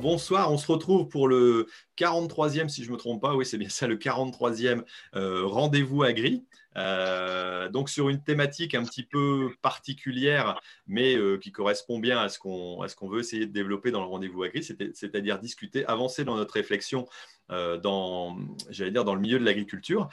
Bonsoir, on se retrouve pour le 43e, si je ne me trompe pas, oui c'est bien ça, le 43e euh, rendez-vous agri. Euh, donc sur une thématique un petit peu particulière, mais euh, qui correspond bien à ce qu'on veut essayer de développer dans le rendez-vous agri, c'est-à-dire discuter, avancer dans notre réflexion euh, dans, j'allais dire, dans le milieu de l'agriculture.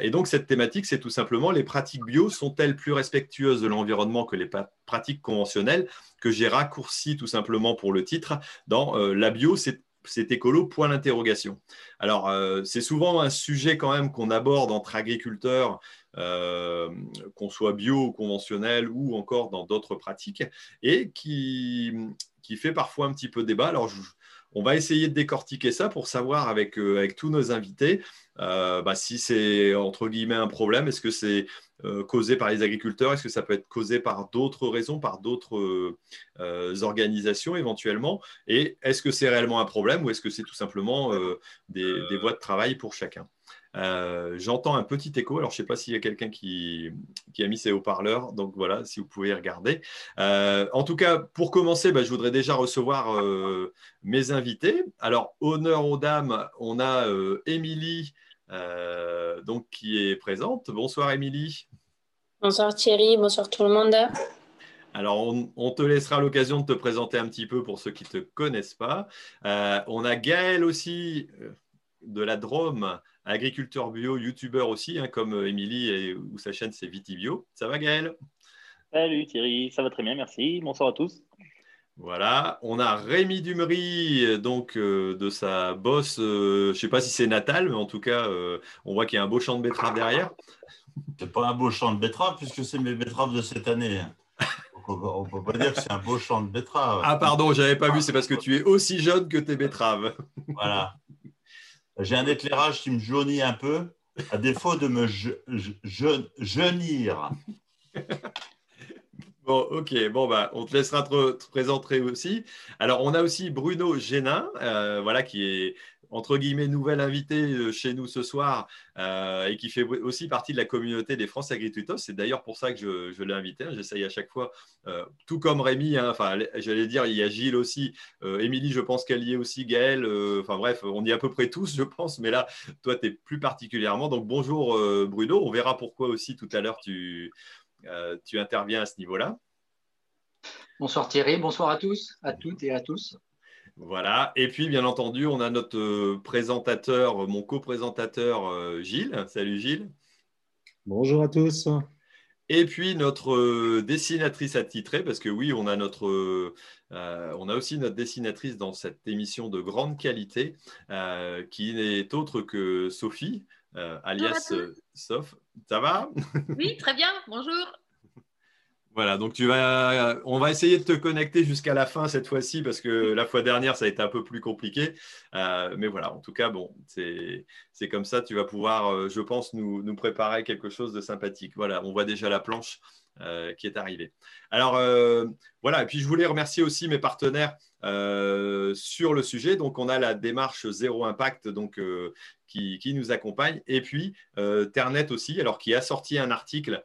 et donc cette thématique, c'est tout simplement les pratiques bio sont-elles plus respectueuses de l'environnement que les pratiques conventionnelles que j'ai raccourci tout simplement pour le titre dans la bio, c'est c'est écolo, point d'interrogation. Alors, euh, c'est souvent un sujet quand même qu'on aborde entre agriculteurs, euh, qu'on soit bio conventionnel ou encore dans d'autres pratiques, et qui, qui fait parfois un petit peu débat. Alors, on va essayer de décortiquer ça pour savoir avec, euh, tous nos invités bah, si c'est entre guillemets un problème. Est-ce que c'est causé par les agriculteurs? Est-ce que ça peut être causé par d'autres raisons, par d'autres euh, organisations éventuellement? Et est-ce que c'est réellement un problème ou est-ce que c'est tout simplement euh, des, voies de travail pour chacun? J'entends un petit écho. Alors, je ne sais pas s'il y a quelqu'un qui, a mis ses haut-parleurs. Donc, voilà, si vous pouvez regarder. en tout cas, pour commencer, bah, je voudrais déjà recevoir mes invités. Alors, honneur aux dames, on a Émilie euh, donc qui est présente. Bonsoir Émilie. Bonsoir Thierry, bonsoir tout le monde. Alors, on, te laissera l'occasion de te présenter un petit peu pour ceux qui ne te connaissent pas. Euh, on a Gaël aussi euh, de la Drôme, agriculteur bio, youtubeur aussi, hein, comme Émilie, et où sa chaîne c'est Vitibio. Ça va Gaël? Salut Thierry, ça va très bien, merci. Bonsoir à tous. Voilà, on a Rémi Dumery, donc euh, de sa bosse, euh, je ne sais pas si c'est natal, mais en tout cas, euh, on voit qu'il y a un beau champ de betteraves derrière. C'est pas un beau champ de betteraves puisque c'est mes betteraves de cette année. On ne peut pas dire que c'est un beau champ de betteraves. Ah pardon, je n'avais pas vu, c'est parce que tu es aussi jeune que tes betteraves. Voilà. J'ai un éclairage qui me jaunit un peu, à défaut de me jeunir. Bon, ok, bon, bah, on te laissera te, présenter aussi. Alors, on a aussi Bruno Génin, euh, voilà, qui est entre guillemets nouvel invité euh, chez nous ce soir euh, et qui fait aussi partie de la communauté des France Agritutos. C'est d'ailleurs pour ça que je, l'ai invité. Hein. J'essaye à chaque fois, tout comme Rémi, hein, j'allais dire, il y a Gilles aussi, Émilie, je pense qu'elle y est aussi, Gaël, enfin bref, on y est à peu près tous, je pense, mais là, toi, tu es plus particulièrement. Donc bonjour Bruno, on verra pourquoi aussi tout à l'heure tu, tu interviens à ce niveau-là. Bonsoir Thierry, bonsoir à tous, à toutes et à tous. Voilà, et puis bien entendu, on a notre euh, présentateur, mon co-présentateur euh, Gilles. Salut Gilles. Bonjour à tous. Et puis notre dessinatrice attitrée, parce que oui, on a, notre, on a aussi notre dessinatrice dans cette émission de grande qualité, qui n'est autre que Sophie, alias Soph. Ça va? Oui, très bien. Bonjour. Voilà, donc tu vas, on va essayer de te connecter jusqu'à la fin cette fois-ci parce que la fois dernière ça a été un peu plus compliqué. Euh, mais voilà, en tout cas, bon, c'est comme ça, tu vas pouvoir, euh, je pense, nous, nous, préparer quelque chose de sympathique. Voilà, on voit déjà la planche euh, qui est arrivée. Alors voilà, et puis je voulais remercier aussi mes partenaires sur le sujet. Donc on a la démarche zéro impact, donc qui, nous accompagne, et puis Ternet aussi, alors qui a sorti un article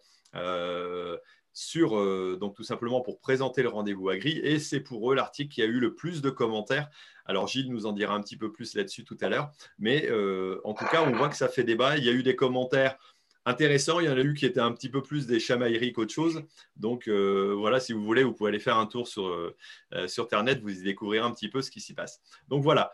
sur, euh, donc tout simplement pour présenter le rendez-vous agri. Et c'est pour eux l'article qui a eu le plus de commentaires. Alors Gilles nous en dira un petit peu plus là-dessus tout à l'heure. Mais euh, en tout cas, on voit que ça fait débat. Il y a eu des commentaires intéressants. Il y en a eu qui étaient un petit peu plus des chamailleries qu'autre chose. Donc euh, voilà, si vous voulez, vous pouvez aller faire un tour sur, sur Internet, vous y découvrirez un petit peu ce qui s'y passe. Donc voilà.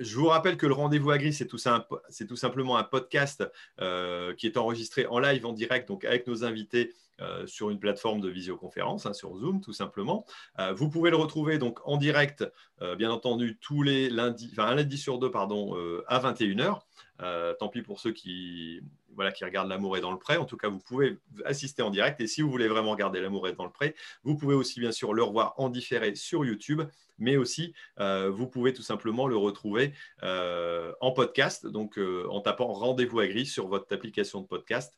Je vous rappelle que le rendez-vous agri, c'est tout, simplement un podcast euh, qui est enregistré en live, en direct, donc avec nos invités sur une plateforme de visioconférence, hein, sur Zoom tout simplement. vous pouvez le retrouver donc en direct, bien entendu, tous les lundis, enfin un lundi sur deux, pardon, à 21h. tant pis pour ceux qui, voilà, qui regardent L'amour est dans le pré. En tout cas, vous pouvez assister en direct. Et si vous voulez vraiment regarder L'amour est dans le pré, vous pouvez aussi bien sûr le revoir en différé sur YouTube, mais aussi euh, vous pouvez tout simplement le retrouver euh, en podcast, donc euh, en tapant Rendez-vous à gris sur votre application de podcast.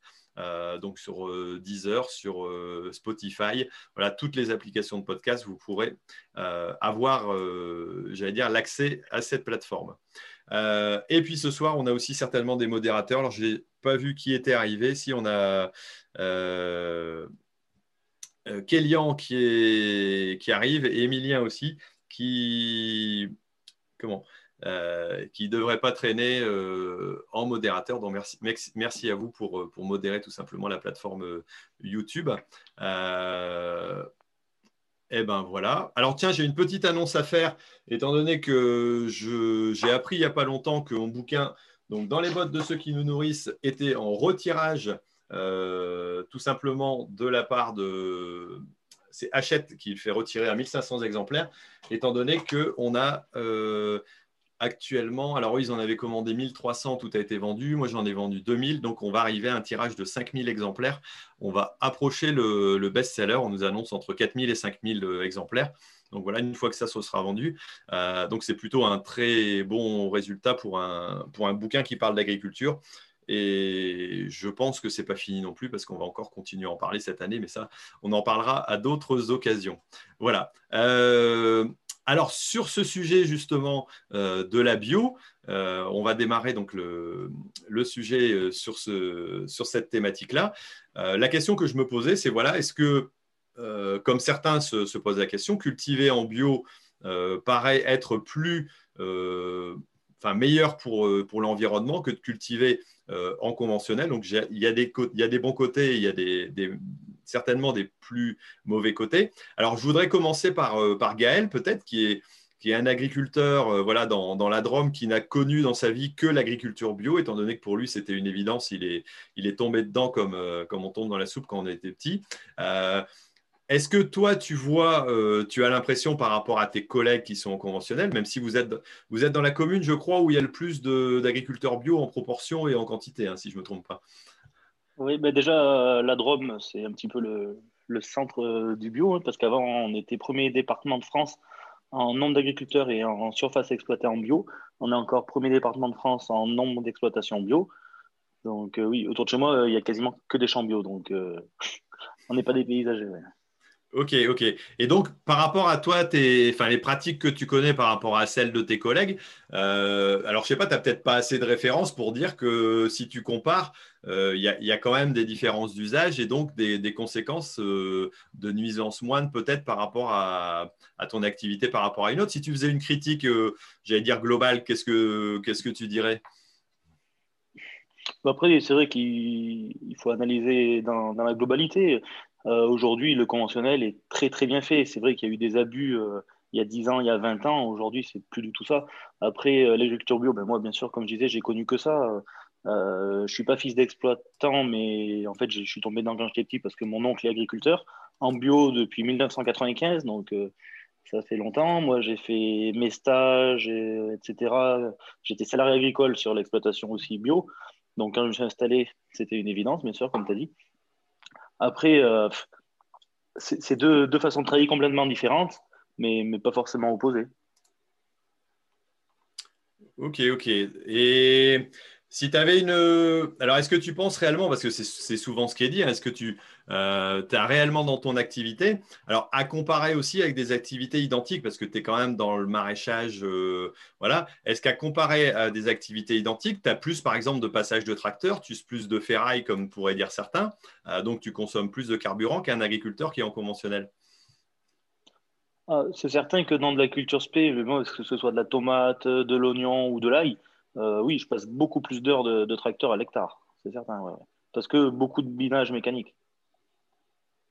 Donc sur Deezer, sur Spotify, voilà toutes les applications de podcast, vous pourrez avoir, j'allais dire, l'accès à cette plateforme. et puis ce soir, on a aussi certainement des modérateurs. Alors, je n'ai pas vu qui était arrivé. Si on a euh, Kélian qui arrive et Emilien aussi qui comment? Euh, qui ne devrait pas traîner euh, en modérateur. Donc merci, merci à vous pour, pour, modérer tout simplement la plateforme euh, YouTube. et eh ben voilà. Alors tiens, j'ai une petite annonce à faire, étant donné que j'ai appris il n'y a pas longtemps que mon bouquin, donc dans les bottes de ceux qui nous nourrissent, était en retirage tout simplement de la part de c'est Hachette qui fait retirer à 1500 exemplaires, étant donné qu'on a euh, actuellement, alors ils en avaient commandé 1300, tout a été vendu, moi j'en ai vendu 2000, donc on va arriver à un tirage de 5000 exemplaires. On va approcher le, best-seller, on nous annonce entre 4000 et 5000 euh, exemplaires. Donc voilà, une fois que ça, ça sera vendu. Euh, donc c'est plutôt un très bon résultat pour un, bouquin qui parle d'agriculture. Et je pense que ce n'est pas fini non plus parce qu'on va encore continuer à en parler cette année, mais ça, on en parlera à d'autres occasions. Voilà. Euh, alors, sur ce sujet justement euh, de la bio, euh, on va démarrer donc le, sujet sur, ce, sur cette thématique-là. la question que je me posais, c'est voilà, est-ce que, comme certains se, se, posent la question, cultiver en bio paraît être plus enfin meilleur pour, pour l'environnement que de cultiver euh, en conventionnel. Donc, il y, a des, bons côtés, il y a des, certainement des plus mauvais côtés. Alors, je voudrais commencer par, euh, Gaël, peut-être, qui est, un agriculteur euh, voilà, dans, la Drôme qui n'a connu dans sa vie que l'agriculture bio, étant donné que pour lui, c'était une évidence. Il est, tombé dedans comme, comme on tombe dans la soupe quand on était petit. Est-ce que toi, tu vois, euh, tu as l'impression par rapport à tes collègues qui sont conventionnels, même si vous êtes, vous êtes dans la commune, je crois, où il y a le plus d'agriculteurs bio en proportion et en quantité, hein, si je ne me trompe pas Oui, bah déjà, la Drôme, c'est un petit peu le, centre euh, du bio, hein, parce qu'avant, on était premier département de France en nombre d'agriculteurs et en surface exploitée en bio. On est encore premier département de France en nombre d'exploitations bio. Donc euh, oui, autour de chez moi, il n'y a quasiment que des champs bio, donc on n'est pas des paysagers. Ok, ok. Et donc, par rapport à toi, tes, enfin, les pratiques que tu connais par rapport à celles de tes collègues, euh, alors je sais pas, tu n'as peut-être pas assez de références pour dire que si tu compares, euh, il y, a quand même des différences d'usage et donc des, conséquences euh, de nuisance moindre peut-être par rapport à, ton activité par rapport à une autre. Si tu faisais une critique, j'allais dire globale, qu'est-ce que, que tu dirais? Après, c'est vrai qu'il faut analyser dans, la globalité. Euh, aujourd'hui, le conventionnel est très très bien fait. C'est vrai qu'il y a eu des abus euh, il y a 10 ans, il y a 20 ans. Aujourd'hui, c'est plus du tout ça. Après, euh, l'agriculture bio, ben moi, bien sûr, comme je disais, j'ai connu que ça. je suis pas fils d'exploitant, mais en fait, je suis tombé dans quand j'étais petit parce que mon oncle est agriculteur en bio depuis 1995, donc ça fait longtemps. Moi, j'ai fait mes stages, etc. J'étais salarié agricole sur l'exploitation aussi bio. Donc, quand je me suis installé, c'était une évidence, bien sûr, comme tu as dit. Après, euh, c'est deux, deux, façons de travailler complètement différentes, mais, mais pas forcément opposées. Ok, ok. Et si tu avais une. Alors, est-ce que tu penses réellement, parce que c'est souvent ce qui est dit, hein, est-ce que tu euh, as réellement dans ton activité, alors à comparer aussi avec des activités identiques, parce que tu es quand même dans le maraîchage, euh, voilà, est-ce qu'à comparer à des activités identiques, tu as plus par exemple de passage de tracteur, tu as plus de ferraille, comme pourraient dire certains, euh, donc tu consommes plus de carburant qu'un agriculteur qui est en conventionnel? Ah, C'est certain que dans de la culture spé, que ce soit de la tomate, de l'oignon ou de l'ail, euh, oui, je passe beaucoup plus d'heures de, tracteur à l'hectare, c'est certain. Parce que beaucoup de binage mécanique.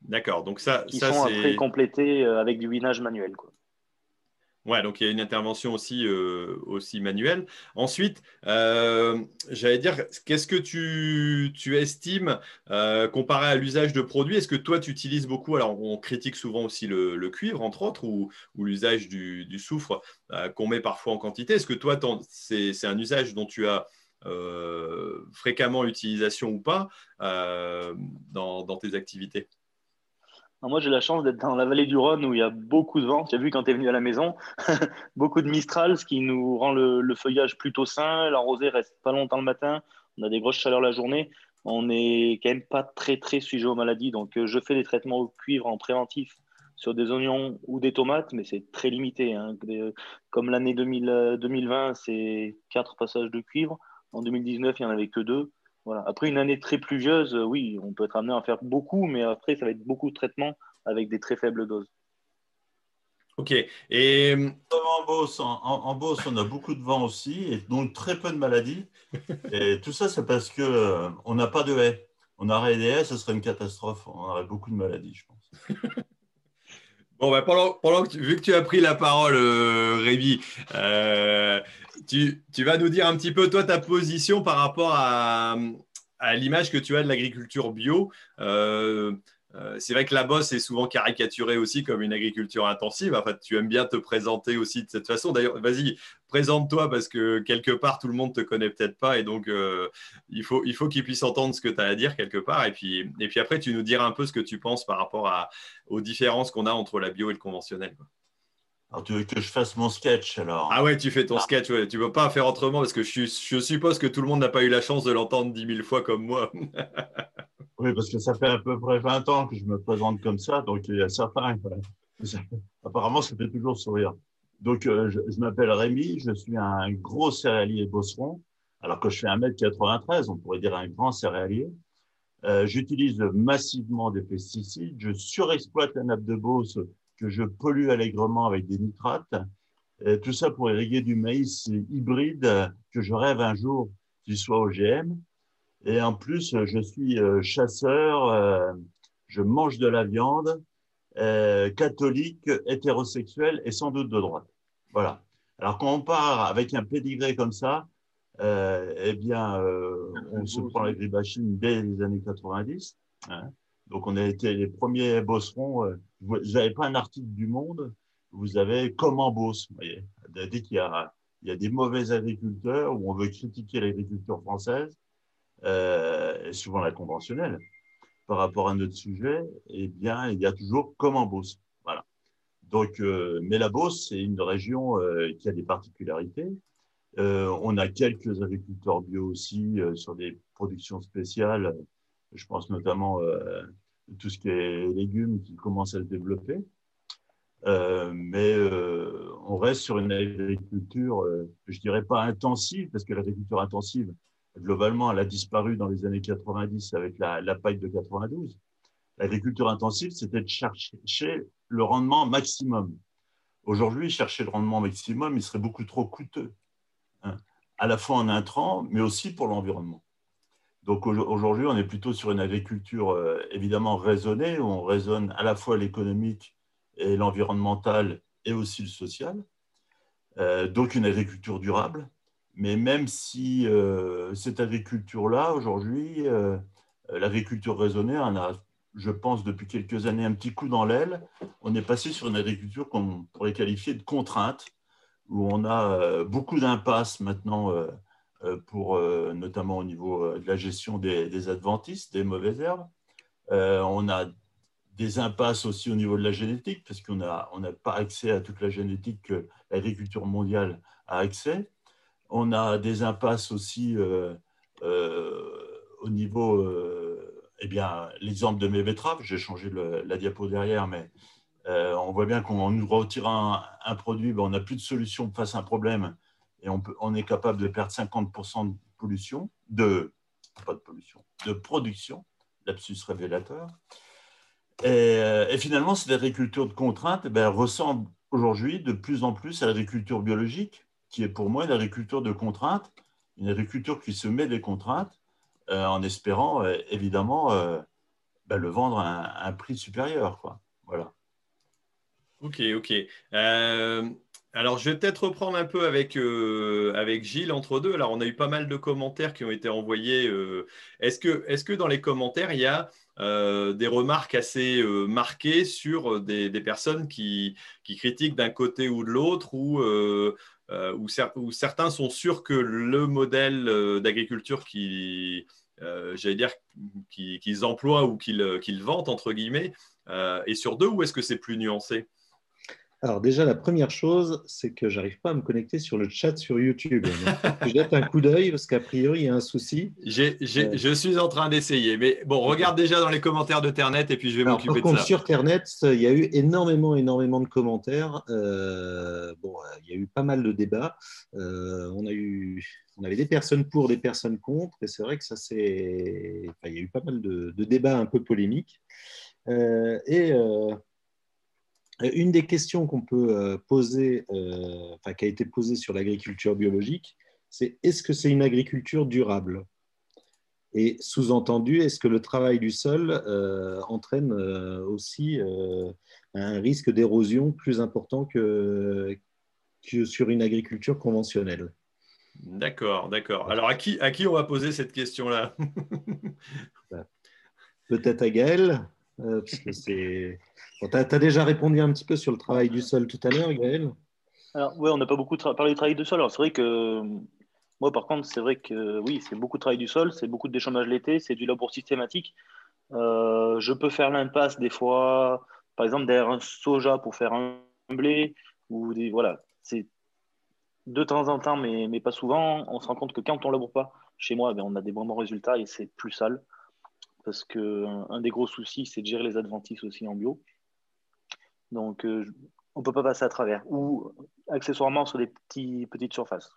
D'accord, donc ça, qui sont après complétés euh, avec du binage manuel. Quoi. Ouais, donc il y a une intervention aussi, euh, aussi manuelle. Ensuite, euh, j'allais dire, qu'est-ce que tu, tu estimes euh, comparé à l'usage de produits? Est-ce que toi, tu utilises beaucoup Alors, on critique souvent aussi le, cuivre, entre autres, ou, ou l'usage du, du, soufre qu'on met parfois en quantité? Est-ce que toi, c'est un usage dont tu as fréquemment utilisation ou pas dans, dans tes activités? Moi, j'ai la chance d'être dans la vallée du Rhône où il y a beaucoup de vent. Tu as vu quand tu es venu à la maison, beaucoup de Mistral, ce qui nous rend le, feuillage plutôt sain. La rosée reste pas longtemps le matin. On a des grosses chaleurs la journée. On n'est quand même pas très, très sujet aux maladies. Donc, euh, je fais des traitements au cuivre en préventif sur des oignons ou des tomates, mais c'est très limité. Hein. Comme l'année 2020, euh, c'est quatre passages de cuivre. En 2019, il n'y en avait que deux. Après une année très pluvieuse, euh, oui, on peut être amené à faire beaucoup, mais après, ça va être beaucoup de traitements avec des très faibles doses. Ok. Et en Beauce, en, Beauce, on a beaucoup de vent aussi, et donc très peu de maladies. Et tout ça, c'est parce qu'on euh, on n'a pas de haies. On aurait des haies, ce serait une catastrophe. On aurait beaucoup de maladies, je pense. Bon, bah, pendant, pendant que vu que tu as pris la parole, euh, Rémi, tu, vas nous dire un petit peu, toi, ta position par rapport à, l'image que tu as de l'agriculture bio. Euh, euh, c'est vrai que la bosse est souvent caricaturée aussi comme une agriculture intensive. En fait, tu aimes bien te présenter aussi de cette façon. D'ailleurs, vas-y, présente-toi parce que quelque part, tout le monde ne te connaît peut-être pas et donc euh, il faut, il faut qu'ils puissent entendre ce que tu as à dire quelque part. Et puis, après, tu nous diras un peu ce que tu penses par rapport aux différences qu'on a entre la bio et le conventionnel. Alors, tu veux que je fasse mon sketch alors Ah ouais, tu fais ton ah. sketch, ouais. tu ne peux pas faire autrement parce que je, je suppose que tout le monde n'a pas eu la chance de l'entendre dix mille fois comme moi. oui, parce que ça fait à peu près 20 ans que je me présente comme ça, donc il y a certains. Apparemment, ça fait toujours sourire. Donc, euh, je, m'appelle Rémi, je suis un gros céréalier bosseron, alors que je fais 1m93, on pourrait dire un grand céréalier. Euh, j'utilise massivement des pesticides, je surexploite la nappe de Beauce que je pollue allègrement avec des nitrates. tout ça pour irriguer du maïs hybride que je rêve un jour qu'il soit OGM. Et en plus, je suis euh, chasseur, euh, je mange de la viande, euh, catholique, hétérosexuel et sans doute de droite. Voilà. Alors quand on part avec un pédigré comme ça, eh bien, on se prend la gribachine dès les années 90. Hein. Donc, on a été les premiers bosserons. Euh, vous n'avez pas un article du Monde, vous avez comment voyez, dès qu'il y a, des mauvais agriculteurs où on veut critiquer l'agriculture française, euh, souvent la conventionnelle, par rapport à notre sujet, eh bien, il y a toujours comment bosse. Voilà. Donc, euh, mais la Beauce, c'est une région qui a des particularités. on a quelques agriculteurs bio aussi sur des productions spéciales. Je pense notamment tout ce qui est légumes qui commence à se développer. Euh, mais euh, on reste sur une agriculture, euh, je dirais pas intensive, parce que l'agriculture intensive, globalement, elle a disparu dans les années 90 avec la, paille de 92. L'agriculture intensive, c'était de chercher le rendement maximum. Aujourd'hui, chercher le rendement maximum, il serait beaucoup trop coûteux, hein, à la fois en intrants, mais aussi pour l'environnement. Donc aujourd'hui, on est plutôt sur une agriculture euh, évidemment raisonnée, où on raisonne à la fois l'économique et l'environnemental et aussi le social. Euh, donc une agriculture durable. Mais même si euh, cette agriculture-là, aujourd'hui, l'agriculture raisonnée on a, je pense, depuis quelques années, un petit coup dans l'aile. On est passé sur une agriculture qu'on pourrait qualifier de contrainte, où on a beaucoup d'impasses maintenant pour, euh, notamment au niveau euh, de la gestion des, adventistes, des mauvaises herbes. on a des impasses aussi au niveau de la génétique, parce qu'on n'a pas accès à toute la génétique que l'agriculture mondiale a accès. On a des impasses aussi au niveau, eh bien, l'exemple de mes betteraves, j'ai changé la diapo derrière, mais on voit bien qu'on nous retire un, un produit, ben, on n'a plus de solution face à un problème, et on, est capable de perdre 50% de pollution, de, pas de pollution, de production, lapsus révélateur. Et, euh, et finalement, cette agriculture de contrainte eh ben, ressemble aujourd'hui de plus en plus à l'agriculture biologique, qui est pour moi une agriculture de contrainte, une agriculture qui se met des contraintes euh, en espérant euh, évidemment ben, le vendre à un, prix supérieur. Voilà. Ok, ok. Alors, je vais peut-être reprendre un peu avec, euh, avec Gilles entre deux. Alors, on a eu pas mal de commentaires qui ont été envoyés. Euh, est-ce que, dans les commentaires, il y a euh, des remarques assez marquées sur des, personnes qui, critiquent d'un côté ou de l'autre ou, ou, certains sont sûrs que le modèle d'agriculture qu'ils emploient ou qu'ils vantent, entre guillemets, est sur deux ou est-ce que c'est plus nuancé? Alors déjà, la première chose, c'est que j'arrive pas à me connecter sur le chat sur YouTube. je jette un coup d'œil parce qu'a priori, il y a un souci. Euh, je suis en train d'essayer. Mais bon, regarde déjà dans les commentaires de Ternet et puis je vais m'occuper de ça. Sur Ternet, il y a eu énormément, énormément de commentaires. Euh, bon, il y a eu pas mal de débats. Euh, on, a eu, on avait des personnes pour, des personnes contre. Et c'est vrai que ça, c'est... il y a eu pas mal de, de débats un peu polémiques. et une des questions qu'on peut euh, poser, euh, enfin, qui a été posée sur l'agriculture biologique, c'est est-ce que c'est une agriculture durable? Et sous-entendu, est-ce que le travail du sol euh, entraîne aussi un risque d'érosion plus important que, sur une agriculture conventionnelle? D'accord, d'accord. Alors à qui, à qui on va poser cette question-là? Peut-être à Gaël euh, tu as, déjà répondu un petit peu sur le travail du sol tout à l'heure, Gaël Alors, oui, on n'a pas beaucoup parlé du travail du sol. C'est vrai que moi, par contre, c'est vrai que oui, c'est beaucoup de travail du sol, c'est beaucoup de déchômage l'été, c'est du labour systématique. Euh, je peux faire l'impasse des fois, par exemple, derrière un soja pour faire un blé, ou voilà, c'est de temps en temps, mais, mais pas souvent. On se rend compte que quand on laboure pas chez moi, ben, on a des bons résultats et c'est plus sale parce qu'un un des gros soucis, c'est de gérer les adventices aussi en bio. Donc, euh, on ne peut pas passer à travers. Ou accessoirement sur des petits, petites surfaces.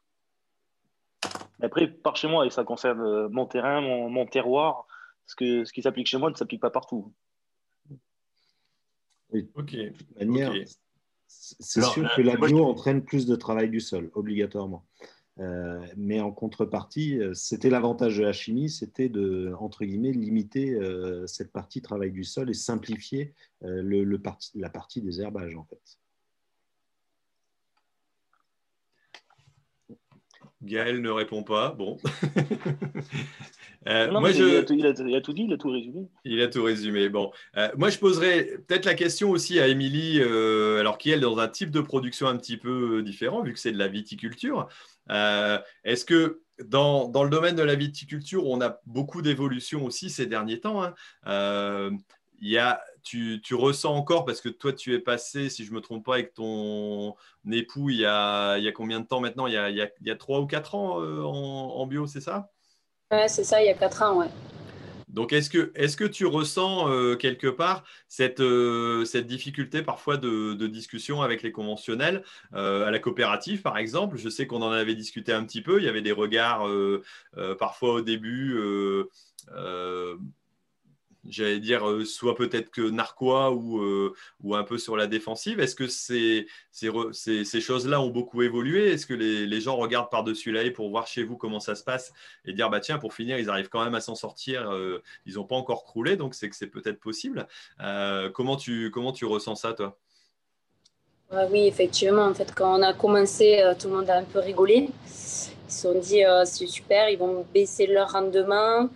Après, par chez moi, et ça concerne euh, mon terrain, mon, terroir, parce que ce qui s'applique chez moi ne s'applique pas partout. Oui. Ok. C'est sûr que la bio entraîne plus de travail du sol, obligatoirement. Euh, mais en contrepartie, euh, c'était l'avantage de la chimie, c'était de, entre guillemets, limiter euh, cette partie travail du sol et simplifier le, la partie des herbages, en fait. Gaël ne répond pas. Bon. moi, je... il, a, tout dit, il a tout résumé. Il a tout résumé. Bon. moi, je poserais peut-être la question aussi à Émilie, alors qui est dans un type de production un petit peu différent, vu que c'est de la viticulture. Euh, est-ce que dans, le domaine de la viticulture, on a beaucoup d'évolutions aussi ces derniers temps hein? euh, y a, tu, ressens encore, parce que toi, tu es passé, si je ne me trompe pas, avec ton époux il y a, il y a combien de temps maintenant? Il y, a, il, y a, 3 ou 4 ans euh, en, en, bio, c'est ça? Ouais, c'est ça, il y a 4 ans, ouais. Donc, est-ce que, est que tu ressens euh, quelque part cette, euh, cette difficulté parfois de, discussion avec les conventionnels euh, à la coopérative, par exemple? Je sais qu'on en avait discuté un petit peu. Il y avait des regards parfois au début j'allais dire, euh, soit peut-être que narquois ou, euh, ou un peu sur la défensive. Est-ce que ces, ces, choses-là ont beaucoup évolué? Est-ce que les, les, gens regardent par-dessus l'œil pour voir chez vous comment ça se passe et dire, bah tiens, pour finir, ils arrivent quand même à s'en sortir, euh, ils n'ont pas encore croulé, donc c'est que c'est peut-être possible. comment, tu, comment tu ressens ça, toi? Oui, effectivement. En fait, quand on a commencé, tout le monde a un peu rigolé. Ils se sont dit, c'est super, ils vont baisser leur rendement.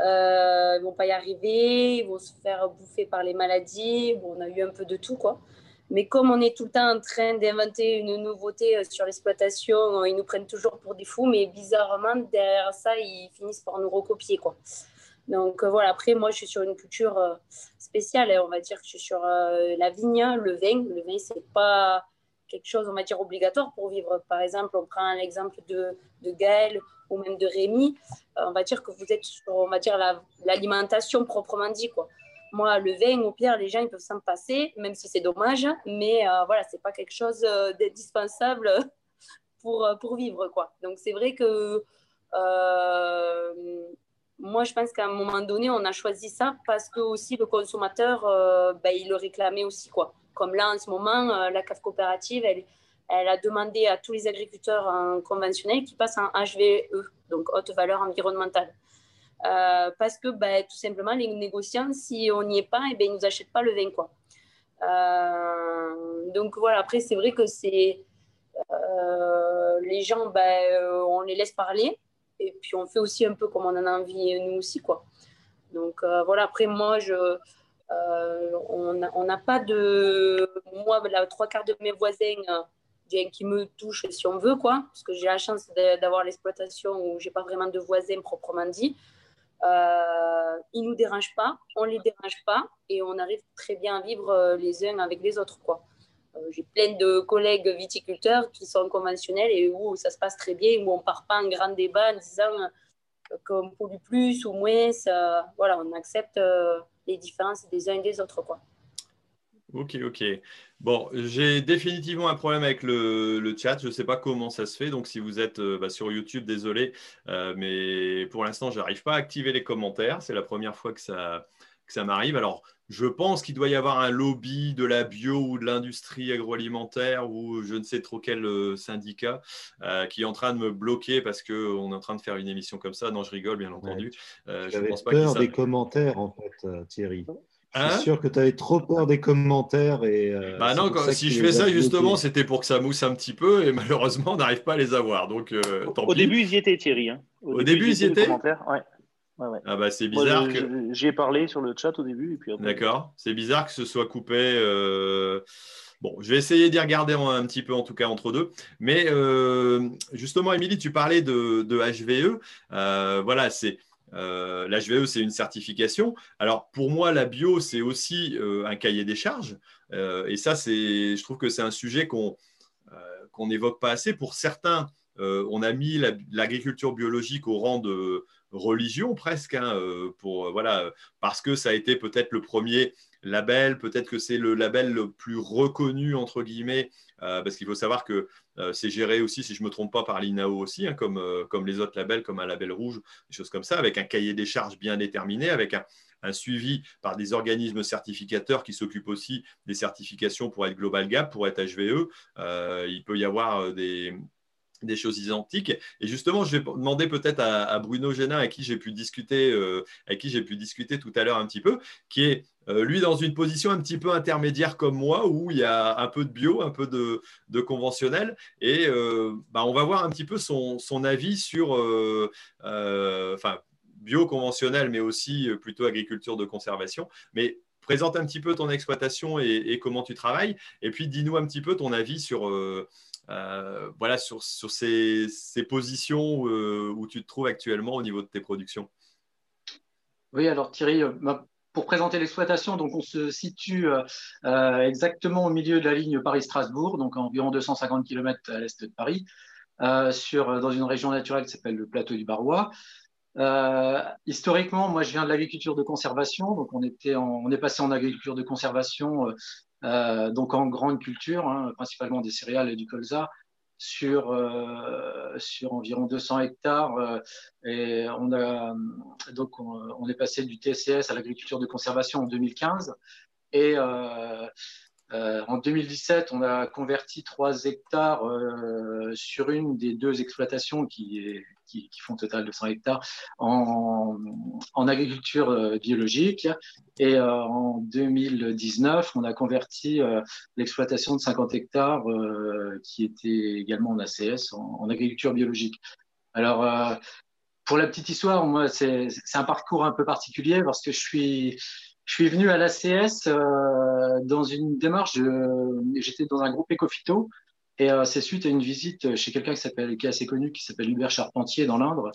Euh, ils vont pas y arriver, ils vont se faire bouffer par les maladies. Bon, on a eu un peu de tout, quoi. Mais comme on est tout le temps en train d'inventer une nouveauté euh, sur l'exploitation, ils nous prennent toujours pour des fous, mais bizarrement, derrière ça, ils finissent par nous recopier, quoi. Donc euh, voilà, après, moi, je suis sur une culture euh, spéciale. Hein. on va dire que je suis sur la vigne, le vin. Le vin, c'est pas quelque chose, on va dire, obligatoire pour vivre. Par exemple, on prend l'exemple de, de Gaël ou même de Rémi, euh, on va dire que vous êtes sur, on va dire, l'alimentation proprement dit, quoi. Moi, le vin, au pire, les gens, ils peuvent s'en passer, même si c'est dommage, mais euh, voilà, c'est pas quelque chose euh, d'indispensable pour, pour vivre, quoi. Donc, c'est vrai que moi, je pense qu'à un moment donné, on a choisi ça parce que aussi le consommateur, ben, il le réclamait aussi, quoi. Comme là, en ce moment, la CAF coopérative, elle, elle a demandé à tous les agriculteurs conventionnels qui passent en HVE, donc haute valeur environnementale. Euh, parce que ben, tout simplement, les négociants, si on n'y est pas, eh ben, ils ne nous achètent pas le vin. Quoi. Euh, donc voilà, après, c'est vrai que c'est, les gens, ben, on les laisse parler. Et puis on fait aussi un peu comme on en a envie, nous aussi. quoi. Donc voilà, après moi, on n'a pas de... Moi, trois quarts de mes voisins qui me touche si on veut, quoi, parce que j'ai la chance d'avoir l'exploitation où j'ai pas vraiment de voisins proprement dit. Euh, ils nous dérangent pas, on les dérange pas et on arrive très bien à vivre euh, les uns avec les autres, quoi. Euh, j'ai plein de collègues viticulteurs qui sont conventionnels et où ça se passe très bien, où on part pas en grand débat en disant euh, qu'on pollue plus ou moins. Ça, voilà, on accepte les différences des uns et des autres, quoi. Ok, ok. Bon, j'ai définitivement un problème avec le, chat. Je ne sais pas comment ça se fait. Donc, si vous êtes euh, bah, sur YouTube, désolé. Euh, mais pour l'instant, je n'arrive pas à activer les commentaires. C'est la première fois que ça, ça m'arrive. Alors, je pense qu'il doit y avoir un lobby de la bio ou de l'industrie agroalimentaire ou je ne sais trop quel euh, syndicat qui est en train de me bloquer parce qu'on est en train de faire une émission comme ça. Non, je rigole, bien entendu. je pense pas peur des commentaires, en fait, Thierry. Hein je suis sûr que tu avais trop peur des commentaires. Et, euh, bah non, si je fais ça, justement, c'était pour que ça mousse un petit peu et malheureusement, on n'arrive pas à les avoir. Donc, euh, Au début, ils y étaient, Thierry. Hein. Au, début, ils y étaient ouais. Ah bah c'est bizarre que. J'ai parlé sur le chat au début. D'accord. C'est bizarre que ce soit coupé. Euh, bon, je vais essayer d'y regarder un petit peu, en tout cas, entre deux. Mais justement, Émilie, tu parlais de, de HVE. voilà, c'est euh, L'HVE, c'est une certification. Alors, pour moi, la bio, c'est aussi euh, un cahier des charges. Euh, et ça, je trouve que c'est un sujet qu'on n'évoque pas assez. Pour certains, on a mis l'agriculture biologique au rang de religion presque, hein, pour, voilà, parce que ça a été peut-être le premier label, peut-être que c'est le label le plus reconnu, entre guillemets, parce qu'il faut savoir que euh, c'est géré aussi, si je ne me trompe pas, par l'INAO aussi, hein, comme, euh, comme les autres labels, comme un label rouge, des choses comme ça, avec un cahier des charges bien déterminé, avec un, suivi par des organismes certificateurs qui s'occupent aussi des certifications pour être Global Gap, pour être HVE. Euh, il peut y avoir des, des choses identiques. Et justement, je vais demander peut-être à, Bruno Génin, avec qui j'ai pu discuter, qui j'ai pu discuter tout à l'heure un petit peu, qui est euh, lui, dans une position un petit peu intermédiaire comme moi, où il y a un peu de bio, un peu de, conventionnel. Et euh, bah, on va voir un petit peu son, avis sur, euh, enfin, bio conventionnel, mais aussi plutôt agriculture de conservation. Mais présente un petit peu ton exploitation et, comment tu travailles. Et puis, dis-nous un petit peu ton avis sur, voilà, sur, ces, positions où, tu te trouves actuellement au niveau de tes productions. Oui, alors Thierry, pour présenter l'exploitation, donc on se situe euh, euh, exactement au milieu de la ligne Paris-Strasbourg, donc environ 250 km à l'est de Paris, euh, dans une région naturelle qui s'appelle le plateau du Barrois. historiquement, moi, je viens de l'agriculture de conservation, donc on, était on est passé en agriculture de conservation, donc en grande culture, hein, principalement des céréales et du colza, sur, euh, sur environ 200 hectares. Euh, et on, a, donc on, est passé du TCS à l'agriculture de conservation en 2015. Et euh, euh, en 2017, on a converti 3 hectares euh, sur une des deux exploitations qui, qui, font total de 100 hectares en, agriculture euh, biologique. Et en 2019, on a converti l'exploitation de 50 hectares qui était également en ACS en, agriculture biologique. Alors, pour la petite histoire, moi, c'est un parcours un peu particulier parce que je suis je suis venu à l'ACS euh, dans une démarche, j'étais dans un groupe Ecofito, et euh, c'est suite à une visite chez quelqu'un qui, qui est assez connu, qui s'appelle Hubert Charpentier dans l'Indre,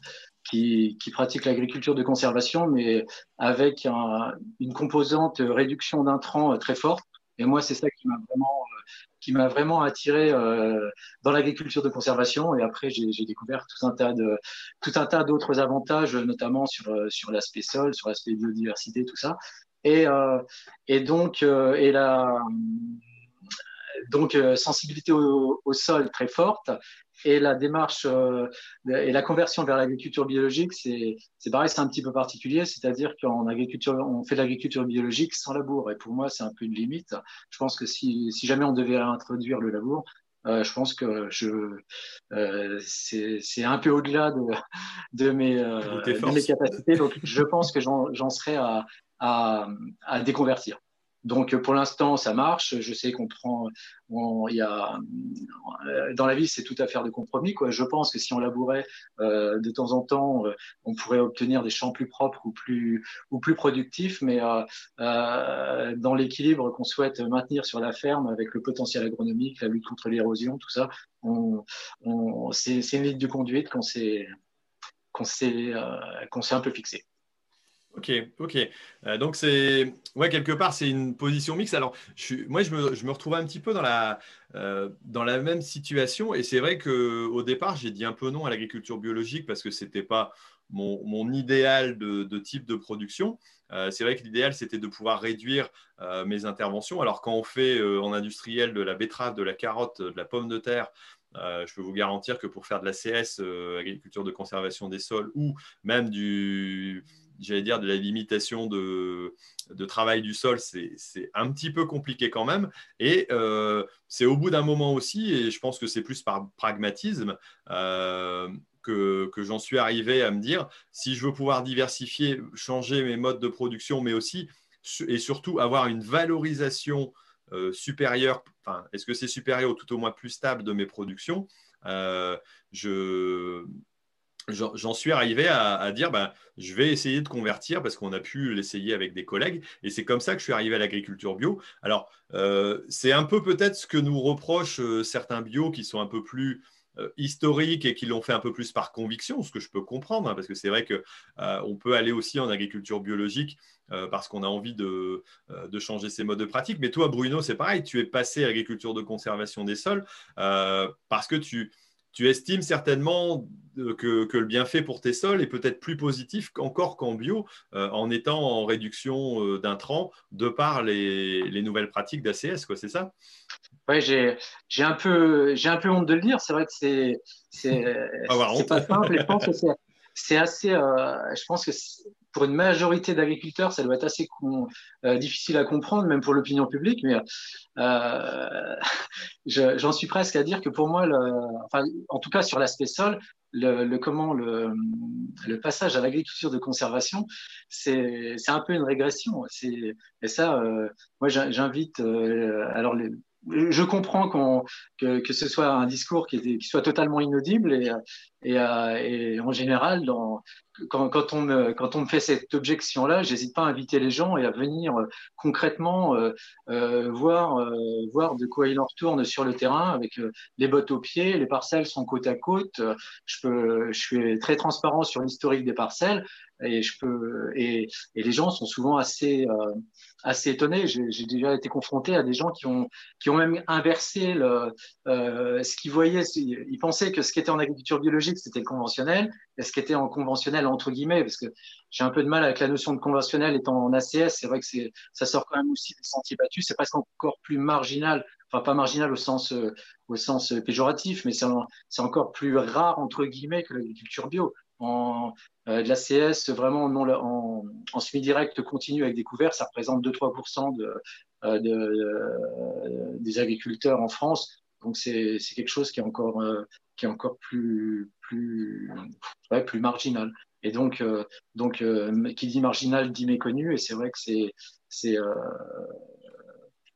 qui, qui, pratique l'agriculture de conservation, mais avec un, une composante réduction d'intrants très forte. Et moi, c'est ça qui m'a vraiment, m'a vraiment attiré euh, dans l'agriculture de conservation. Et après, j'ai découvert tout un tas d'autres avantages, notamment sur sur l'aspect sol, sur l'aspect biodiversité, tout ça. Et, euh, et donc, euh, et la donc euh, sensibilité au, sol très forte. Et la démarche et la conversion vers l'agriculture biologique, c'est pareil, c'est un petit peu particulier, c'est-à-dire qu'en agriculture, on fait de l'agriculture biologique sans labour, et pour moi, c'est un peu une limite. Je pense que si, si jamais on devait introduire le labour, je pense que je euh, c'est un peu au-delà de, de, mes, de mes capacités, donc je pense que j'en serais à, à, déconvertir. Donc pour l'instant, ça marche. Je sais qu'on prend, il y a, dans la vie, c'est tout à faire de compromis. Quoi. Je pense que si on labourait de temps en temps, on pourrait obtenir des champs plus propres ou plus, ou plus productifs. Mais dans l'équilibre qu'on souhaite maintenir sur la ferme, avec le potentiel agronomique, la lutte contre l'érosion, tout ça, on, c'est une ligne de conduite qu'on s'est qu'on s'est un peu fixé. Ok, ok. Euh, donc c'est, ouais, quelque part c'est une position mixte. Alors, je moi je me, je me, retrouve un petit peu dans la, euh, dans la même situation, et c'est vrai que au départ j'ai dit un peu non à l'agriculture biologique parce que c'était pas mon, mon idéal de, de, type de production. Euh, c'est vrai que l'idéal c'était de pouvoir réduire mes interventions. Alors quand on fait en industriel de la betterave, de la carotte, de la pomme de terre, je peux vous garantir que pour faire de la CS, agriculture de conservation des sols, ou même du, j'allais dire, de la limitation de, travail du sol, c'est un petit peu compliqué quand même. Et euh, c'est au bout d'un moment aussi, et je pense que c'est plus par pragmatisme, euh, que, j'en suis arrivé à me dire, si je veux pouvoir diversifier, changer mes modes de production, mais aussi et surtout avoir une valorisation euh, supérieure, enfin, est-ce que c'est supérieur ou tout au moins plus stable de mes productions je, j'en suis arrivé à, dire ben, je vais essayer de convertir parce qu'on a pu l'essayer avec des collègues et c'est comme ça que je suis arrivé à l'agriculture bio. Alors, euh, c'est un peu peut-être ce que nous reprochent euh, certains bio qui sont un peu plus euh, historiques et qui l'ont fait un peu plus par conviction, ce que je peux comprendre, hein, parce que c'est vrai qu'on peut aller aussi en agriculture biologique parce qu'on a envie de, de, changer ses modes de pratique. Mais toi, Bruno, c'est pareil, tu es passé à l'agriculture de conservation des sols parce que tu tu estimes certainement euh, que, le bienfait pour tes sols est peut-être plus positif encore qu'en bio, euh, en étant en réduction euh, d'intrants de par les, nouvelles pratiques d'ACS, c'est ça? Oui, j'ai, un peu, j'ai un peu honte de le dire. C'est vrai que c'est, c'est, pas simple. je pense que c'est, assez. je pense que pour une majorité d'agriculteurs, ça doit être assez euh, difficile à comprendre, même pour l'opinion publique. Mais euh, j'en suis presque à dire que pour moi, enfin, en tout cas sur l'aspect sol, le, comment le, passage à l'agriculture de conservation, c'est un peu une régression. Et ça, euh, moi, j'invite. Alors je comprends que, que, ce soit un discours qui, qui soit totalement inaudible et, et, et en général, quand, on me, fait cette objection-là, j'hésite pas à inviter les gens et à venir euh, concrètement euh, euh, voir, euh, de quoi il en retourne sur le terrain avec euh, les bottes aux pieds. Les parcelles sont côte à côte. Je, suis très transparent sur l'historique des parcelles et, les gens sont souvent assez, étonnés. J'ai déjà été confronté à des gens qui ont, même inversé ce qu'ils voyaient. Ils pensaient que ce qui était en agriculture biologique, c'était le conventionnel, et ce qui était en conventionnel, entre guillemets, parce que j'ai un peu de mal avec la notion de conventionnel étant en ACS. C'est vrai que ça sort quand même aussi des sentiers battus. C'est presque encore plus marginal, enfin pas marginal au sens, au sens péjoratif, mais c'est encore plus rare, entre guillemets, que l'agriculture bio. En, euh, de l'ACS vraiment en, en, en semi-direct continu avec des couverts, ça représente 2-3% de, euh, de, euh, des agriculteurs en France. Donc c'est quelque chose qui est encore, euh, qui est encore plus, plus, ouais, plus marginal. Et donc, euh, donc euh, qui dit marginal dit méconnu. Et c'est vrai que c'est, c'est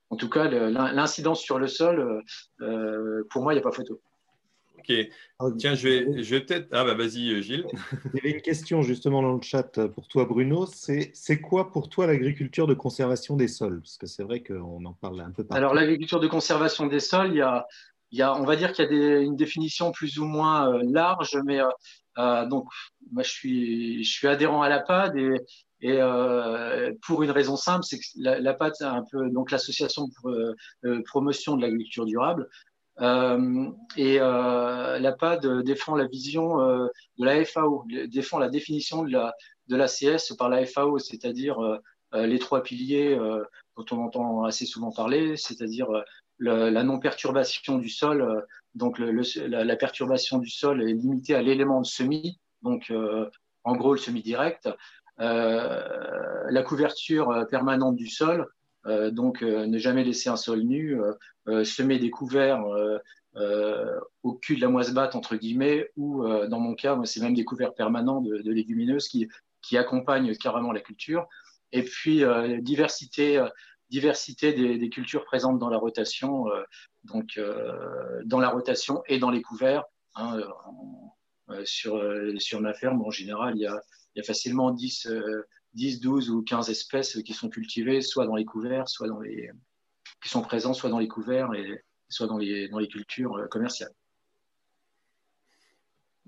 en tout cas, l'incidence sur le sol, pour moi, il n'y a pas photo. Ok. Ah, Tiens, je vais, je vais peut-être. Ah, bah vas-y, Gilles. Il y avait une question justement dans le chat pour toi, Bruno. C'est quoi pour toi l'agriculture de conservation des sols? Parce que c'est vrai qu'on en parle un peu partout. Alors, l'agriculture de conservation des sols, il y a, il y a, on va dire qu'il y a des, une définition plus ou moins euh, large, mais euh, euh, donc moi je suis, je suis adhérent à la PAD et, et euh, pour une raison simple, c'est que la, la PAD c'est un peu donc l'association pour euh, promotion de l'agriculture durable. Et la PAD défend la vision de la FAO, défend la définition de la de l'ACS par la FAO, c'est-à-dire les trois piliers dont on entend assez souvent parler, c'est-à-dire la non-perturbation du sol. Euh, donc, la, perturbation du sol est limitée à l'élément de semis, donc euh, en gros le semi direct. Euh, la couverture permanente du sol, donc ne jamais laisser un sol nu, semer des couverts au cul de la moisse batte entre guillemets, ou dans mon cas, c'est même des couverts permanents de, légumineuses qui, qui accompagnent carrément la culture. Et puis diversité diversité des, cultures présentes dans la rotation, donc dans la rotation et dans les couverts. Hein, sur, sur ma ferme, en général, il y a, y a facilement 10, 10, 12 ou 15 espèces qui sont cultivées, soit dans les couverts, soit dans les, qui sont présents soit dans les couverts et soit dans les, dans les cultures commerciales.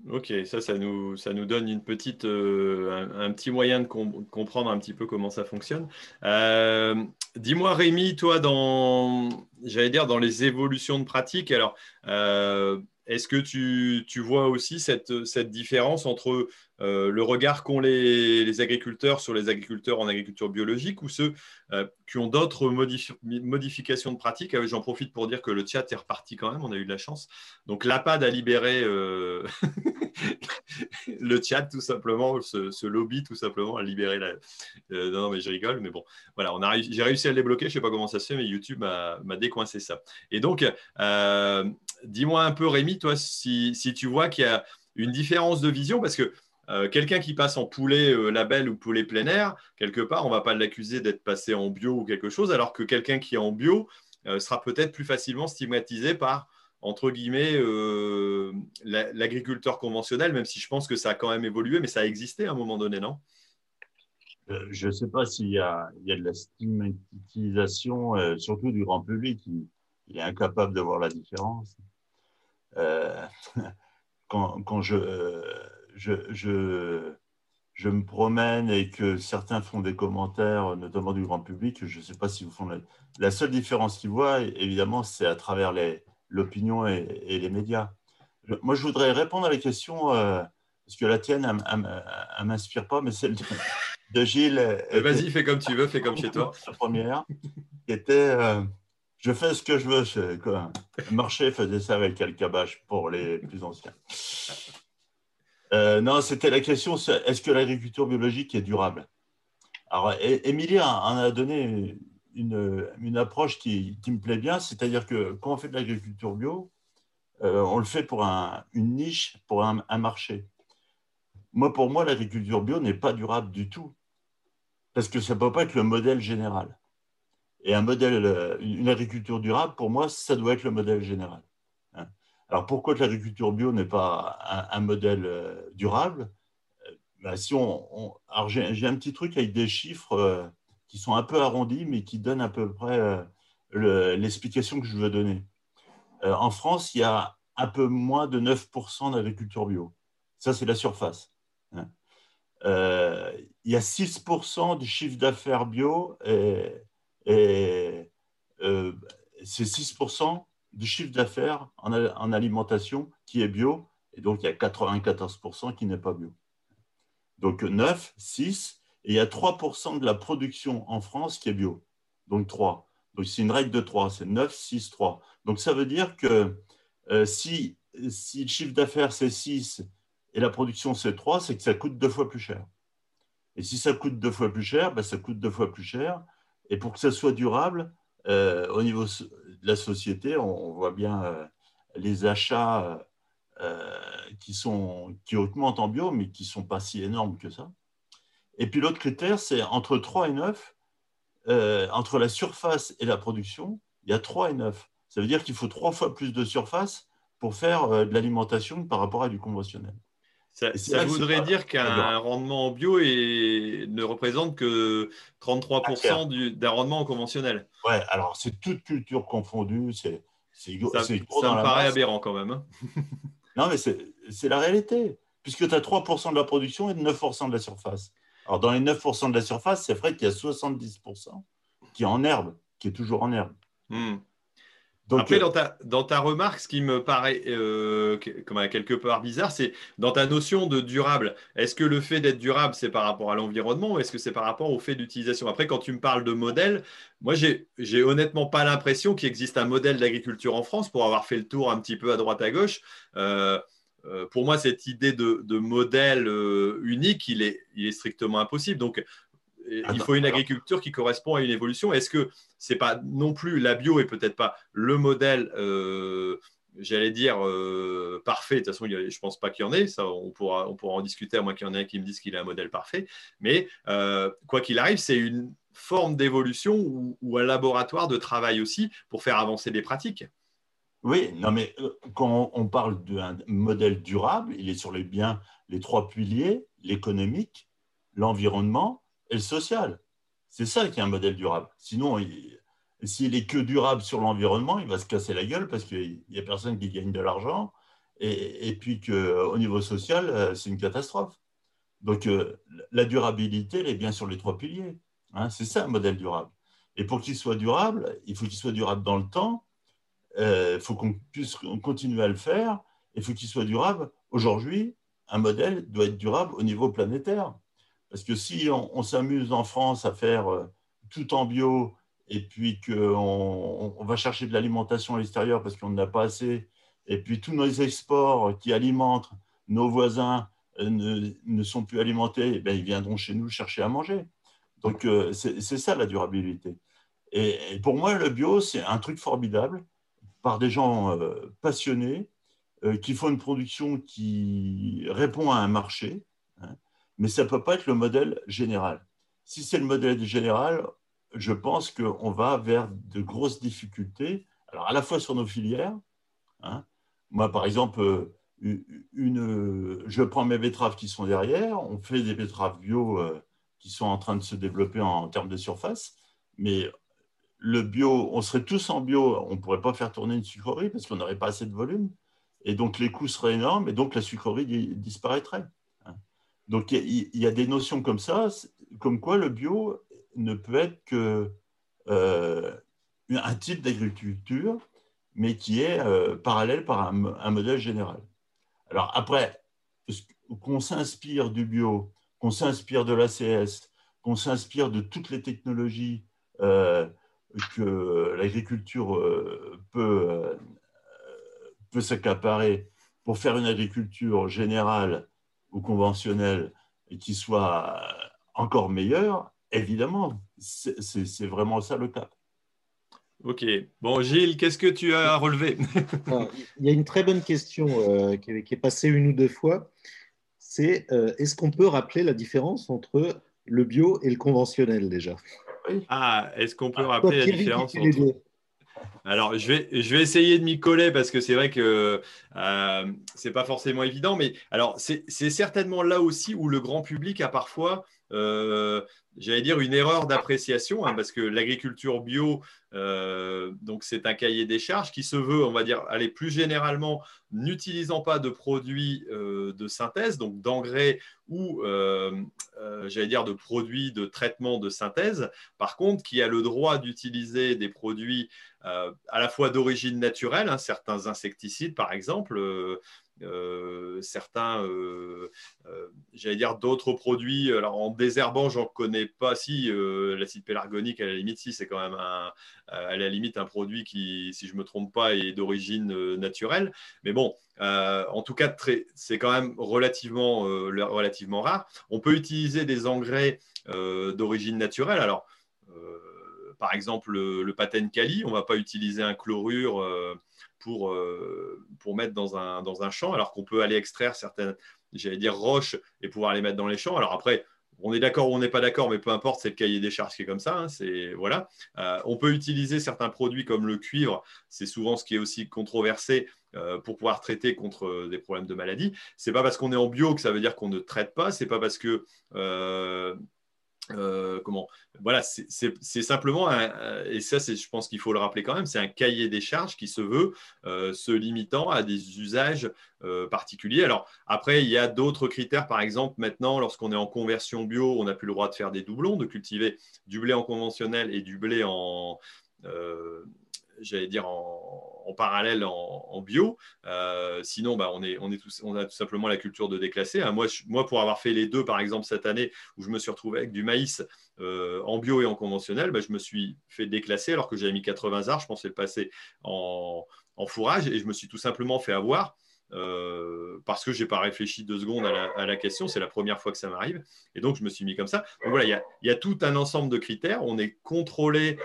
Ok, ça, ça nous, ça nous donne une petite, euh, un, petit moyen de comprendre un petit peu comment ça fonctionne. Euh, dis-moi, Rémi, toi, dans, j'allais dire, dans les évolutions de pratique, alors, euh, est-ce que tu, tu, vois aussi cette, cette différence entre euh, le regard qu'ont les, agriculteurs sur les agriculteurs en agriculture biologique ou ceux euh, qui ont d'autres modifications de pratique. Euh, j'en profite pour dire que le chat est reparti quand même, on a eu de la chance. Donc l'APAD a libéré le chat tout simplement, ce, lobby tout simplement a libéré la... non, mais je rigole, mais bon, voilà, j'ai réussi à les bloquer, je ne sais pas comment ça se fait, mais YouTube m'a décoincé ça. Et donc, dis-moi un peu Rémi, toi, si, si tu vois qu'il y a une différence de vision, parce que euh, quelqu'un qui passe en poulet euh, label ou poulet plein air, quelque part, on ne va pas l'accuser d'être passé en bio ou quelque chose, alors que quelqu'un qui est en bio euh, sera peut-être plus facilement stigmatisé par, entre guillemets, l'agriculteur conventionnel, même si je pense que ça a quand même évolué, mais ça a existé à un moment donné, non? Je ne sais pas s'il y, a, de la stigmatisation, surtout du grand public, est incapable de voir la différence. quand, je je, je, me promène et que certains font des commentaires, notamment du grand public, je ne sais pas si vous font la, seule différence qu'ils voient, évidemment, c'est à travers l'opinion et, les médias. moi, je voudrais répondre à la question, euh, parce que la tienne, elle ne m'inspire pas, mais celle de, Gilles. Vas-y, fais comme tu veux, fais comme chez toi. La première, qui était euh, Je fais ce que je veux. Marché faisait ça avec Alcabache pour les plus anciens. Euh, non, c'était la question, est-ce que l'agriculture biologique est durable? Alors, Émilie en a donné une, approche qui, me plaît bien, c'est-à-dire que quand on fait de l'agriculture bio, euh, on le fait pour une niche, pour un, marché. Moi, pour moi, l'agriculture bio n'est pas durable du tout, parce que ça ne peut pas être le modèle général. Et un modèle, euh, une agriculture durable, pour moi, ça doit être le modèle général. Alors pourquoi l'agriculture bio n'est pas un, modèle euh, durable? Euh, ben, si on, Alors j'ai un petit truc avec des chiffres qui sont un peu arrondis, mais qui donnent à peu près l'explication que je veux donner. En France, il y a un peu moins de 9% d'agriculture bio. Ça, c'est la surface. Hein. il y a 6% du chiffre d'affaires bio et c'est 6% du chiffre d'affaires en, alimentation qui est bio, et donc il y a 94% qui n'est pas bio. Donc 9, 6, et il y a 3% de la production en France qui est bio. Donc 3. Donc c'est une règle de 3, c'est 9, 6, 3. Donc ça veut dire que euh, si, si le chiffre d'affaires c'est 6 et la production c'est 3, c'est que ça coûte deux fois plus cher. Et si ça coûte deux fois plus cher, ben ça coûte deux fois plus cher. Et pour que ça soit durable, euh, au niveau de la société, on, voit bien euh, les achats euh, qui, augmentent en bio, mais qui ne sont pas si énormes que ça. Et puis l'autre critère, c'est entre 3 et 9, entre la surface et la production, il y a 3 et 9. Ça veut dire qu'il faut trois fois plus de surface pour faire de l'alimentation par rapport à du conventionnel. Ça, voudrait dire qu'un rendement bio ne représente que 33% d'un rendement conventionnel. Ouais, alors c'est toute culture confondue. C'est, ça, me paraît aberrant quand même. Hein. non, mais c'est la réalité. Puisque tu as 3% de la production et 9% de la surface. Alors dans les 9% de la surface, c'est vrai qu'il y a 70% qui est en herbe, qui est toujours en herbe. Hmm. Après, euh, dans ta, dans ta, remarque, ce qui me paraît euh, comme quelque part bizarre, c'est dans ta notion de durable. Est-ce que le fait d'être durable, c'est par rapport à l'environnement ou est-ce que c'est par rapport au fait d'utilisation? Après, quand tu me parles de modèle, moi, j'ai honnêtement pas l'impression qu'il existe un modèle d'agriculture en France pour avoir fait le tour un petit peu à droite à gauche. Euh, pour moi, cette idée de, de modèle unique, il est, il est, strictement impossible. Donc, il faut une agriculture qui correspond à une évolution. Est-ce que c'est pas non plus la bio et peut-être pas le modèle, euh, j'allais dire euh, parfait. De toute façon, je ne pense pas qu'il y en ait. Ça, on pourra, on pourra en discuter à moins qu'il y en ait qui me disent qu'il a un modèle parfait. Mais euh, quoi qu'il arrive, c'est une forme d'évolution ou, un laboratoire de travail aussi pour faire avancer des pratiques. Oui, non, mais quand on parle d'un modèle durable, il est sur les biens, les trois piliers, l'économique, l'environnement et le social. C'est ça qui est un modèle durable. Sinon, s'il est que durable sur l'environnement, il va se casser la gueule parce qu'il n'y a personne qui gagne de l'argent et, puis qu'au niveau social, euh, c'est une catastrophe. Donc, euh, la durabilité, elle est bien sur les trois piliers. Hein. c'est ça un modèle durable. Et pour qu'il soit durable, il faut qu'il soit durable dans le temps. Euh, il faut qu'on puisse continuer à le faire. Il faut qu'il soit durable. Aujourd'hui, un modèle doit être durable au niveau planétaire. Parce que si on, s'amuse en France à faire tout en bio et puis qu'on on va chercher de l'alimentation à l'extérieur parce qu'on n'a pas assez, et puis tous nos exports qui alimentent nos voisins euh, ne, sont plus alimentés, eh bien, ils viendront chez nous chercher à manger. Donc, euh, c'est ça la durabilité. Et, pour moi, le bio, c'est un truc formidable par des gens euh, passionnés qui font une production qui répond à un marché, mais ça ne peut pas être le modèle général. Si c'est le modèle général, je pense qu'on va vers de grosses difficultés, alors à la fois sur nos filières. Hein. Moi, par exemple, une, je prends mes betteraves qui sont derrière, on fait des betteraves bio euh, qui sont en train de se développer en, termes de surface, mais le bio, on serait tous en bio, on ne pourrait pas faire tourner une sucrerie parce qu'on n'aurait pas assez de volume, et donc les coûts seraient énormes, et donc la sucrerie disparaîtrait. Donc il y, a des notions comme ça, comme quoi le bio ne peut être que euh, un type d'agriculture, mais qui est euh, parallèle par un modèle général. Alors après, qu'on s'inspire du bio, qu'on s'inspire de l'ACS, qu'on s'inspire de toutes les technologies euh, que l'agriculture peut s'accaparer pour faire une agriculture générale ou conventionnelle et qui soit encore meilleure, évidemment, c'est vraiment ça le cas. Ok. Bon, Gilles, qu'est-ce que tu as relevé Il y a une très bonne question euh, qui, est, passée une ou deux fois. C'est euh, est-ce qu'on peut rappeler la différence entre le bio et le conventionnel déjà? Ah, est-ce qu'on peut ah, rappeler la différence entre... Alors, je vais, je vais essayer de m'y coller parce que c'est vrai que euh, ce n'est pas forcément évident. Mais alors, c'est certainement là aussi où le grand public a parfois euh, j'allais dire, une erreur d'appréciation, hein, parce que l'agriculture bio, euh, donc c'est un cahier des charges qui se veut, on va dire, aller plus généralement, n'utilisant pas de produits euh, de synthèse, donc d'engrais ou, j'allais dire, de produits de traitement de synthèse. Par contre, qui a le droit d'utiliser des produits à la fois d'origine naturelle, hein, certains insecticides, par exemple, euh, certains, euh, euh, j'allais dire d'autres produits. Alors en désherbant, j'en connais pas. Si l'acide pélargonique, à la limite, si c'est quand même un, à la limite un produit qui, si je me trompe pas, est d'origine naturelle. Mais bon, en tout cas, c'est quand même relativement, relativement rare. On peut utiliser des engrais d'origine naturelle. Alors par exemple, le, le Kali, on ne va pas utiliser un chlorure pour, euh, pour mettre dans un, dans un champ, alors qu'on peut aller extraire certaines, j'allais dire, roches et pouvoir les mettre dans les champs. Alors après, on est d'accord ou on n'est pas d'accord, mais peu importe, c'est le cahier des charges qui est comme ça. Hein, c'est voilà. Euh, on peut utiliser certains produits comme le cuivre, c'est souvent ce qui est aussi controversé euh, pour pouvoir traiter contre des problèmes de maladie. C'est pas parce qu'on est en bio que ça veut dire qu'on ne traite pas. C'est pas parce que euh, comment Voilà, c'est simplement, et ça, je pense qu'il faut le rappeler quand même, c'est un cahier des charges qui se veut euh, se limitant à des usages euh, particuliers. Alors après, il y a d'autres critères. Par exemple, maintenant, lorsqu'on est en conversion bio, on n'a plus le droit de faire des doublons, de cultiver du blé en conventionnel et du blé en j'allais dire, en, parallèle en, bio. Euh, sinon, bah, on, est, a tout simplement la culture de déclasser. Hein. Moi, moi, pour avoir fait les deux, par exemple, cette année, où je me suis retrouvé avec du maïs euh, en bio et en conventionnel, bah, je me suis fait déclasser alors que j'avais mis 80 arts. Je pensais le passer en, en fourrage et je me suis tout simplement fait avoir. Euh, parce que je n'ai pas réfléchi deux secondes à la, question. C'est la première fois que ça m'arrive. Et donc, je me suis mis comme ça. Donc voilà, il y, a, tout un ensemble de critères. On est contrôlé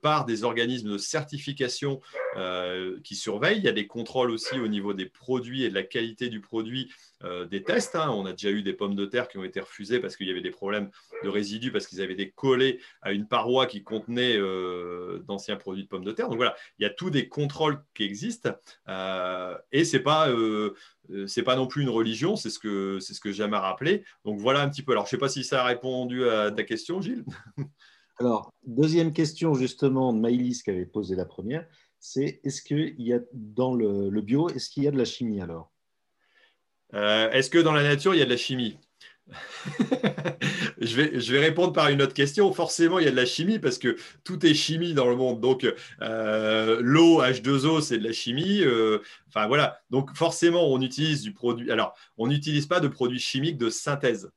par des organismes de certification qui surveillent. Il y a des contrôles aussi au niveau des produits et de la qualité du produit euh, des tests. Hein. On a déjà eu des pommes de terre qui ont été refusées parce qu'il y avait des problèmes de résidus, parce qu'ils avaient été collés à une paroi qui contenait euh, d'anciens produits de pommes de terre. Donc voilà, il y a tous des contrôles qui existent euh, et c'est pas c'est pas non plus une religion, c'est ce que ce que j'aime à rappeler. Donc voilà un petit peu. Alors je sais pas si ça a répondu à ta question, Gilles. Alors deuxième question justement de Maïlis qui avait posé la première, c'est est-ce qu'il y a dans le bio, est-ce qu'il y a de la chimie alors? Euh, est-ce que dans la nature, il y a de la chimie je, vais, répondre par une autre question. Forcément, il y a de la chimie parce que tout est chimie dans le monde. Donc, euh, l'eau H2O, c'est de la chimie. Euh, voilà. Donc, forcément, on utilise du produit. Alors, on n'utilise pas de produits chimiques de synthèse.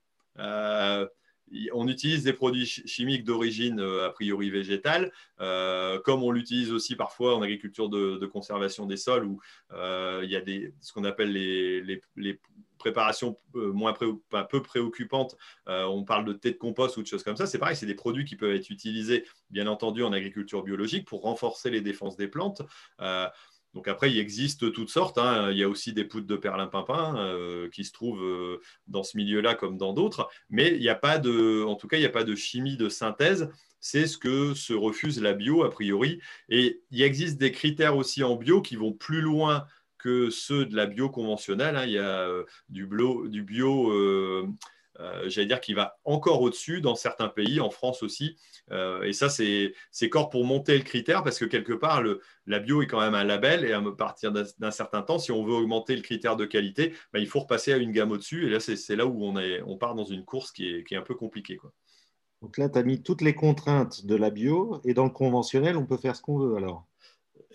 On utilise des produits chimiques d'origine a priori végétale, comme on l'utilise aussi parfois en agriculture de, conservation des sols, où il y a ce qu'on appelle les, les préparation euh, moins peu préoccupante, euh, on parle de thé de compost ou de choses comme ça, c'est pareil, c'est des produits qui peuvent être utilisés, bien entendu, en agriculture biologique pour renforcer les défenses des plantes. Euh, donc après, il existe toutes sortes. Hein. Il y a aussi des poudres de perlimpinpin qui se trouvent dans ce milieu-là comme dans d'autres. Mais il n'y a pas de, en tout cas, il n'y a pas de chimie de synthèse. C'est ce que se refuse la bio a priori. Et il existe des critères aussi en bio qui vont plus loin que ceux de la bio conventionnelle. Hein. Il y a euh, du, bio, euh, euh, j'allais dire, qui va encore au-dessus dans certains pays, en France aussi. et ça, c'est corps pour monter le critère parce que quelque part, le, la bio est quand même un label et à partir d'un certain temps, si on veut augmenter le critère de qualité, bah, il faut repasser à une gamme au-dessus. Et là, c'est là où on, est, on part dans une course qui est, qui est un peu compliquée. Quoi. Donc là, tu as mis toutes les contraintes de la bio et dans le conventionnel, on peut faire ce qu'on veut alors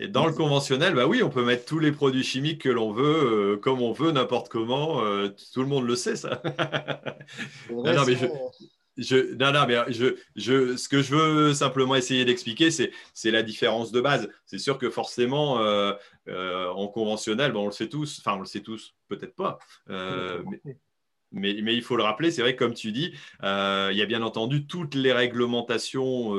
et dans le conventionnel, bah oui, on peut mettre tous les produits chimiques que l'on veut, euh, comme on veut, n'importe comment. Euh, tout le monde le sait, ça. non, non, mais je, non, non, mais je, je, ce que je veux simplement essayer d'expliquer, c'est, la différence de base. C'est sûr que forcément, euh, en conventionnel, on le sait tous, enfin, on le sait tous, peut-être pas. Mais, mais, il faut le rappeler, c'est vrai que comme tu dis, il y a bien entendu toutes les réglementations,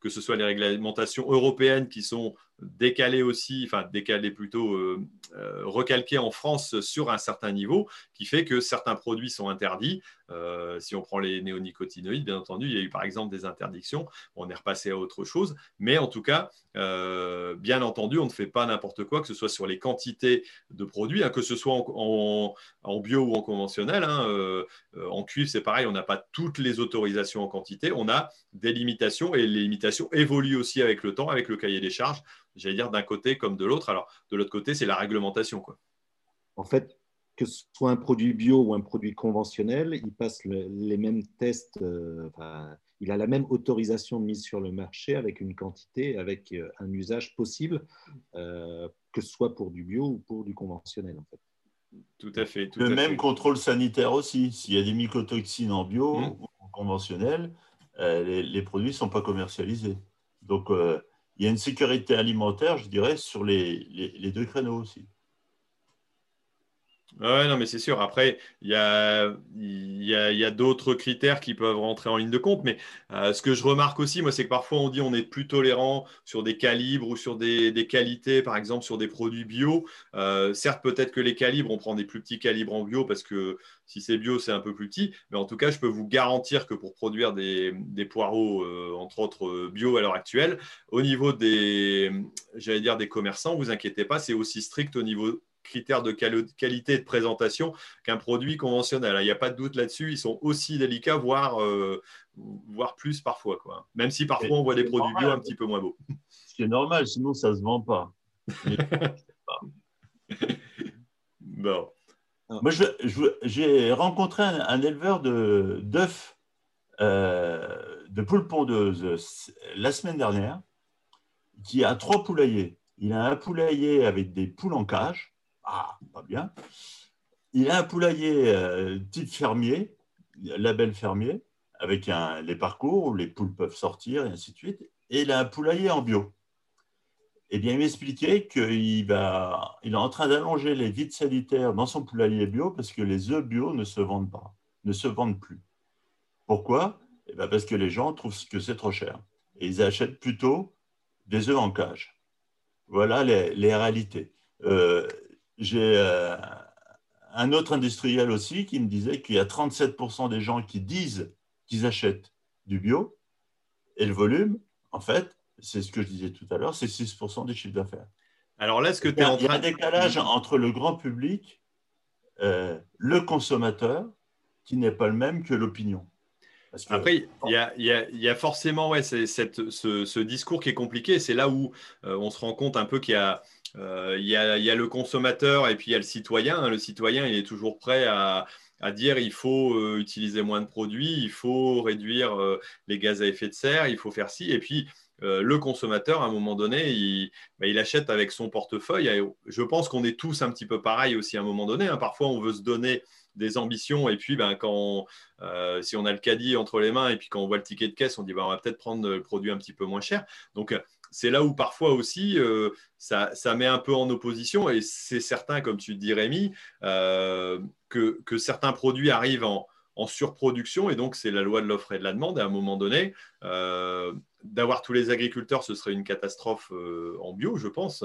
que ce soit les réglementations européennes qui sont décalé aussi, enfin décalé plutôt euh, euh, recalqué en France sur un certain niveau, qui fait que certains produits sont interdits. Euh, si on prend les néonicotinoïdes, bien entendu, il y a eu par exemple des interdictions. On est repassé à autre chose, mais en tout cas, bien entendu, on ne fait pas n'importe quoi, que ce soit sur les quantités de produits, hein, que ce soit en, bio ou en conventionnel. Hein, en cuivre, c'est pareil, on n'a pas toutes les autorisations en quantité, on a des limitations et les limitations évoluent aussi avec le temps, avec le cahier des charges j'allais dire, d'un côté comme de l'autre. Alors, de l'autre côté, c'est la réglementation. Quoi. En fait, que ce soit un produit bio ou un produit conventionnel, il passe les mêmes tests, euh, il a la même autorisation de mise sur le marché avec une quantité, avec euh, un usage possible, euh, que ce soit pour du bio ou pour du conventionnel. En fait. Tout à fait. le même contrôle sanitaire aussi. S'il y a des mycotoxines en bio mmh. ou en conventionnel, les, produits ne sont pas commercialisés. Donc, il y a une sécurité alimentaire, je dirais, sur les, les, deux créneaux aussi. Oui, non, mais c'est sûr. Après, il y a, d'autres critères qui peuvent rentrer en ligne de compte. Mais euh, ce que je remarque aussi, moi, c'est que parfois on dit on est plus tolérant sur des calibres ou sur des, qualités, par exemple sur des produits bio. Euh, certes, peut-être que les calibres, on prend des plus petits calibres en bio parce que si c'est bio, c'est un peu plus petit. Mais en tout cas, je peux vous garantir que pour produire des, poireaux, euh, entre autres bio à l'heure actuelle, au niveau des, j'allais dire des commerçants, vous inquiétez pas, c'est aussi strict au niveau critères de qualité et de présentation qu'un produit conventionnel. Il n'y a pas de doute là-dessus. Ils sont aussi délicats, voire, euh, voire plus parfois. Quoi. Même si parfois on voit des produits bio un petit peu moins beaux. Ce qui est normal, sinon ça ne se vend pas. bon. Moi, j'ai rencontré un, éleveur d'œufs euh, de poules pondeuses la semaine dernière qui a trois poulaillers. Il a un poulailler avec des poules en cage. Ah, pas bien. Il a un poulailler euh, type fermier, label fermier, avec les parcours où les poules peuvent sortir et ainsi de suite. Et il a un poulailler en bio eh bien, il m'expliquait qu'il est en train d'allonger les vides sanitaires dans son poulailler bio parce que les œufs bio ne se vendent pas, ne se vendent plus. Pourquoi? Eh bien Parce que les gens trouvent que c'est trop cher. et ils achètent plutôt des œufs en cage. Voilà les, réalités. Euh, j'ai euh, un autre industriel aussi qui me disait qu'il y a 37% des gens qui disent qu'ils achètent du bio, et le volume, en fait, c'est ce que je disais tout à l'heure, c'est 6% des chiffres d'affaires. Alors là, ce que tu es en train Il y a un décalage entre le grand public, euh, le consommateur, qui n'est pas le même que l'opinion. Après, il y, a, forcément ouais, ce, ce, discours qui est compliqué. C'est là où euh, on se rend compte un peu qu'il euh, y, a, le consommateur et puis il y a le citoyen. Le citoyen, il est toujours prêt à, dire il faut euh, utiliser moins de produits, il faut réduire les gaz à effet de serre, il faut faire ci. Et puis, le consommateur, à un moment donné, il, bah, achète avec son portefeuille. je pense qu'on est tous un petit peu pareil aussi à un moment donné. Hein. Parfois, on veut se donner des ambitions. Et puis, ben, quand euh, si on a le caddie entre les mains et puis quand on voit le ticket de caisse, on dit ben, on va peut-être prendre le produit un petit peu moins cher. Donc, c'est là où parfois aussi euh, ça, met un peu en opposition. Et c'est certain, comme tu dis, Rémi, euh, que, que, certains produits arrivent en, surproduction. Et donc, c'est la loi de l'offre et de la demande. À un moment donné, d'avoir tous les agriculteurs, ce serait une catastrophe en bio, je pense,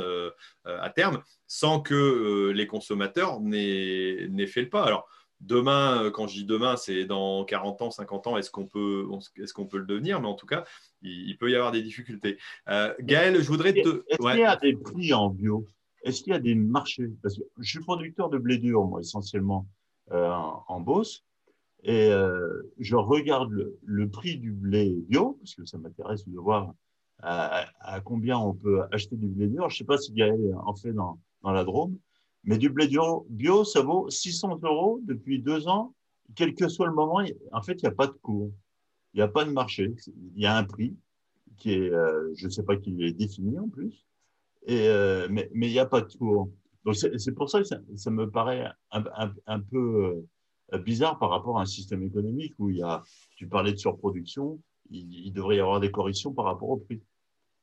à terme, sans que les consommateurs n'aient fait le pas. Demain, euh, quand je dis demain, c'est dans 40 ans, 50 ans, est-ce qu'on peut, est qu'on peut le devenir? Mais en tout cas, il, peut y avoir des difficultés. Euh, Gaël, je voudrais te. Est-ce qu'il y a des prix en bio? Est-ce qu'il y a des marchés? Parce que je suis producteur de blé dur, moi, essentiellement euh, en, Beauce. Et je regarde le, prix du blé bio, parce que ça m'intéresse de voir à, combien on peut acheter du blé dur. Je ne sais pas si Gaël en fait dans, dans la Drôme. Mais du blé bio, ça vaut 600 euros depuis deux ans, quel que soit le moment. En fait, il n'y a pas de cours, il n'y a pas de marché. Il y a un prix qui est, euh, je ne sais pas qui est défini en plus, et, euh, mais, il n'y a pas de cours. Donc, c'est pour ça que ça, me paraît un, peu euh, bizarre par rapport à un système économique où il y a, tu parlais de surproduction, il devrait y avoir des corrections par rapport au prix.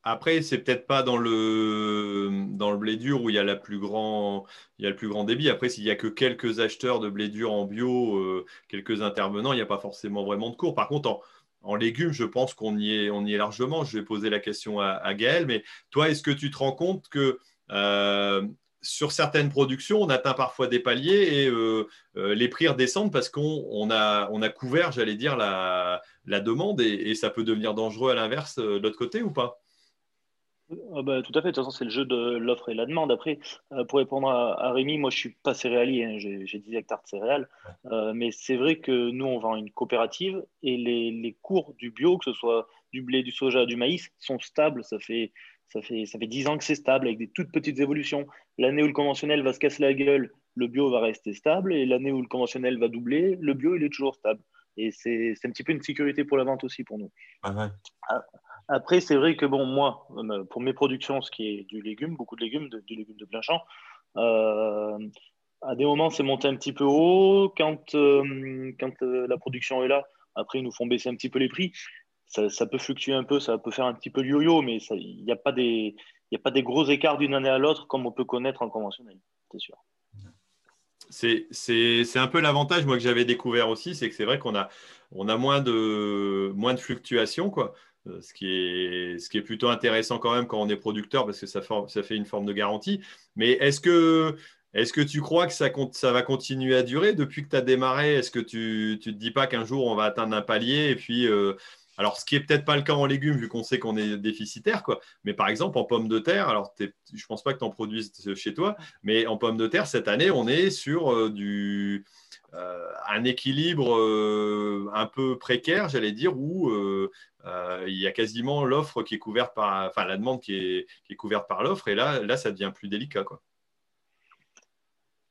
Après, c'est peut-être pas dans le, dans le blé dur où il y, a la plus grand, il y a le plus grand débit. Après, s'il n'y a que quelques acheteurs de blé dur en bio, euh, quelques intervenants, il n'y a pas forcément vraiment de cours. Par contre, en, légumes, je pense qu'on y, est, on y est largement. Je vais poser la question à, Gaël. Mais toi, est-ce que tu te rends compte que euh, sur certaines productions, on atteint parfois des paliers et euh, les prix redescendent parce qu'on a, on a couvert, j'allais dire, la, la demande et, ça peut devenir dangereux à l'inverse de l'autre côté ou pas? Ah bah, tout à fait, de toute façon, c'est le jeu de l'offre et la demande. Après, euh, pour répondre à, Rémi, moi, je suis pas céréalier, hein, j'ai 10 hectares de céréales, euh, mais c'est vrai que nous, on vend une coopérative et les, les, cours du bio, que ce soit du blé, du soja, du maïs, sont stables. Ça fait, ça fait, ça fait 10 ans que c'est stable, avec des toutes petites évolutions. L'année où le conventionnel va se casser la gueule, le bio va rester stable, et l'année où le conventionnel va doubler, le bio, il est toujours stable. Et c'est un petit peu une sécurité pour la vente aussi pour nous. Ah, après, c'est vrai que bon, moi, euh, pour mes productions, ce qui est du légume, beaucoup de légumes, du légume de plein champ, euh, à des moments, c'est monté un petit peu haut. Quand, euh, quand la production est là, après, ils nous font baisser un petit peu les prix. Ça, peut fluctuer un peu, ça peut faire un petit peu le yo-yo, mais il n'y a, pas des, a pas des gros écarts d'une année à l'autre comme on peut connaître en conventionnel, c'est sûr. C'est un peu l'avantage, moi, que j'avais découvert aussi, c'est que c'est vrai qu'on a, on a moins, de, moins de fluctuations, quoi. Euh, ce qui, est, ce qui est plutôt intéressant quand même quand on est producteur parce que ça, ça fait une forme de garantie. Mais est-ce que, est que tu crois que ça, ça va continuer à durer depuis que tu as démarré? Est-ce que tu ne te dis pas qu'un jour on va atteindre un palier et puis. Euh, alors, ce qui est peut-être pas le cas en légumes, vu qu'on sait qu'on est déficitaire, quoi. Mais par exemple, en pommes de terre, alors je ne pense pas que tu en produises chez toi, mais en pommes de terre, cette année, on est sur euh, du, un équilibre un peu précaire, j'allais dire, où euh, il y a quasiment l'offre qui est couverte par, enfin la demande qui est, couverte par l'offre, et là, là, ça devient plus délicat, quoi.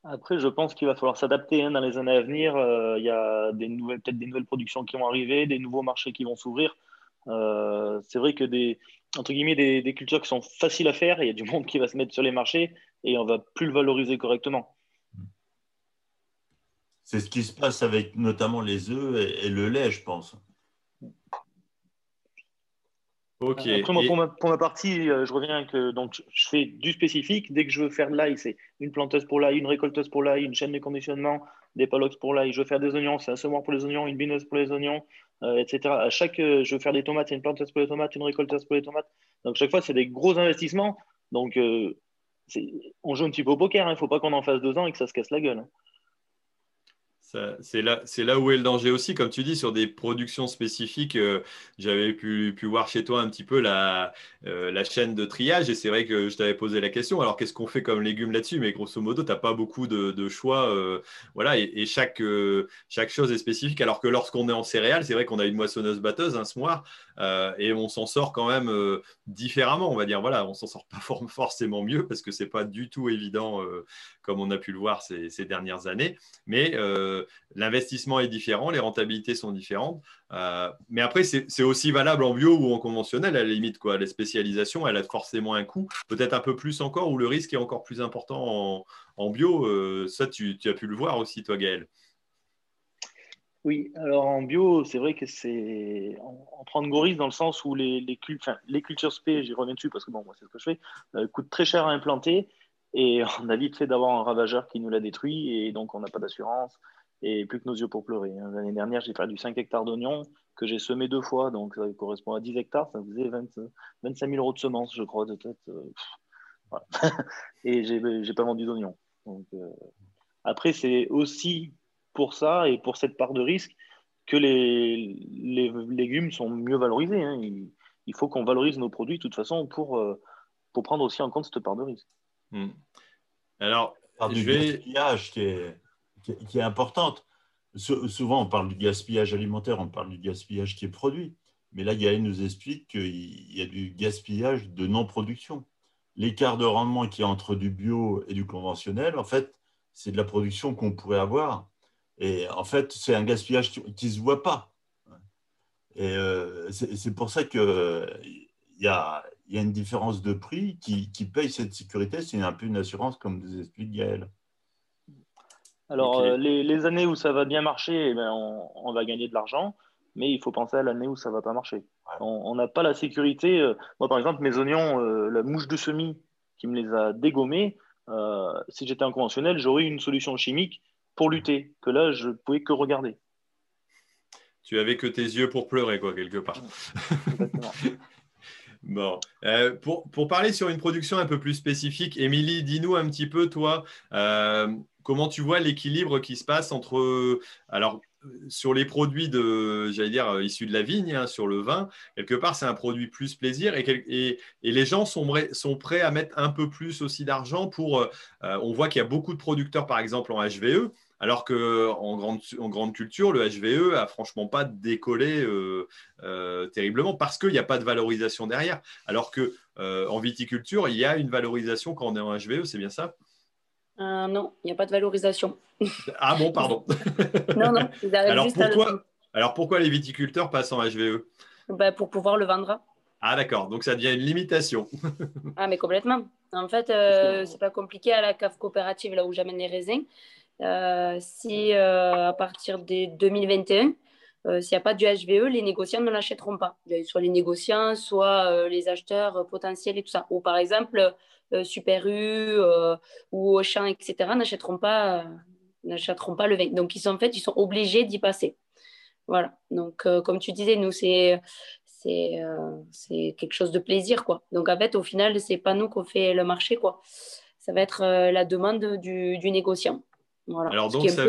Après, je pense qu'il va falloir s'adapter hein, dans les années à venir. Euh, il y a des nouvelles, peut-être des nouvelles productions qui vont arriver, des nouveaux marchés qui vont s'ouvrir. Euh, c'est vrai que des, entre guillemets, des, cultures qui sont faciles à faire, il y a du monde qui va se mettre sur les marchés et on va plus le valoriser correctement. C'est ce qui se passe avec notamment les œufs et le lait, je pense. Après, moi, pour, ma, partie, euh, je reviens que donc, je fais du spécifique. Dès que je veux faire de l'ail, c'est une planteuse pour l'ail, une récolteuse pour l'ail, une chaîne de conditionnement, des palox pour l'ail. Je veux faire des oignons, c'est un semoir pour les oignons, une bineuse pour les oignons, etc. À chaque, je veux faire des tomates, il y a une plantation pour les tomates, une récolteuse pour les tomates. Donc chaque fois, c'est des gros investissements. Donc on joue un petit peu au poker. Il hein. ne faut pas qu'on en fasse deux ans et que ça se casse la gueule. Hein. C'est là, là, où est le danger aussi, comme tu dis, sur des productions spécifiques. Euh, j'avais pu, voir chez toi un petit peu la, euh, la chaîne de triage et c'est vrai que je t'avais posé la question. Alors, qu'est-ce qu'on fait comme légumes là-dessus? Mais grosso modo, tu n'as pas beaucoup de, de choix. Euh, voilà, et, chaque, chaque chose est spécifique. Alors que lorsqu'on est en céréales, c'est vrai qu'on a une moissonneuse-batteuse, un semoir, et on s'en sort quand même différemment. On va dire, voilà, on s'en sort pas forcément mieux parce que c'est pas du tout évident comme on a pu le voir ces, dernières années. Mais l'investissement est différent, les rentabilités sont différentes. Euh, mais après, c'est aussi valable en bio ou en conventionnel, à la limite. Quoi. Les spécialisations, elle a forcément un coût, peut-être un peu plus encore, ou le risque est encore plus important en, bio. Euh, ça, tu, as pu le voir aussi, toi, Gaël. Oui, alors en bio, c'est vrai que c'est. On, prend de risques dans le sens où les, les, les cultures SP, j'y reviens dessus parce que bon, moi, c'est ce que je fais, euh, coûtent très cher à implanter. Et on a vite fait d'avoir un ravageur qui nous l'a détruit et donc on n'a pas d'assurance et plus que nos yeux pour pleurer. Hein. L'année dernière, j'ai perdu 5 hectares d'oignons que j'ai semés deux fois, donc ça correspond à 10 hectares, ça faisait 25 000 euros de semences, je crois, de tête. Euh, et j'ai pas vendu d'oignons. Euh, après, c'est aussi pour ça et pour cette part de risque que les, les légumes sont mieux valorisés. Hein. Il, faut qu'on valorise nos produits de toute façon pour, euh, pour prendre aussi en compte cette part de risque. Hmm. Alors, je vais... qui est qui, est importante. souvent, on parle du gaspillage alimentaire, on parle du gaspillage qui est produit. Mais là, Gaël nous explique qu'il y a du gaspillage de non-production. L'écart de rendement qui est entre du bio et du conventionnel, en fait, c'est de la production qu'on pourrait avoir. Et en fait, c'est un gaspillage qui ne se voit pas. Et euh, c'est pour ça qu'il y a, y a une différence de prix qui, qui paye cette sécurité. C'est un peu une assurance, comme nous explique Gaël. Alors, euh, les, années où ça va bien marcher, eh ben, on, va gagner de l'argent, mais il faut penser à l'année où ça ne va pas marcher. On n'a pas la sécurité. Euh, moi, par exemple, mes oignons, euh, la mouche de semis qui me les a dégommés, si j'étais un conventionnel, j'aurais une solution chimique pour lutter, que là, je ne pouvais que regarder. Tu avais que tes yeux pour pleurer, quoi, quelque part. Bon, pour, pour, parler sur une production un peu plus spécifique, Émilie, dis-nous un petit peu, toi, comment tu vois l'équilibre qui se passe entre, alors, sur les produits de, j'allais dire, euh, issus de la vigne, hein, sur le vin, quelque part, c'est un produit plus plaisir et, les gens sont, sont, prêts à mettre un peu plus aussi d'argent pour. Euh, euh, on voit qu'il y a beaucoup de producteurs, par exemple, en HVE, alors qu'en grande, en grande culture, le HVE a franchement pas décollé terriblement parce qu'il n'y a pas de valorisation derrière. Alors que en viticulture, il y a une valorisation quand on est en HVE, c'est bien ça? Euh, non, il n'y a pas de valorisation. Ah bon, pardon. non, non, alors, pourquoi, alors pourquoi les viticulteurs passent en HVE bah, Pour pouvoir le vendre. Ah d'accord, donc ça devient une limitation. ah mais complètement. En fait, euh, c'est pas compliqué à la cave coopérative là où j'amène les raisins. Euh, si euh, à partir de 2021, s'il n'y a pas du HVE, les négociants ne l'achèteront pas. Soit les négociants, soit les acheteurs potentiels et tout ça. Ou par exemple, euh, Super U euh, ou Auchan, etc., n'achèteront pas, n'achèteront pas le vin. Donc, ils sont, en fait, ils sont obligés d'y passer. Voilà. Donc, euh, comme tu disais, nous, c'est c'est quelque chose de plaisir quoi. Donc en fait au final c'est pas nous qu'on fait le marché quoi. Ça va être la demande du, du négociant. Voilà. Alors donc ça,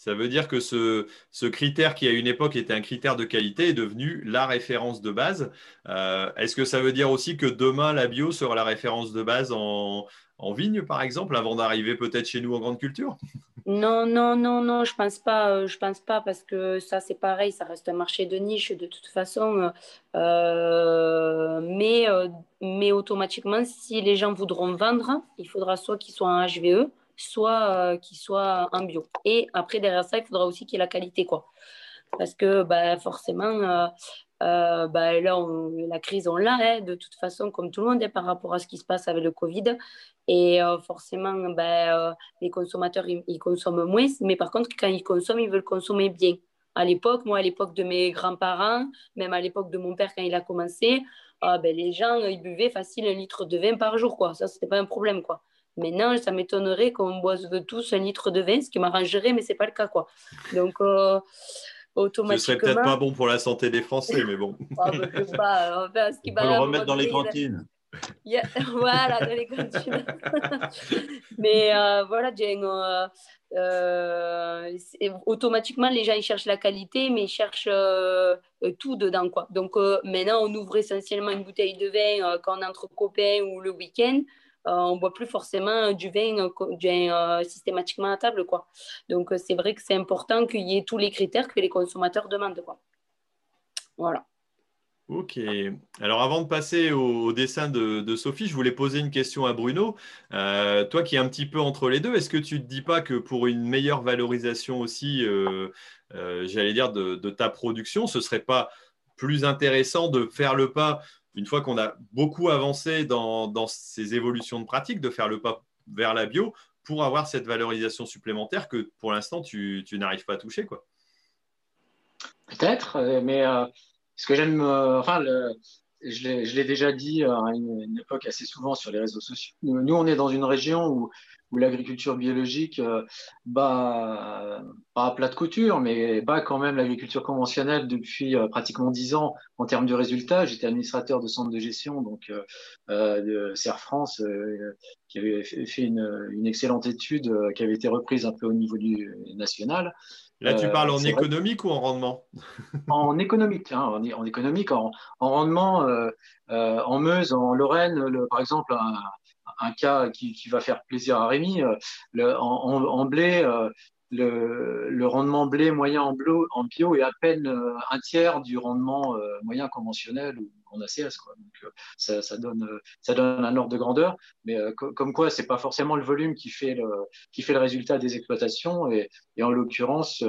ça veut dire que ce, critère qui à une époque était un critère de qualité est devenu la référence de base. Euh, est-ce que ça veut dire aussi que demain la bio sera la référence de base en, vigne, par exemple, avant d'arriver peut-être chez nous en grande culture? Non, non, non, non, je pense pas. Euh, je pense pas parce que ça c'est pareil, ça reste un marché de niche de toute façon. Euh, mais, mais automatiquement, si les gens voudront vendre, il faudra soit qu'ils soient en HVE soit euh, soit en bio. Et après, derrière ça, il faudra aussi qu'il y ait la qualité, quoi. Parce que bah, forcément, euh, euh, bah, là, la crise, on l'a, hein, de toute façon, comme tout le monde, hein, par rapport à ce qui se passe avec le Covid. Et forcément, bah, les consommateurs, ils, consomment moins. Mais par contre, quand ils consomment, ils veulent consommer bien. À l'époque, moi, à l'époque de mes grands-parents, même à l'époque de mon père, quand il a commencé, ah, ben, les gens, ils buvaient facile un litre de vin par jour. Quoi. Ça, c'était pas un problème. Quoi. Maintenant, ça m'étonnerait qu'on boive tous un litre de vin, ce qui m'arrangerait, mais ce n'est pas le cas. Quoi. Donc, euh, automatiquement. Ce serait peut-être pas bon pour la santé des Français, mais bon. Ah, bah, je sais pas, enfin, ce qui On va peut le remettre dans les cantines. voilà, dans les cantines. Mais euh, voilà, Jane, euh, euh, c'est- automatiquement, les gens ils cherchent la qualité, mais ils cherchent euh, euh, tout dedans. Quoi. Donc euh, maintenant, on ouvre essentiellement une bouteille de vin euh, quand on est entre copains ou le week-end. Euh, on ne boit plus forcément du vin, euh, euh, systématiquement à table. Quoi. Donc c'est vrai que c'est important qu'il y ait tous les critères que les consommateurs demandent. Quoi. Voilà. Ok. Alors avant de passer au, dessin de, Sophie, je voulais poser une question à Bruno. Toi qui es un petit peu entre les deux, est-ce que tu ne te dis pas que pour une meilleure valorisation aussi, j'allais dire, de, de ta production, ce serait pas plus intéressant de faire le pas, une fois qu'on a beaucoup avancé dans, ces évolutions de pratique, de faire le pas vers la bio pour avoir cette valorisation supplémentaire que pour l'instant tu, n'arrives pas à toucher, quoi. Peut-être, euh, mais euh, ce que j'aime, euh, je l'ai déjà dit à une, une époque assez souvent sur les réseaux sociaux. Nous, on est dans une région où, où l'agriculture biologique euh, bat, pas à plat de couture, mais bat quand même l'agriculture conventionnelle depuis euh, pratiquement dix ans en termes de résultats. J'étais administrateur de centre de gestion donc euh, de Serre France, qui avait fait une, une excellente étude qui avait été reprise un peu au niveau du national. Là, tu Euh, parles en vrai. économique ou en rendement? En économique, hein, en, en économique, en, en rendement, euh, euh, en Meuse, en Lorraine, le- par exemple, un, un cas qui, va faire plaisir à Rémi, euh, en, blé, euh, le, rendement blé moyen en, bio, est à peine euh, un tiers du rendement moyen conventionnel ou en ACS. Donc, ça, donne, un ordre de grandeur, mais co- comme quoi, c'est pas forcément le volume qui fait le, résultat des exploitations, et, en l'occurrence,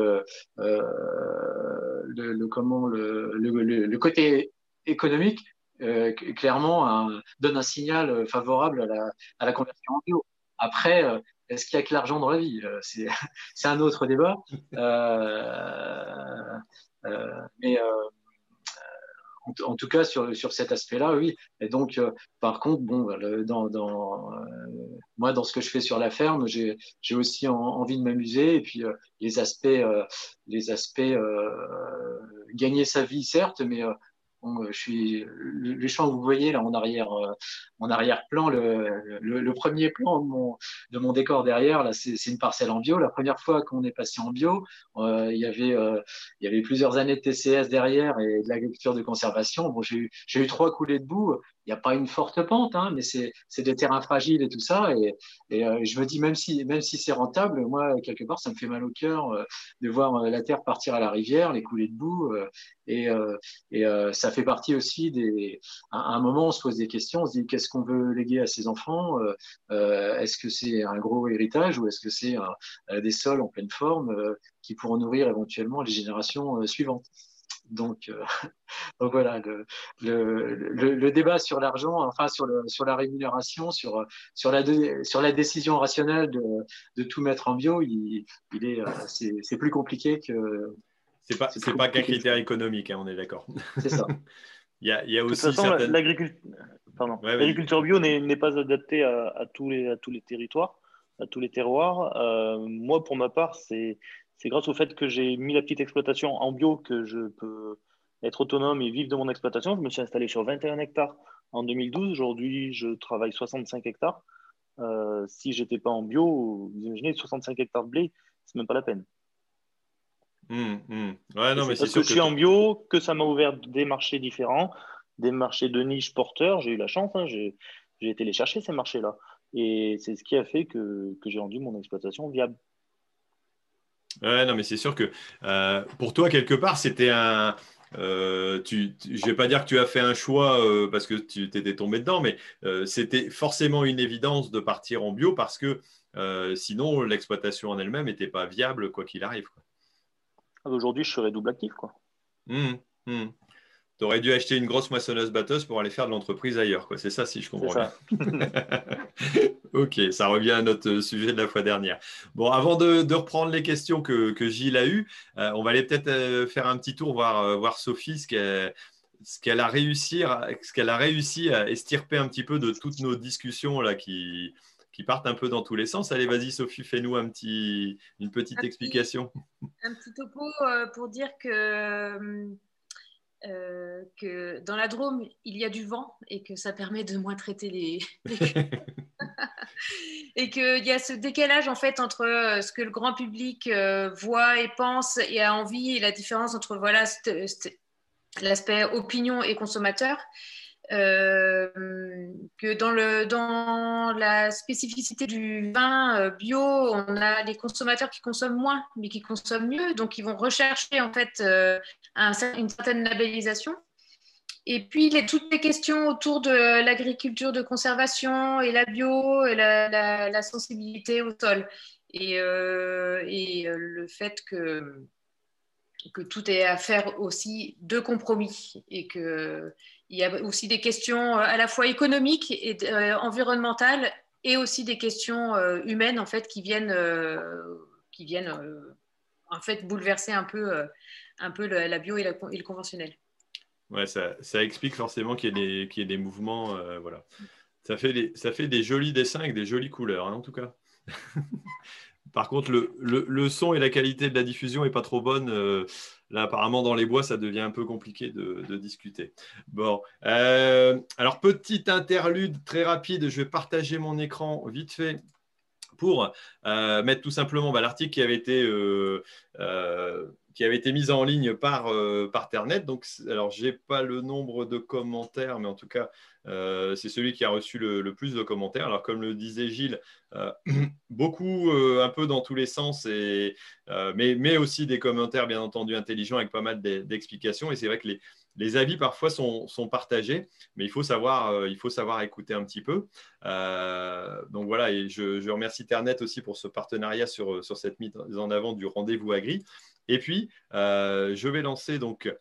comment, le côté économique euh, clairement donne un signal favorable à la, conversion en bio. Après, euh, est-ce qu'il y a que l'argent dans la vie? Euh, C'est c'est un autre débat. Euh, euh, mais euh, en, tout cas, sur, sur cet aspect-là, oui. Et donc, euh, par contre, bon, dans, dans, euh, moi, dans ce que je fais sur la ferme, j'ai j'ai aussi en- envie de m'amuser. Et puis, euh, les aspects, euh, les aspects euh, gagner sa vie, certes, mais euh, bon, je suis le, le champ que vous voyez là en arrière, euh, arrière-plan, le, premier plan de mon, décor derrière, là, c'est une parcelle en bio. La première fois qu'on est passé en bio, euh, il y avait euh, il y avait plusieurs années de TCS derrière et de l'agriculture de conservation. Bon, j'ai eu, j'ai eu trois coulées de boue. Il n'y a pas une forte pente, hein, mais c'est, des terrains fragiles et tout ça. Et, euh, je me dis, même si, c'est rentable, moi, quelque part, ça me fait mal au cœur euh, de voir euh, la terre partir à la rivière, les coulées de boue. et ça fait partie aussi des. À un moment, on se pose des questions, on se dit, qu'est-ce qu'on veut léguer à ses enfants Est-ce que c'est un gros héritage ou est-ce que c'est des sols en pleine forme qui pourront nourrir éventuellement les générations suivantes? Donc, euh, donc voilà, le, le, le, le débat sur l'argent, enfin sur, le, sur la rémunération, sur, sur, la, de- sur la décision rationnelle de, de tout mettre en bio, il, il est, euh, c'est, c'est plus compliqué que. C'est pas, C'est pas qu'un critère économique, hein, on est d'accord. C'est ça. Il y a, il y a De toute aussi façon, certaines. l'agriculture pardon. Ouais, vas-y. l'agriculture bio n'est n'est pas adaptée à, à tous les, à tous les territoires, à tous les terroirs. Euh, moi, pour ma part, c'est c'est grâce au fait que j'ai mis la petite exploitation en bio que je peux être autonome et vivre de mon exploitation. Je me suis installé sur 21 hectares en 2012. Aujourd'hui, je travaille 65 hectares. Euh, si j'étais pas en bio, vous imaginez 65 hectares de blé, c'est même pas la peine. Ouais, non, Et mais c'est c'est parce que je suis en bio que ça m'a ouvert des marchés différents, des marchés de niche porteurs. J'ai eu la chance, hein, j'ai j'ai été les chercher ces marchés-là. Et c'est ce qui a fait que, que j'ai rendu mon exploitation viable. Ouais, non, mais c'est sûr que euh, pour toi, quelque part, c'était un. euh, tu, tu- je vais pas dire que tu as fait un choix euh, parce que tu t'étais tombé dedans, mais c'était forcément une évidence de partir en bio parce que sinon, l'exploitation en elle-même n'était pas viable, quoi qu'il arrive. quoi. Aujourd'hui, je serais double actif. Quoi. Hum, hum. Tu aurais dû acheter une grosse moissonneuse-batteuse pour aller faire de l'entreprise ailleurs, quoi. C'est ça, si je comprends bien. ok, ça revient à notre sujet de la fois dernière. Bon, avant de, de reprendre les questions que, que Gilles a eues, euh, on va aller peut-être euh, faire un petit tour, voir, euh, voir Sophie, ce qu'elle ce qu'elle a, réussi à- ce qu'elle a réussi à estirper un petit peu de toutes nos discussions là, qui, partent un peu dans tous les sens. Allez, vas-y, Sophie, fais-nous un petit, une petite explication. un petit topo pour dire que euh, que dans la Drôme, il y a du vent et que ça permet de moins traiter les. et qu'il y a ce décalage en fait entre euh, ce que le grand public euh, voit et pense et a envie et la différence entre voilà l'aspect opinion et consommateur. Euh, que dans, le, dans la spécificité du vin euh, bio, on a les consommateurs qui consomment moins, mais qui consomment mieux, donc ils vont rechercher en fait euh, une certaine labellisation. Et puis les, toutes les questions autour de l'agriculture de conservation et la bio et la, sensibilité au sol et, et le fait que que tout est à faire aussi de compromis et que il y a aussi des questions euh, à la fois économiques et euh, environnementales et aussi des questions euh, humaines en fait qui viennent, qui viennent en fait bouleverser un peu, un peu la bio et, le conventionnel. Ouais, ça, explique forcément qu'il y, y, ait des mouvements. voilà. ça, fait des, ça fait des jolis dessins avec des jolies couleurs, hein, en tout cas. Par contre, le, le, son et la qualité de la diffusion n'est pas trop bonne. Là, apparemment, dans les bois, ça devient un peu compliqué de, discuter. Bon, euh, alors petite interlude très rapide. Je vais partager mon écran vite fait pour euh, mettre tout simplement bah, l'article qui avait été euh, qui avait été mis en ligne par, par Ternet. Donc, alors, je n'ai pas le nombre de commentaires, mais en tout cas, euh, c'est celui qui a reçu le, plus de commentaires. Alors, comme le disait Gilles, euh, beaucoup, euh, un peu dans tous les sens, et, mais, mais, aussi des commentaires, bien entendu, intelligents avec pas mal d'explications. Et c'est vrai que les, les, avis, parfois, sont, sont, partagés, mais il faut, savoir, il faut savoir écouter un petit peu. donc voilà, et je, je, remercie Ternet aussi pour ce partenariat sur, sur cette mise en avant du rendez-vous agri. Et puis, je vais lancer donc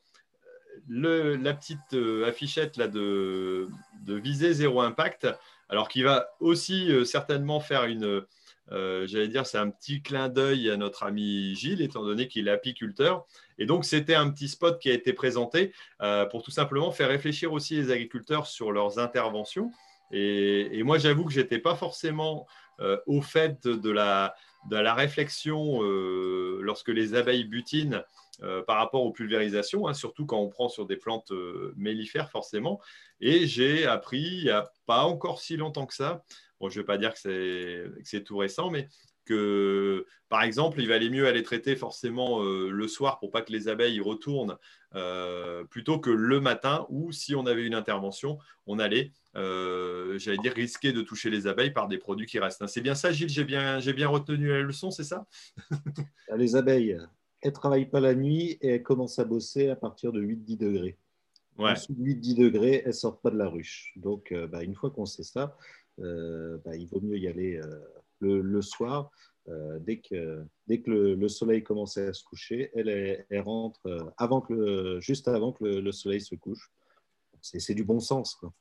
la petite euh, affichette là, de, de viser zéro impact, alors qui va aussi euh, certainement faire une, euh, j'allais dire, c'est un petit clin d'œil à notre ami Gilles, étant donné qu'il est apiculteur. Et donc, c'était un petit spot qui a été présenté pour tout simplement faire réfléchir aussi les agriculteurs sur leurs interventions. Et, moi, j'avoue que je n'étais pas forcément au fait de la réflexion lorsque les abeilles butinent euh, par rapport aux pulvérisations, hein, surtout quand on prend sur des plantes euh, mellifères forcément. Et j'ai appris il n'y a pas encore si longtemps que ça, bon, je ne vais pas dire que c'est tout récent, mais que, par exemple, il valait mieux aller traiter forcément euh, le soir pour pas que les abeilles retournent plutôt que le matin où, si on avait une intervention, on allait, j'allais dire, risquer de toucher les abeilles par des produits qui restent. C'est bien ça, Gilles J'ai bien, bien retenu la leçon, c'est ça? Les abeilles, elle ne travaille pas la nuit et elle commence à bosser à partir de 8-10 degrés. Ouais. En dessous de 8-10 degrés, elle ne sort pas de la ruche. Donc, euh, bah, une fois qu'on sait ça, euh, bah, il vaut mieux y aller euh, le, soir. dès que, dès que le, soleil commence à se coucher, elle, elle rentre avant que juste avant que le, soleil se couche. C'est du bon sens. Quoi.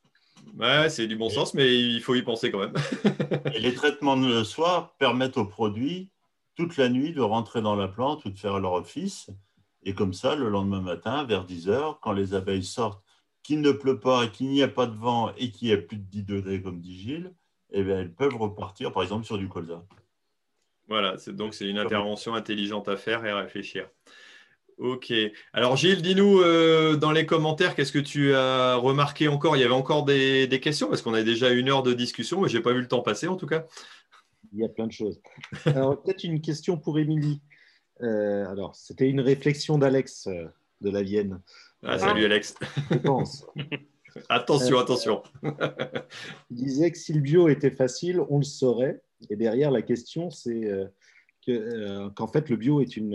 Ouais, c'est du bon sens, mais il faut y penser quand même. et les traitements de le soir permettent aux produits toute la nuit de rentrer dans la plante ou de faire leur office. Et comme ça, le lendemain matin, vers 10 heures, quand les abeilles sortent, qu'il ne pleut pas, qu'il n'y a pas de vent et qu'il y a plus de 10 degrés, comme dit Gilles, eh bien, elles peuvent repartir, par exemple, sur du colza. Voilà, donc c'est une intervention intelligente à faire et à réfléchir. Ok. Alors Gilles, dis-nous euh, dans les commentaires, qu'est-ce que tu as remarqué encore? Il y avait encore des, des questions parce qu'on a déjà une heure de discussion, mais je n'ai pas vu le temps passer en tout cas il y a plein de choses. Alors, peut-être une question pour Émilie. Euh, alors, c'était une réflexion d'Alex euh, de la Vienne. Ah, salut Alex. Je pense. attention, euh, attention. il disait que si le bio était facile, on le saurait. Et derrière, la question, c'est qu'en fait, le bio est une,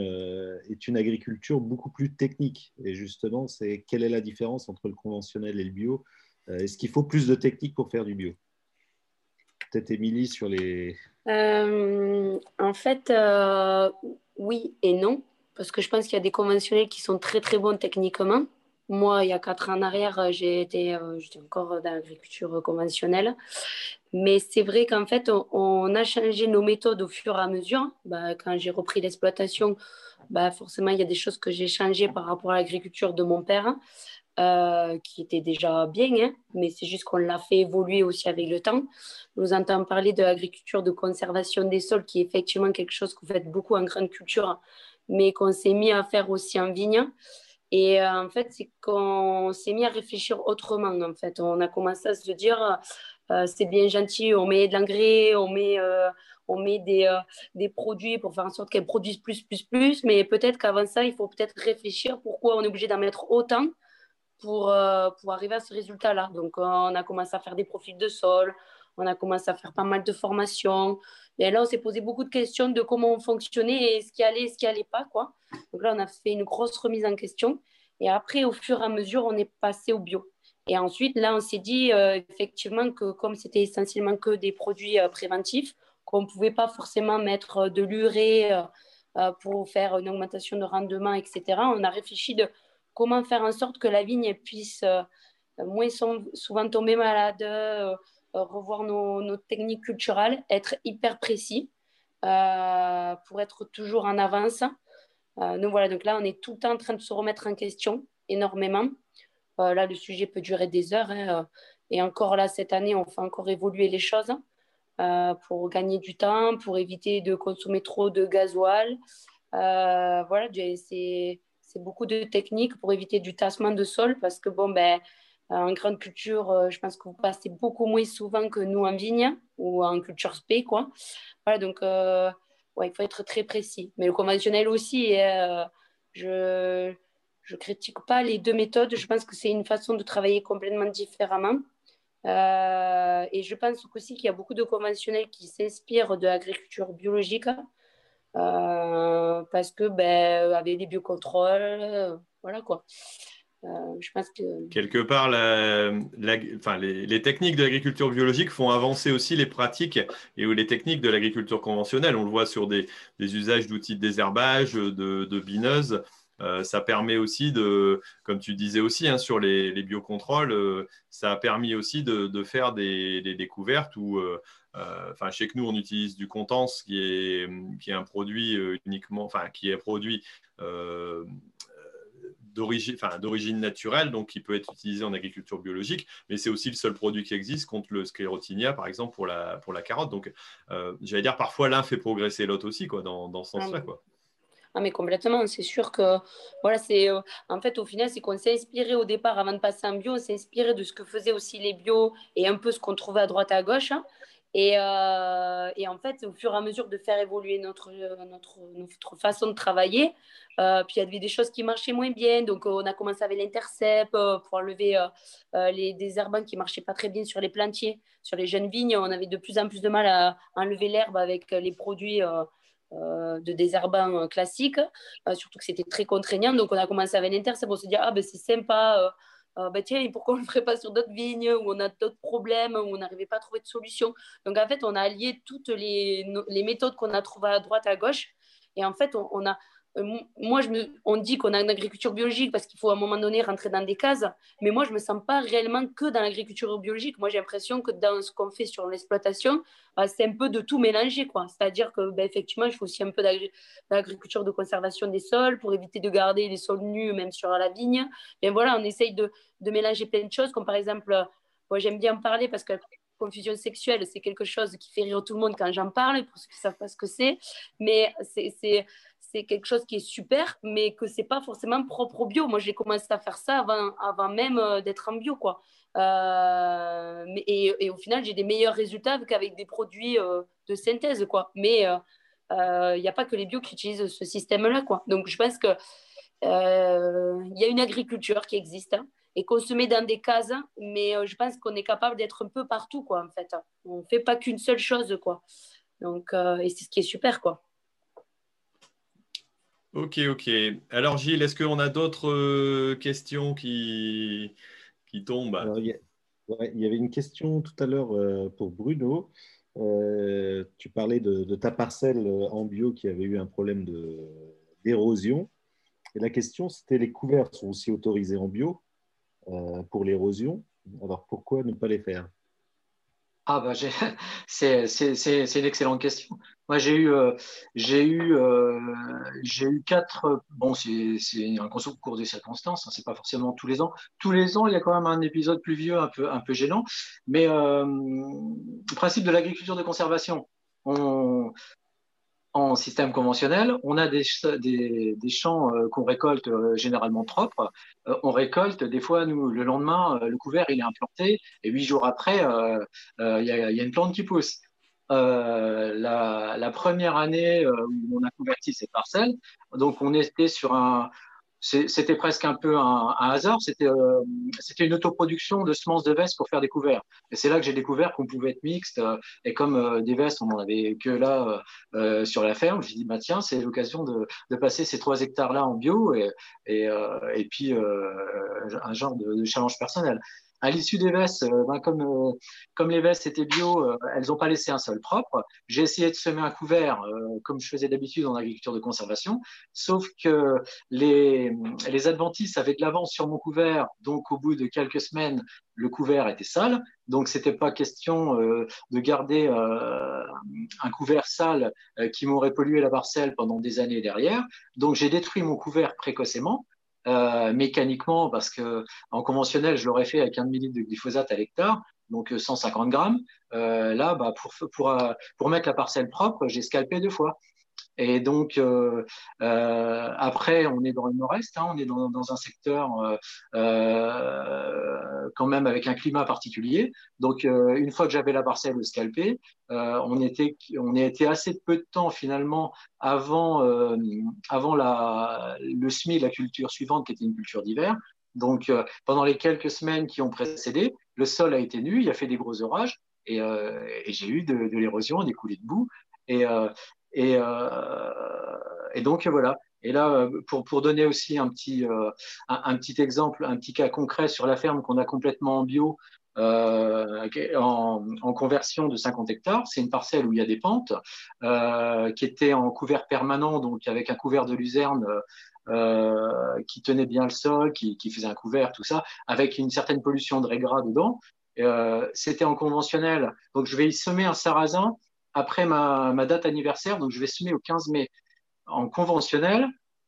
est une agriculture beaucoup plus technique. Et justement, c'est quelle est la différence entre le conventionnel et le bio? Est-ce qu'il faut plus de technique pour faire du bio? Peut-être Émilie sur les, euh, en fait, euh, oui et non, parce que je pense qu'il y a des conventionnels qui sont très très bons techniquement. Moi, il y a quatre ans en arrière, euh, j'étais encore dans l'agriculture conventionnelle. Mais c'est vrai qu'en fait, on, a changé nos méthodes au fur et à mesure. Bah, quand j'ai repris l'exploitation, bah, forcément, il y a des choses que j'ai changées par rapport à l'agriculture de mon père. Euh, qui était déjà bien, hein, mais c'est juste qu'on l'a fait évoluer aussi avec le temps. Nous entendons parler de l'agriculture de conservation des sols, qui est effectivement quelque chose que vous faites beaucoup en grande culture, mais qu'on s'est mis à faire aussi en vigne. Et euh, en fait, c'est qu'on s'est mis à réfléchir autrement. En fait, on a commencé à se dire, euh, c'est bien gentil, on met de l'engrais, on met, on met des, des, produits pour faire en sorte qu'elles produisent plus, plus, plus. Mais peut-être qu'avant ça, il faut peut-être réfléchir pourquoi on est obligé d'en mettre autant pour, euh, pour arriver à ce résultat-là. Donc, euh, on a commencé à faire des profils de sol, on a commencé à faire pas mal de formations. Et là, on s'est posé beaucoup de questions de comment on fonctionnait et ce qui allait ce qui allait pas. Quoi. Donc là, on a fait une grosse remise en question. Et après, au fur et à mesure, on est passé au bio. Et ensuite, là, on s'est dit euh, effectivement que comme c'était essentiellement que des produits préventifs, qu'on ne pouvait pas forcément mettre de l'urée pour faire une augmentation de rendement, etc. On a réfléchi de comment faire en sorte que la vigne puisse euh, moins souvent tomber malade, euh, revoir nos, techniques culturelles, être hyper précis euh, pour être toujours en avance. donc voilà, donc là, on est tout le temps en train de se remettre en question énormément. là, le sujet peut durer des heures. Hein, et encore là, cette année, on fait encore évoluer les choses pour gagner du temps, pour éviter de consommer trop de gasoil. voilà, c'est beaucoup de techniques pour éviter du tassement de sol parce que, bon, ben, en grande culture, euh, je pense que vous passez beaucoup moins souvent que nous en vigne ou en culture spé, quoi. Voilà, donc, euh, ouais, il faut être très précis. Mais le conventionnel aussi, euh, je ne critique pas les deux méthodes. Je pense que c'est une façon de travailler complètement différemment. et je pense aussi qu'il y a beaucoup de conventionnels qui s'inspirent de l'agriculture biologique euh, parce que ben, avec des biocontrôles, euh, voilà quoi. Euh, je pense que... Quelque part, les, les, techniques de l'agriculture biologique font avancer aussi les pratiques et les techniques de l'agriculture conventionnelle. On le voit sur des, usages d'outils de désherbage, de, bineuses. ça permet aussi de, comme tu disais aussi hein, sur les, les biocontrôles, ça a permis aussi de, faire des, découvertes où euh, enfin, je sais que nous, on utilise du Contence, qui est, qui est un produit euh, uniquement, enfin, qui est produit euh, d'origine naturelle, donc qui peut être utilisé en agriculture biologique, mais c'est aussi le seul produit qui existe contre le sclérotinia, par exemple, pour la, pour la carotte. Donc, j'allais dire, parfois, l'un fait progresser l'autre aussi, quoi, dans, dans ce sens-là. Quoi. Ah, mais complètement, c'est sûr que, voilà, c'est, en fait, au final, c'est qu'on s'est inspiré au départ, avant de passer en bio, on s'est inspiré de ce que faisaient aussi les bio et un peu ce qu'on trouvait à droite à gauche. Hein. Euh, et, en fait, au fur et à mesure de faire évoluer notre, notre, notre façon de travailler, euh, puis il y avait des choses qui marchaient moins bien. Donc, on a commencé avec l'intercept euh, pour enlever les désherbants qui ne marchaient pas très bien sur les plantiers. Sur les jeunes vignes, on avait de plus en plus de mal à enlever l'herbe avec les produits de désherbants classiques, surtout que c'était très contraignant. Donc, on a commencé avec l'intercept pour se dire, ah ben c'est sympa euh, bah, tiens, pourquoi on ne le ferait pas sur d'autres vignes où on a d'autres problèmes, où on n'arrivait pas à trouver de solution? Donc en fait, on a allié toutes les, méthodes qu'on a trouvées à droite, à gauche. Et en fait, on a moi, je me, on dit qu'on a une agriculture biologique parce qu'il faut à un moment donné rentrer dans des cases, mais moi, je ne me sens pas réellement que dans l'agriculture biologique. Moi, j'ai l'impression que dans ce qu'on fait sur l'exploitation, bah, c'est un peu de tout mélanger. C'est-à-dire que, bah, effectivement, il faut aussi un peu d'agriculture de conservation des sols pour éviter de garder les sols nus, même sur la vigne. Mais voilà, on essaye de, mélanger plein de choses, comme par exemple, moi, j'aime bien parler parce que confusion sexuelle, c'est quelque chose qui fait rire tout le monde quand j'en parle, pour ceux qui ne savent pas ce que c'est. Mais c'est quelque chose qui est super, mais que c'est pas forcément propre au bio. Moi, j'ai commencé à faire ça avant, avant même euh, d'être en bio, quoi. Euh, et, au final, j'ai des meilleurs résultats qu'avec des produits euh, de synthèse, quoi. Mais il n'y a pas que les bio qui utilisent ce système-là, quoi. Donc, je pense que il y a une agriculture qui existe hein, et qu'on se met dans des cases, mais je pense qu'on est capable d'être un peu partout, quoi, en fait. On fait pas qu'une seule chose, quoi. Donc, et c'est ce qui est super, quoi. Ok, ok. Alors Gilles, est-ce qu'on a d'autres euh, questions qui, qui tombent? Il, y avait une question tout à l'heure euh, pour Bruno. Euh, tu parlais de, ta parcelle en bio qui avait eu un problème d'érosion. Et la question, c'était les couverts sont aussi autorisés en bio pour l'érosion. Alors pourquoi ne pas les faire? Ah bah c'est une excellente question. Moi j'ai eu euh, j'ai eu euh, j'ai eu quatre bon c'est un concours des circonstances, hein, c'est pas forcément tous les ans. Tous les ans il y a quand même un épisode pluvieux un peu gênant, mais euh, le principe de l'agriculture de conservation. On, en système conventionnel, on a des, des, champs qu'on récolte généralement propres. on récolte, des fois, nous, le lendemain, le couvert, il est implanté, et huit jours après, il y, a, une plante qui pousse. Euh, la, la, première année où on a converti ces parcelles, donc on était sur un, c'était presque un peu un, hasard. C'était euh, c'était une autoproduction de semences de vestes pour faire des couverts. Et c'est là que j'ai découvert qu'on pouvait être mixte. Euh, et comme euh, des vestes, on n'en avait que là sur la ferme, j'ai dit bah tiens, c'est l'occasion de, passer ces trois hectares là en bio et puis un genre de challenge personnel à l'issue des vestes, euh, ben, comme, euh, comme les vestes étaient bio, euh, elles n'ont pas laissé un sol propre. J'ai essayé de semer un couvert comme je faisais d'habitude en agriculture de conservation, sauf que les, les adventices avaient de l'avance sur mon couvert, donc au bout de quelques semaines, le couvert était sale. Donc, c'était pas question de garder un couvert sale qui m'aurait pollué la parcelle pendant des années derrière. Donc, j'ai détruit mon couvert précocement. Euh, mécaniquement, parce que en conventionnel, je l'aurais fait avec un millilitre de glyphosate à l'hectare, donc 150 grammes. Euh, là, bah, pour, pour, pour mettre la parcelle propre, j'ai scalpé deux fois. Et donc, euh, euh, après, on est dans le nord-est, hein, on est dans, dans un secteur euh, quand même avec un climat particulier. Donc, une fois que j'avais la parcelle scalpée, on, était, on était assez peu de temps finalement avant, avant la, le semis la culture suivante qui était une culture d'hiver. Donc, pendant les quelques semaines qui ont précédé, le sol a été nu, il a fait des gros orages et, j'ai eu de, de l'érosion, des coulées de boue. Et, et donc voilà. Et là, pour, pour donner aussi un petit, euh, un, petit exemple, un petit cas concret sur la ferme qu'on a complètement en bio, euh, en, conversion de 50 hectares. C'est une parcelle où il y a des pentes, euh, qui était en couvert permanent, donc avec un couvert de luzerne euh, qui tenait bien le sol, qui, qui, faisait un couvert, tout ça, avec une certaine pollution de régras dedans. Euh, C'était en conventionnel, donc je vais y semer un sarrasin après ma, date anniversaire, donc je vais semer au 15 mai. En conventionnel,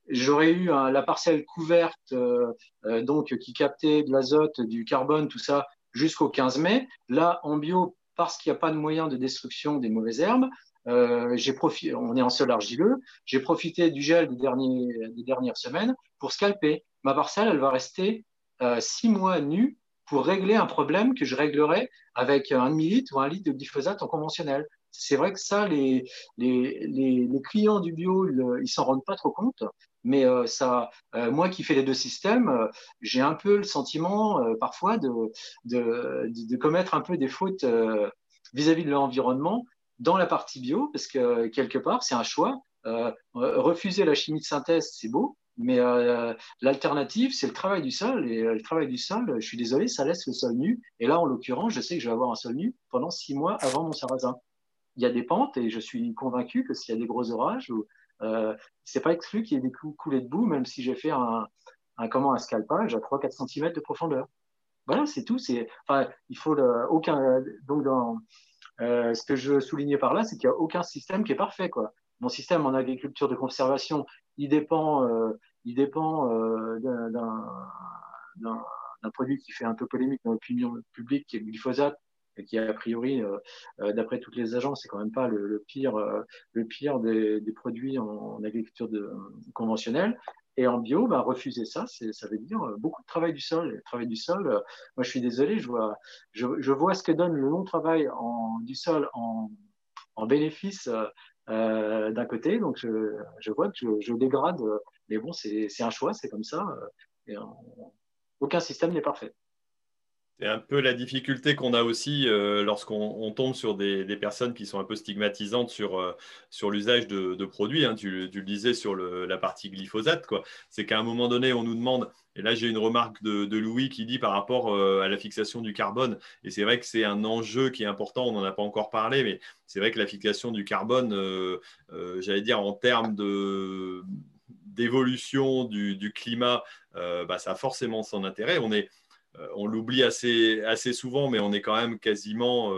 j'aurais eu euh, la parcelle couverte, euh, euh, donc qui captait de l'azote, du carbone, tout ça, jusqu'au 15 mai. Là, en bio, parce qu'il n'y a pas de moyen de destruction des mauvaises herbes, euh, profité, on est en sol argileux, j'ai profité du gel des dernières semaines pour scalper. Ma parcelle, elle va rester euh, six mois nue pour régler un problème que je réglerais avec un demi-litre ou un litre de glyphosate en conventionnel c'est vrai que ça, les, les, les, clients du bio, ils, ils s'en rendent pas trop compte. Mais euh, ça, euh, moi qui fais les deux systèmes, euh, j'ai un peu le sentiment euh, parfois de, de, de, commettre un peu des fautes euh, vis-à-vis -vis de l'environnement dans la partie bio, parce que quelque part, c'est un choix. refuser la chimie de synthèse, c'est beau, mais l'alternative, c'est le travail du sol. Et le travail du sol, je suis désolé, ça laisse le sol nu. Et là, en l'occurrence, je sais que je vais avoir un sol nu pendant six mois avant mon sarrasin il y a des pentes et je suis convaincu que s'il y a des gros orages, euh, c'est pas exclu qu'il y ait des coulées de boue, même si j'ai fait un, un, comment, un scalpage à 3-4 cm de profondeur. Voilà, c'est tout. Enfin, il faut aucun. Donc, euh, ce que je soulignais par là, c'est qu'il n'y a aucun système qui est parfait. Quoi. Mon système en agriculture de conservation, il dépend, euh, il dépend euh, d'un produit qui fait un peu polémique dans l'opinion publique, qui est le glyphosate, qui a priori, euh, euh, d'après toutes les agences, c'est quand même pas le, pire, euh, le pire des, produits en, agriculture conventionnelle. Et en bio, bah, refuser ça, ça veut dire beaucoup de travail du sol. travail du sol, moi je suis désolé, je vois, je, vois ce que donne le long travail en, du sol en, en bénéfice d'un côté. Donc je, vois que je, dégrade, mais bon, c'est un choix, c'est comme ça. Aucun système n'est parfait. C'est un peu la difficulté qu'on a aussi euh, lorsqu'on tombe sur des, personnes qui sont un peu stigmatisantes sur, euh, sur l'usage de, produits. Hein. Tu, le disais sur la partie glyphosate. C'est qu'à un moment donné, on nous demande, et là j'ai une remarque de, Louis qui dit par rapport euh, à la fixation du carbone, et c'est vrai que c'est un enjeu qui est important, on n'en a pas encore parlé, mais c'est vrai que la fixation du carbone, j'allais dire en termes d'évolution du, du, climat, bah, ça a forcément son intérêt. On est on l'oublie assez, assez souvent, mais on est quand même quasiment,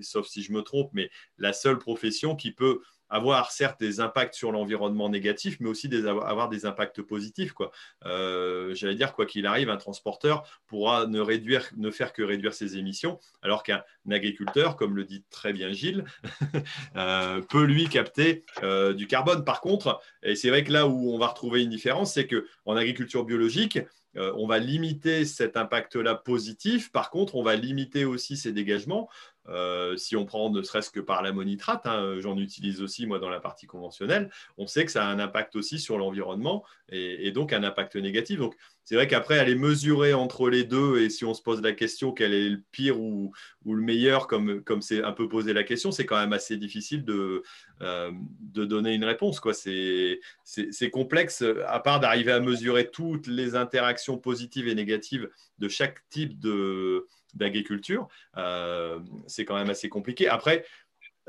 sauf si je me trompe, mais la seule profession qui peut avoir certes des impacts sur l'environnement négatif, mais aussi des, avoir des impacts positifs. Quoi. Euh, j'allais dire, quoi qu'il arrive, un transporteur pourra ne, réduire, ne faire que réduire ses émissions, alors qu'un agriculteur, comme le dit très bien Gilles, euh, peut lui capter euh, du carbone. Par contre, et c'est vrai que là où on va retrouver une différence, c'est qu'en agriculture biologique, on va limiter cet impact-là positif. Par contre, on va limiter aussi ses dégagements. Euh, si on prend ne serait-ce que par l'ammonitrate, hein, j'en utilise aussi moi dans la partie conventionnelle, on sait que ça a un impact aussi sur l'environnement et, donc un impact négatif. Donc c'est vrai qu'après aller mesurer entre les deux et si on se pose la question quel est le pire ou, le meilleur, comme c'est un peu posé la question, c'est quand même assez difficile de, euh, donner une réponse. C'est complexe, à part d'arriver à mesurer toutes les interactions positives et négatives de chaque type de d'agriculture. Euh, c'est quand même assez compliqué. Après,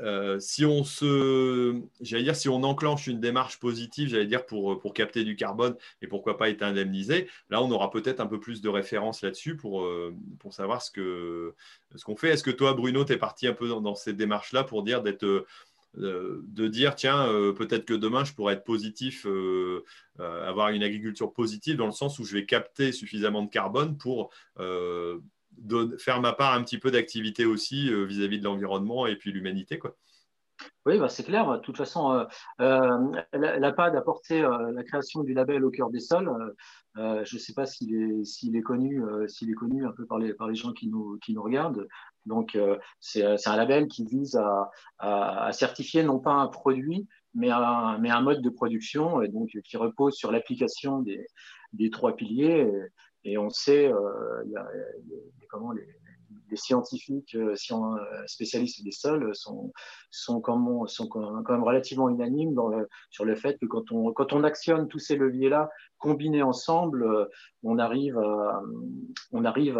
euh, si on se, j'allais dire, si on enclenche une démarche positive, j'allais dire pour, pour capter du carbone et pourquoi pas être indemnisé, là on aura peut-être un peu plus de références là-dessus pour, euh, pour savoir ce que ce qu'on fait. Est-ce que toi, Bruno, tu es parti un peu dans, cette démarche-là pour dire d'être de dire tiens peut-être que demain je pourrais être positif, avoir une agriculture positive dans le sens où je vais capter suffisamment de carbone pour de faire ma part un petit peu d'activité aussi euh, vis-à-vis de l'environnement et puis l'humanité. Oui, bah c'est clair. De toute façon, euh, euh la, PAD a porté euh, la création du label au cœur des sols. je ne sais pas s'il est, est, connu, est connu un peu par les, par les gens qui nous, qui nous regardent. Donc, c'est, un label qui vise à, certifier non pas un produit, mais un, mais un mode de production, et donc qui repose sur l'application des, des trois piliers. On sait, euh, comment les, scientifiques euh, euh, spécialistes des sols sont, quand, même relativement unanimes sur le fait que quand on, actionne tous ces leviers-là, combinés ensemble, on arrive à, on arrive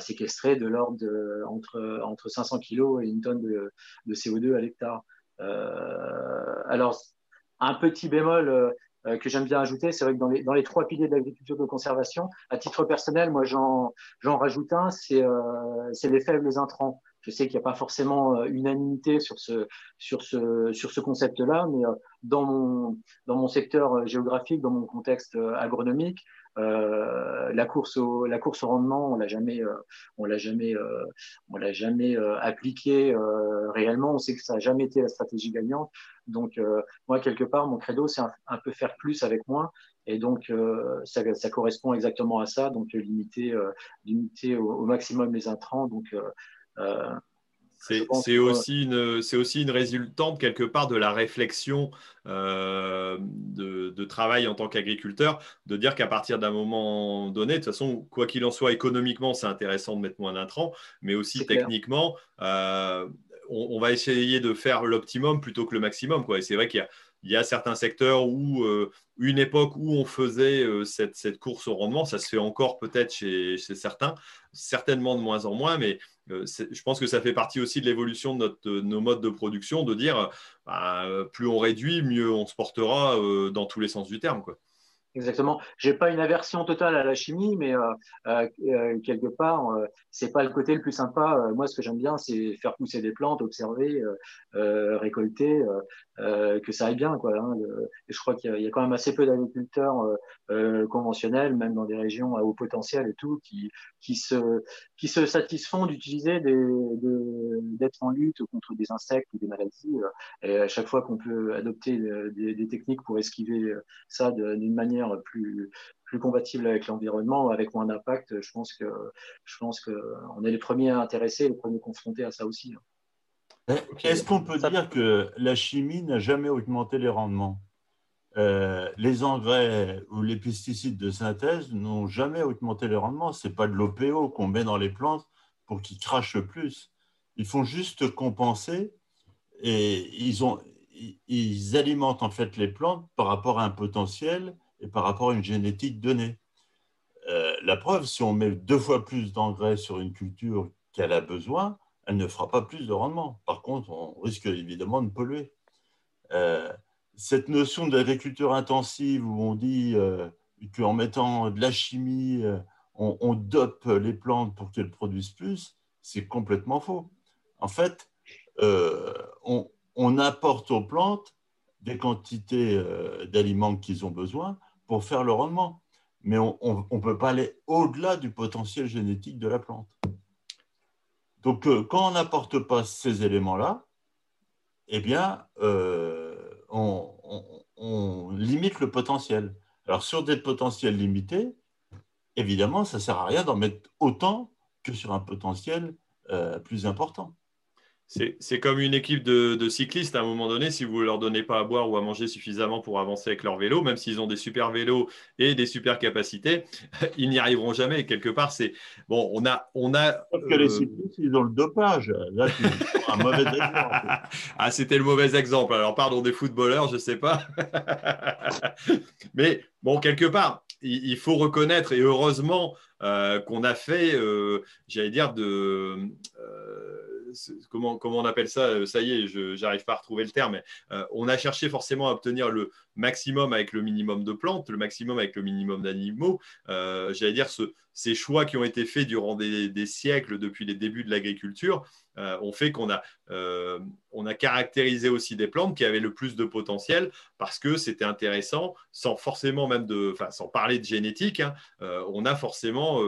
séquestrer de l'ordre entre, entre 500 kg et une tonne de, de CO2 à l'hectare. Alors, un petit bémol, que j'aime bien ajouter. C'est vrai que dans les, dans les trois piliers de l'agriculture de conservation, à titre personnel, moi j'en rajoute un, c'est euh, les faibles intrants. Je sais qu'il n'y a pas forcément euh, unanimité sur ce, sur ce, sur ce concept-là, mais euh, dans, mon, dans mon secteur géographique, dans mon contexte agronomique, euh, la course au la course au rendement, on l'a jamais euh, on l'a jamais euh, on l'a jamais appliqué réellement. On sait que ça a jamais été la stratégie gagnante. Donc moi quelque part mon credo c'est un, peu faire plus avec moins. Et donc, ça, ça, correspond exactement à ça, donc limiter, limiter au, au, maximum les intrants. Donc, c'est aussi, une, aussi une résultante quelque part de la réflexion euh, de, travail en tant qu'agriculteur, de dire qu'à partir d'un moment donné, de toute façon, quoi qu'il en soit, économiquement, c'est intéressant de mettre moins d'intrants, mais aussi techniquement, euh, on, va essayer de faire l'optimum plutôt que le maximum. Quoi. Et c'est vrai qu'il y a, il y a certains secteurs où, euh, une époque où on faisait euh, cette, course au rendement, ça se fait encore peut-être chez, certains, certainement de moins en moins, mais je pense que ça fait partie aussi de l'évolution de, nos modes de production, de dire bah, plus on réduit, mieux on se portera dans tous les sens du terme. Exactement. J'ai pas une aversion totale à la chimie, mais euh, euh, euh quelque part, euh, c'est pas le côté le plus sympa. Euh, moi, ce que j'aime bien, c'est faire pousser des plantes, observer, euh, que ça aille bien, quoi. Hein, et je crois qu'il y, y, a quand même assez peu d'agriculteurs conventionnels, même dans des régions à haut potentiel et tout, qui qui se qui se satisfont d'utiliser des d'être en lutte contre des insectes ou des maladies. Et à chaque fois qu'on peut adopter des, des techniques pour esquiver ça d'une manière plus, plus compatible avec l'environnement, avec moins d'impact, je pense que qu'on est les premiers intéressés, les premiers confrontés à ça aussi. Hein. Est-ce qu'on peut dire que la chimie n'a jamais augmenté les rendements? Euh, les engrais ou les pesticides de synthèse n'ont jamais augmenté les rendements. Ce n'est pas de l'OPO qu'on met dans les plantes pour qu'ils crachent plus. Ils font juste compenser et ils, ont, ils alimentent en fait les plantes par rapport à un potentiel et par rapport à une génétique donnée. Euh, la preuve, si on met deux fois plus d'engrais sur une culture qu'elle a besoin, elle ne fera pas plus de rendement. Par contre, on risque évidemment de polluer. Euh, cette notion d'agriculture intensive où on dit euh, qu'en mettant de la chimie, on, dope les plantes pour qu'elles produisent plus, c'est complètement faux. En fait, euh, on, apporte aux plantes des quantités euh, d'aliments qu'ils ont besoin pour faire le rendement. Mais on ne peut pas aller au-delà du potentiel génétique de la plante. Donc, euh, quand on n'apporte pas ces éléments-là, eh bien, on, on, limite le potentiel. Alors, sur des potentiels limités, évidemment, ça ne sert à rien d'en mettre autant que sur un potentiel euh, plus important. C'est comme une équipe de, cyclistes à un moment donné, si vous ne leur donnez pas à boire ou à manger suffisamment pour avancer avec leur vélo, même s'ils ont des super vélos et des super capacités, ils n'y arriveront jamais. quelque part, c'est bon, on a, on a. que les euh, cyclistes, ils ont le dopage. Là, tu un mauvais exemple. ah, c'était le mauvais exemple. Alors, pardon des footballeurs, je ne sais pas. Mais bon, quelque part, il, faut reconnaître, et heureusement euh, qu'on a fait, euh, j'allais dire, de. Euh, comment, on appelle ça Ça y est, je n'arrive pas à retrouver le terme. Mais, on a cherché forcément à obtenir le maximum avec le minimum de plantes, le maximum avec le minimum d'animaux. j'allais dire, ces choix qui ont été faits durant des siècles depuis les débuts de l'agriculture euh, ont fait qu'on a, euh, caractérisé aussi des plantes qui avaient le plus de potentiel parce que c'était intéressant, sans forcément même enfin, sans parler de génétique, hein, euh, on a forcément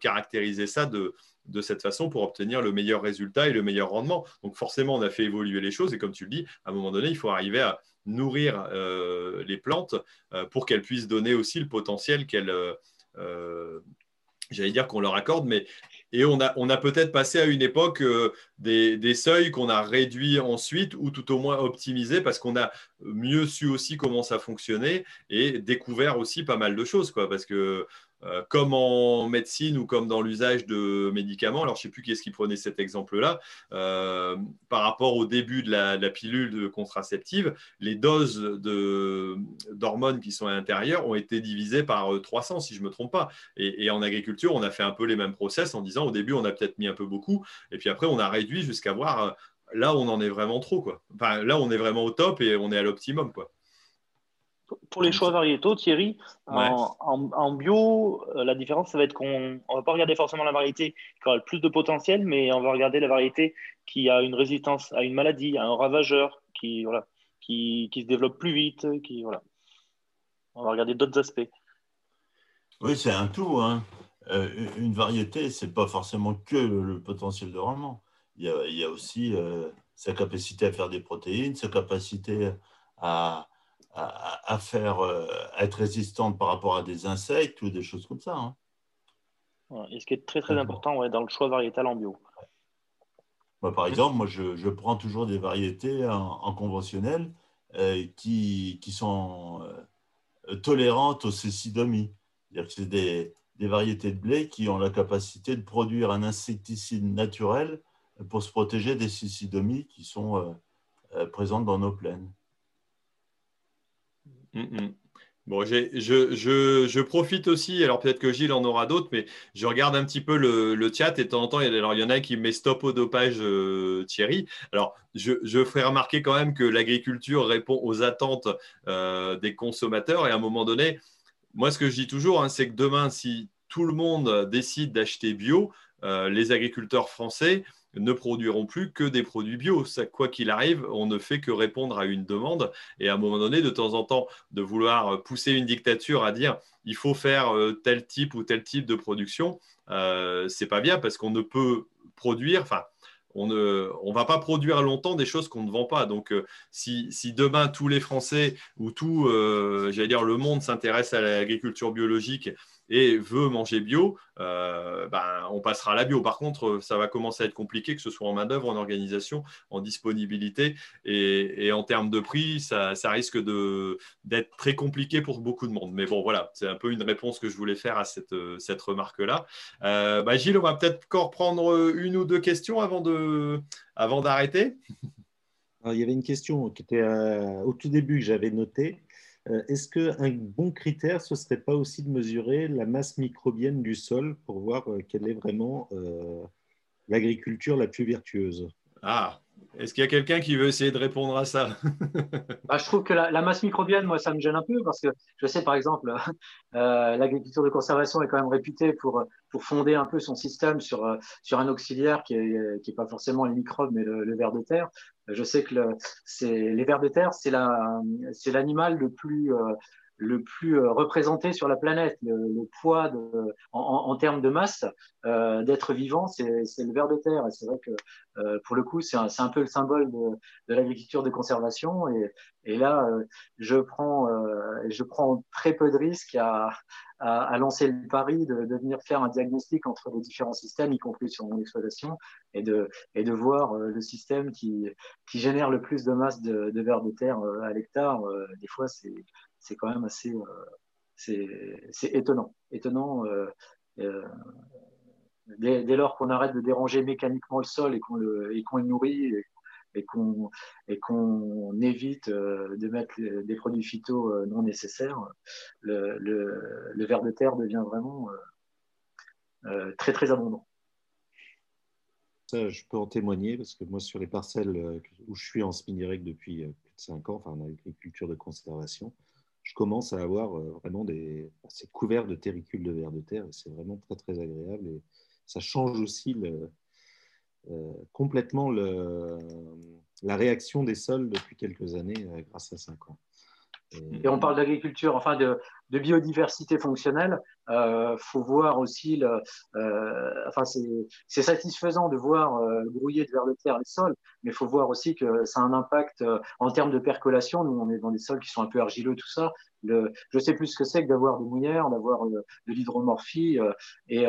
caractérisé ça de, de cette façon pour obtenir le meilleur résultat et le meilleur rendement. Donc forcément, on a fait évoluer les choses et comme tu le dis, à un moment donné, il faut arriver à nourrir les plantes pour qu'elles puissent donner aussi le potentiel qu'elles j'allais dire qu'on leur accorde, mais et on a, on a peut-être passé à une époque euh, des, des, seuils qu'on a réduits ensuite ou tout au moins optimisés parce qu'on a mieux su aussi comment ça fonctionnait et découvert aussi pas mal de choses. Quoi, parce que euh, comme en médecine ou comme dans l'usage de médicaments, alors je ne sais plus qui est-ce qui prenait cet exemple-là, euh, par rapport au début de la, pilule contraceptive, les doses d'hormones qui sont à l'intérieur ont été divisées par 300, euh, si je ne me trompe pas. Et, en agriculture, on a fait un peu les mêmes process en disant au début, on a peut-être mis un peu beaucoup, et puis après, on a réduit jusqu'à voir là, on en est vraiment trop. Quoi. Enfin, là, on est vraiment au top et on est à l'optimum. quoi. Pour les choix variétaux, Thierry, en, bio, euh, la différence, ça va être qu'on ne va pas regarder forcément la variété qui aura le plus de potentiel, mais on va regarder la variété qui a une résistance à une maladie, à un ravageur, qui, voilà, qui, qui se développe plus vite. Qui, voilà. On va regarder d'autres aspects. Oui, c'est un tout. Hein. Euh, une variété, ce n'est pas forcément que le, potentiel de rendement. Il y a, il y a aussi euh, sa capacité à faire des protéines, sa capacité à à, faire euh, être résistante par rapport à des insectes ou des choses comme ça. Hein. et ce qui est très très important ouais, dans le choix variétal en bio. par exemple, moi je, je, prends toujours des variétés en, conventionnel euh, qui, qui, sont euh, tolérantes aux cécidomies. C'est-à-dire que c'est des, des, variétés de blé qui ont la capacité de produire un insecticide naturel pour se protéger des cécidomies qui sont présentes dans nos plaines. Mm, mm. Bon, je, je, profite aussi, alors peut-être que Gilles en aura d'autres, mais je regarde un petit peu le, le chat et de temps en temps, il y, alors, il y en a qui met stop au dopage, euh, Thierry. Alors, je, je, ferai remarquer quand même que l'agriculture répond aux attentes euh, des consommateurs et à un moment donné, moi, ce que je dis toujours, hein, c'est que demain, si tout le monde décide d'acheter bio, euh, les agriculteurs français ne produiront plus que des produits bio. Quoi qu'il arrive, on ne fait que répondre à une demande. Et à un moment donné, de temps en temps, de vouloir pousser une dictature à dire il faut faire euh, tel type ou tel type de production, euh, c'est pas bien parce qu'on ne peut produire. Enfin, on ne on va pas produire longtemps des choses qu'on ne vend pas. Donc, euh, si, demain tous les Français ou tout, euh, j'allais dire, le monde s'intéresse à l'agriculture biologique et veut manger bio, euh, ben, on passera à la bio. Par contre, ça va commencer à être compliqué, que ce soit en main-d'œuvre, en organisation, en disponibilité et, en termes de prix, ça, risque d'être très compliqué pour beaucoup de monde. Mais bon, voilà, c'est un peu une réponse que je voulais faire à cette, cette remarque-là. Euh, bah, Gilles, on va peut-être encore prendre une ou deux questions avant d'arrêter. Avant il y avait une question qui était euh, au tout début que j'avais notée. Euh, est-ce qu'un bon critère, ce ne serait pas aussi de mesurer la masse microbienne du sol pour voir euh, quelle est vraiment euh, l'agriculture la plus vertueuse? Ah, Est-ce qu'il y a quelqu'un qui veut essayer de répondre à ça? Bah, Je trouve que la, masse microbienne, moi, ça me gêne un peu parce que je sais, par exemple, euh, l'agriculture de conservation est quand même réputée pour, pour fonder un peu son système sur, sur un auxiliaire qui n'est qui est pas forcément les microbes, mais le, le ver de terre. Je sais que le, les vers de terre, c'est l'animal le plus euh, le plus euh, représenté sur la planète. Le, poids en, termes de masse euh, d'être vivant, c'est le ver de terre. C'est vrai que euh, pour le coup, c'est un, peu le symbole de, l'agriculture de conservation. Et, là, euh, je prends, très peu de risques à, lancer le pari de, venir faire un diagnostic entre les différents systèmes, y compris sur mon exploitation, et de, voir le système qui, qui génère le plus de masse de, de vers de terre à l'hectare. Des fois, c'est c'est quand même assez euh, c'est étonnant. Étonnant euh, euh, dès, lors qu'on arrête de déranger mécaniquement le sol et qu'on le, le nourrit et, qu'on et qu'on évite de mettre des produits phyto non nécessaires, le, le, le ver de terre devient vraiment très très abondant. Ça, je peux en témoigner parce que moi, sur les parcelles où je suis en semi-direct depuis plus de 5 ans, enfin en agriculture de conservation, je commence à avoir euh, vraiment des. C'est couvert de terricules de vers de terre et c'est vraiment très très agréable. Et ça change aussi euh, complètement la réaction des sols depuis quelques années euh, grâce à ça. Quoi. Et, on parle d'agriculture, enfin de, de, biodiversité fonctionnelle. Euh, faut voir aussi, le, euh, enfin c'est satisfaisant de voir euh, de vers de terre les sols, mais il faut voir aussi que ça a un impact euh, en termes de percolation. Nous, on est dans des sols qui sont un peu argileux, tout ça. Le, je sais plus ce que c'est que d'avoir des mouillères, d'avoir de l'hydromorphie. Et,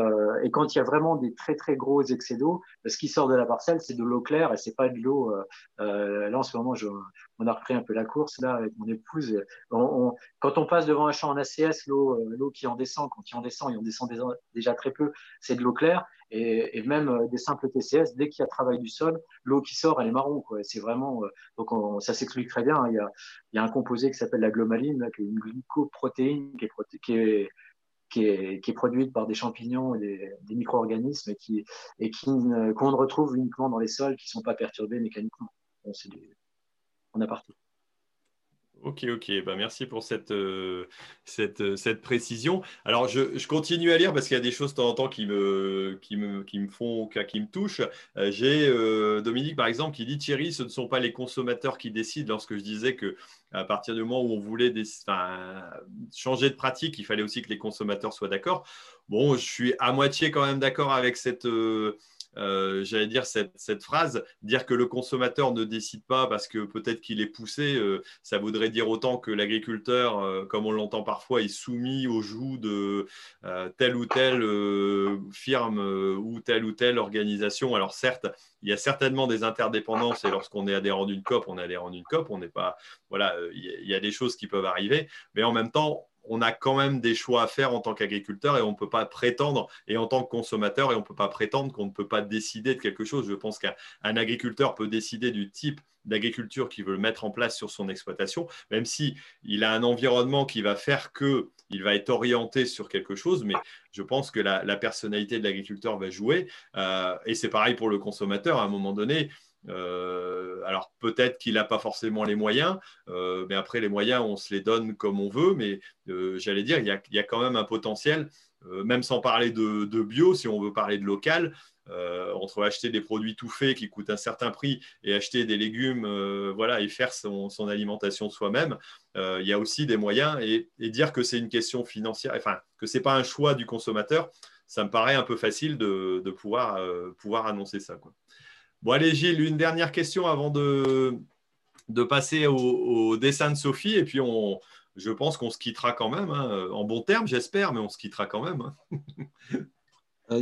et, quand il y a vraiment des très très gros excès d'eau, ce qui sort de la parcelle, c'est de l'eau claire et c'est pas de l'eau. là, en ce moment, je, on a repris un peu la course là avec mon épouse. Quand on passe devant un champ en ACS, l'eau, qui en descend, quand il en descend, il en descend déjà très peu, c'est de l'eau claire. Et, même des simples TCS, dès qu'il y a travail du sol, l'eau qui sort, elle est marron. C'est vraiment donc on, ça s'explique très bien. Il y a, il y a un composé qui s'appelle la glomaline, qui est une glycoprotéine qui est, produite par des champignons et des, des micro-organismes et qui et qui qu'on retrouve uniquement dans les sols qui sont pas perturbés mécaniquement. Bon, on a parti. Ok, ok. Bah, merci pour cette, euh, euh, cette, précision. Alors, je, je, continue à lire parce qu'il y a des choses de temps en temps qui me, qui me, qui me font, qui me touchent. Euh, j'ai Dominique, par exemple, qui dit Thierry, ce ne sont pas les consommateurs qui décident. Lorsque je disais que à partir du moment où on voulait changer de pratique, il fallait aussi que les consommateurs soient d'accord. Bon, je suis à moitié quand même d'accord avec cette euh, j'allais dire, cette, phrase, dire que le consommateur ne décide pas parce que peut-être qu'il est poussé, euh, ça voudrait dire autant que l'agriculteur, euh, comme on l'entend parfois, est soumis aux joues de telle ou telle firme ou telle ou telle organisation. Alors certes, il y a certainement des interdépendances et lorsqu'on est adhérent d'une COP, on est adhérent d'une COP, on n'est pas, voilà, il y a des choses qui peuvent arriver, mais en même temps, on a quand même des choix à faire en tant qu'agriculteur et on ne peut pas prétendre, et en tant que consommateur, et on ne peut pas prétendre qu'on ne peut pas décider de quelque chose. Je pense qu'un agriculteur peut décider du type d'agriculture qu'il veut mettre en place sur son exploitation, même si il a un environnement qui va faire que il va être orienté sur quelque chose, mais je pense que la, personnalité de l'agriculteur va jouer. Euh, et c'est pareil pour le consommateur. À un moment donné, euh, alors peut-être qu'il n'a pas forcément les moyens, euh, mais après les moyens, on se les donne comme on veut. Mais euh, j'allais dire, il y, a, quand même un potentiel, même sans parler de, bio, si on veut parler de local. entre acheter des produits tout faits qui coûtent un certain prix et acheter des légumes, voilà, et faire son, alimentation soi-même, il y a aussi des moyens et, dire que c'est une question financière, enfin que c'est pas un choix du consommateur, ça me paraît un peu facile de, pouvoir, annoncer ça. Bon, allez, Gilles, une dernière question avant de, de passer au, dessin de Sophie. Et puis, on, je pense qu'on se quittera quand même, hein. en bon terme, j'espère, mais on se quittera quand même. Hein. Euh,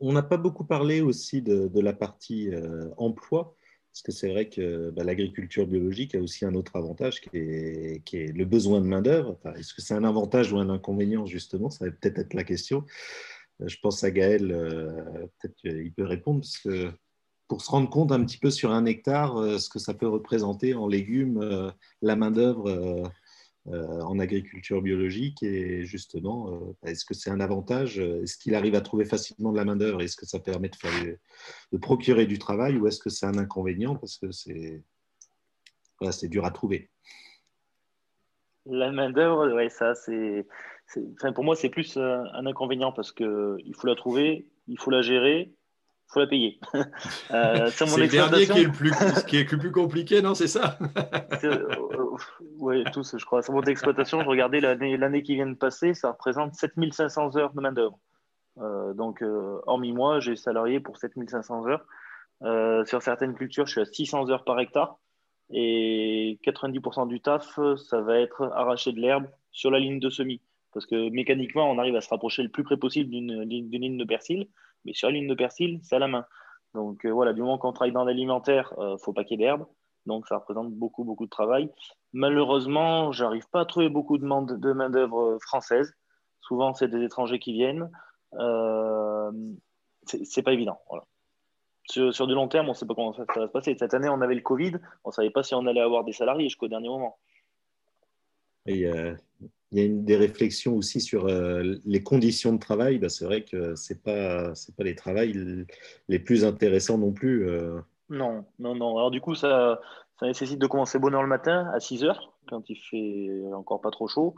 on n'a pas beaucoup parlé aussi de, la partie euh, emploi, parce que c'est vrai que bah, l'agriculture biologique a aussi un autre avantage qui est, le besoin de main-d'œuvre. Est-ce que c'est un avantage ou un inconvénient, justement? Ça va peut-être être la question. Euh, je pense à Gaël, peut-être qu'il peut répondre, parce que pour se rendre compte un petit peu sur un hectare euh, ce que ça peut représenter en légumes, euh, la main-d'œuvre en agriculture biologique et justement, est-ce que c'est un avantage Est-ce qu'il arrive à trouver facilement de la main-d'œuvre Est-ce que ça permet de, procurer du travail ou est-ce que c'est un inconvénient parce que c'est voilà, dur à trouver? La main-d'œuvre, ouais, ça, c'est. Pour moi, c'est plus un inconvénient parce qu'il faut la trouver, il faut la gérer, faut la payer. euh, c'est le dernier qui est le plus, qui est le plus compliqué, non C'est ça? Euh, Oui, tous, je crois. Sur mon exploitation, je regardais l'année qui vient de passer, ça représente 7500 heures de main-d'œuvre. Euh, donc, euh, hormis moi, j'ai salarié pour 7500 heures. sur certaines cultures, je suis à 600 heures par hectare. Et 90% du taf, ça va être arracher de l'herbe sur la ligne de semis. Parce que mécaniquement, on arrive à se rapprocher le plus près possible d'une ligne de persil. Mais sur la ligne de persil, c'est à la main. Donc euh, voilà, du moment qu'on travaille dans l'alimentaire, il euh, faut pas qu'il y ait d'herbe. Donc ça représente beaucoup, beaucoup de travail. Malheureusement, j'arrive pas à trouver beaucoup de main-d'œuvre euh, française. Souvent, c'est des étrangers qui viennent. Euh, c'est pas évident. Sur, du long terme, on ne sait pas comment ça, va se passer. Cette année, on avait le Covid. On ne savait pas si on allait avoir des salariés jusqu'au dernier moment. Et il y a une, des réflexions aussi sur euh, les conditions de travail. Bah, c'est vrai que ce n'est pas, pas les travails les plus intéressants non plus. Euh. Non, non, non. Alors du coup, ça, ça nécessite de commencer bonheur le matin à 6 heures, quand il fait encore pas trop chaud.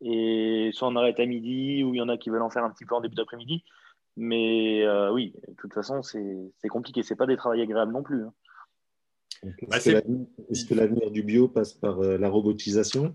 Et soit on arrête à midi, ou il y en a qui veulent en faire un petit peu en début d'après-midi. Mais euh, oui, de toute façon, c'est compliqué. Ce pas des travails agréables non plus. Hein. Est-ce que l'avenir du bio passe par la robotisation?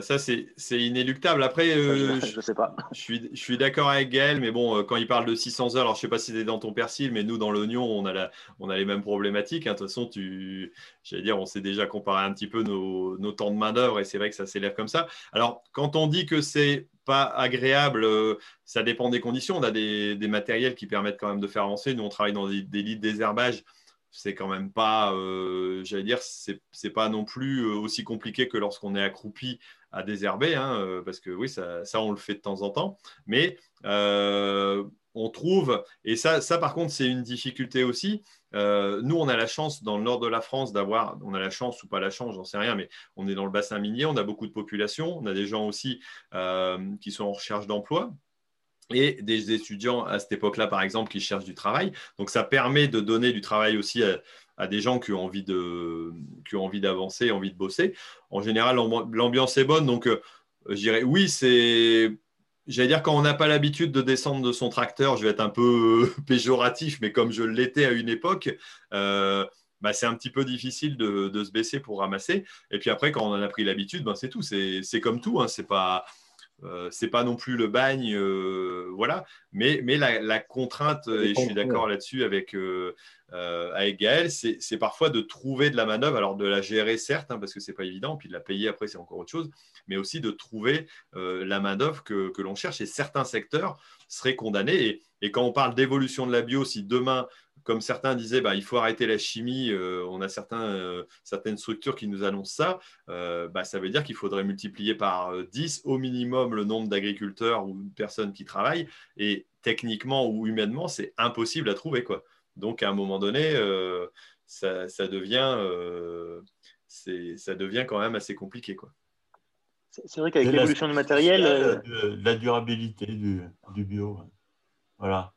Ça, c'est inéluctable. Après, euh, je, sais pas. Je suis, je suis d'accord avec Gaël, mais bon, euh, quand il parle de 600 heures, alors je sais pas si c'est dans ton persil, mais nous, dans l'oignon, on, a on a les mêmes problématiques. Hein. De toute façon, tu, j'allais dire, on s'est déjà comparé un petit peu nos, nos temps de main-d'œuvre et c'est vrai que ça s'élève comme ça. Alors, quand on dit que c'est pas agréable, euh, ça dépend des conditions. On a des, des, matériels qui permettent quand même de faire avancer. Nous, on travaille dans des, des lits de désherbage c'est quand même pas, euh, j'allais dire, c'est pas non plus euh, aussi compliqué que lorsqu'on est accroupi à désherber, hein, euh, parce que oui, ça, ça, on le fait de temps en temps, mais on trouve, et ça, ça par contre, c'est une difficulté aussi. nous, on a la chance dans le nord de la France d'avoir, on a la chance ou pas la chance, j'en sais rien, mais on est dans le bassin minier, on a beaucoup de population, on a des gens aussi qui sont en recherche d'emploi et des étudiants à cette époque-là, par exemple, qui cherchent du travail. Donc, ça permet de donner du travail aussi à, des gens qui ont envie de, qui ont envie d'avancer, envie de bosser. En général, l'ambiance est bonne. Donc, euh, je dirais oui, c'est. J'allais dire, quand on n'a pas l'habitude de descendre de son tracteur, je vais être un peu péjoratif, mais comme je l'étais à une époque, euh, bah, c'est un petit peu difficile de, se baisser pour ramasser. Et puis après, quand on en a pris l'habitude, ben, c'est tout. C'est comme tout. Hein. C'est pas euh, c'est pas non plus le bagne, euh, voilà. Mais, mais la, contrainte, et je suis d'accord là-dessus avec, euh, avec Gaël, c'est parfois de trouver de la manœuvre, alors de la gérer certes, hein, parce que c'est pas évident, puis de la payer après c'est encore autre chose, mais aussi de trouver la main-d'œuvre que, que l'on cherche. Et certains secteurs seraient condamnés. Et, quand on parle d'évolution de la bio, si demain comme certains disaient, bah, il faut arrêter la chimie, euh, on a euh, certaines structures qui nous annoncent ça, euh, bah, ça veut dire qu'il faudrait multiplier par 10 au minimum le nombre d'agriculteurs ou de personnes qui travaillent. Et techniquement ou humainement, c'est impossible à trouver. Quoi. Donc à un moment donné, ça, devient, ça devient quand même assez compliqué. Quoi. C'est vrai qu'avec l'évolution du matériel... La, durabilité du, du bio. Voilà.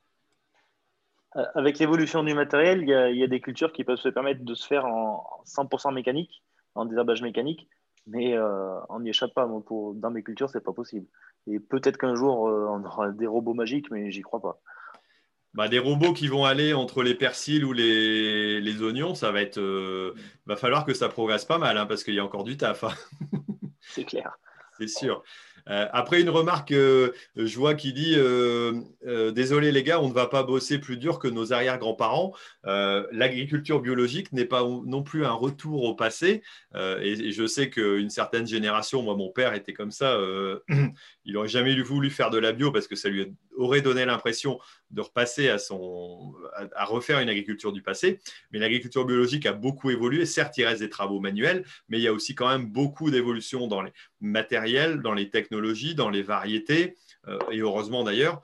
Euh, avec l'évolution du matériel, il y, a, des cultures qui peuvent se permettre de se faire en 100% mécanique, en désherbage mécanique, mais euh, on n'y échappe pas. pour, dans mes cultures, c'est pas possible. Et peut-être qu'un jour, euh, on aura des robots magiques, mais j'y crois pas. Bah, des robots qui vont aller entre les persils ou les, oignons, ça va être. va falloir que ça progresse pas mal, hein, parce qu'il y a encore du taf. Hein. c'est clair. C'est sûr. Euh, après, une remarque, euh, je vois qui dit euh, Désolé les gars, on ne va pas bosser plus dur que nos arrière-grands-parents. L'agriculture biologique n'est pas non plus un retour au passé. Et, je sais qu'une certaine génération, moi, mon père était comme ça, il n'aurait jamais voulu faire de la bio parce que ça lui aurait donné l'impression de repasser à, son, à, refaire une agriculture du passé. Mais l'agriculture biologique a beaucoup évolué. Certes, il reste des travaux manuels, mais il y a aussi quand même beaucoup d'évolution dans les matériels, dans les technologies, dans les variétés. et heureusement d'ailleurs,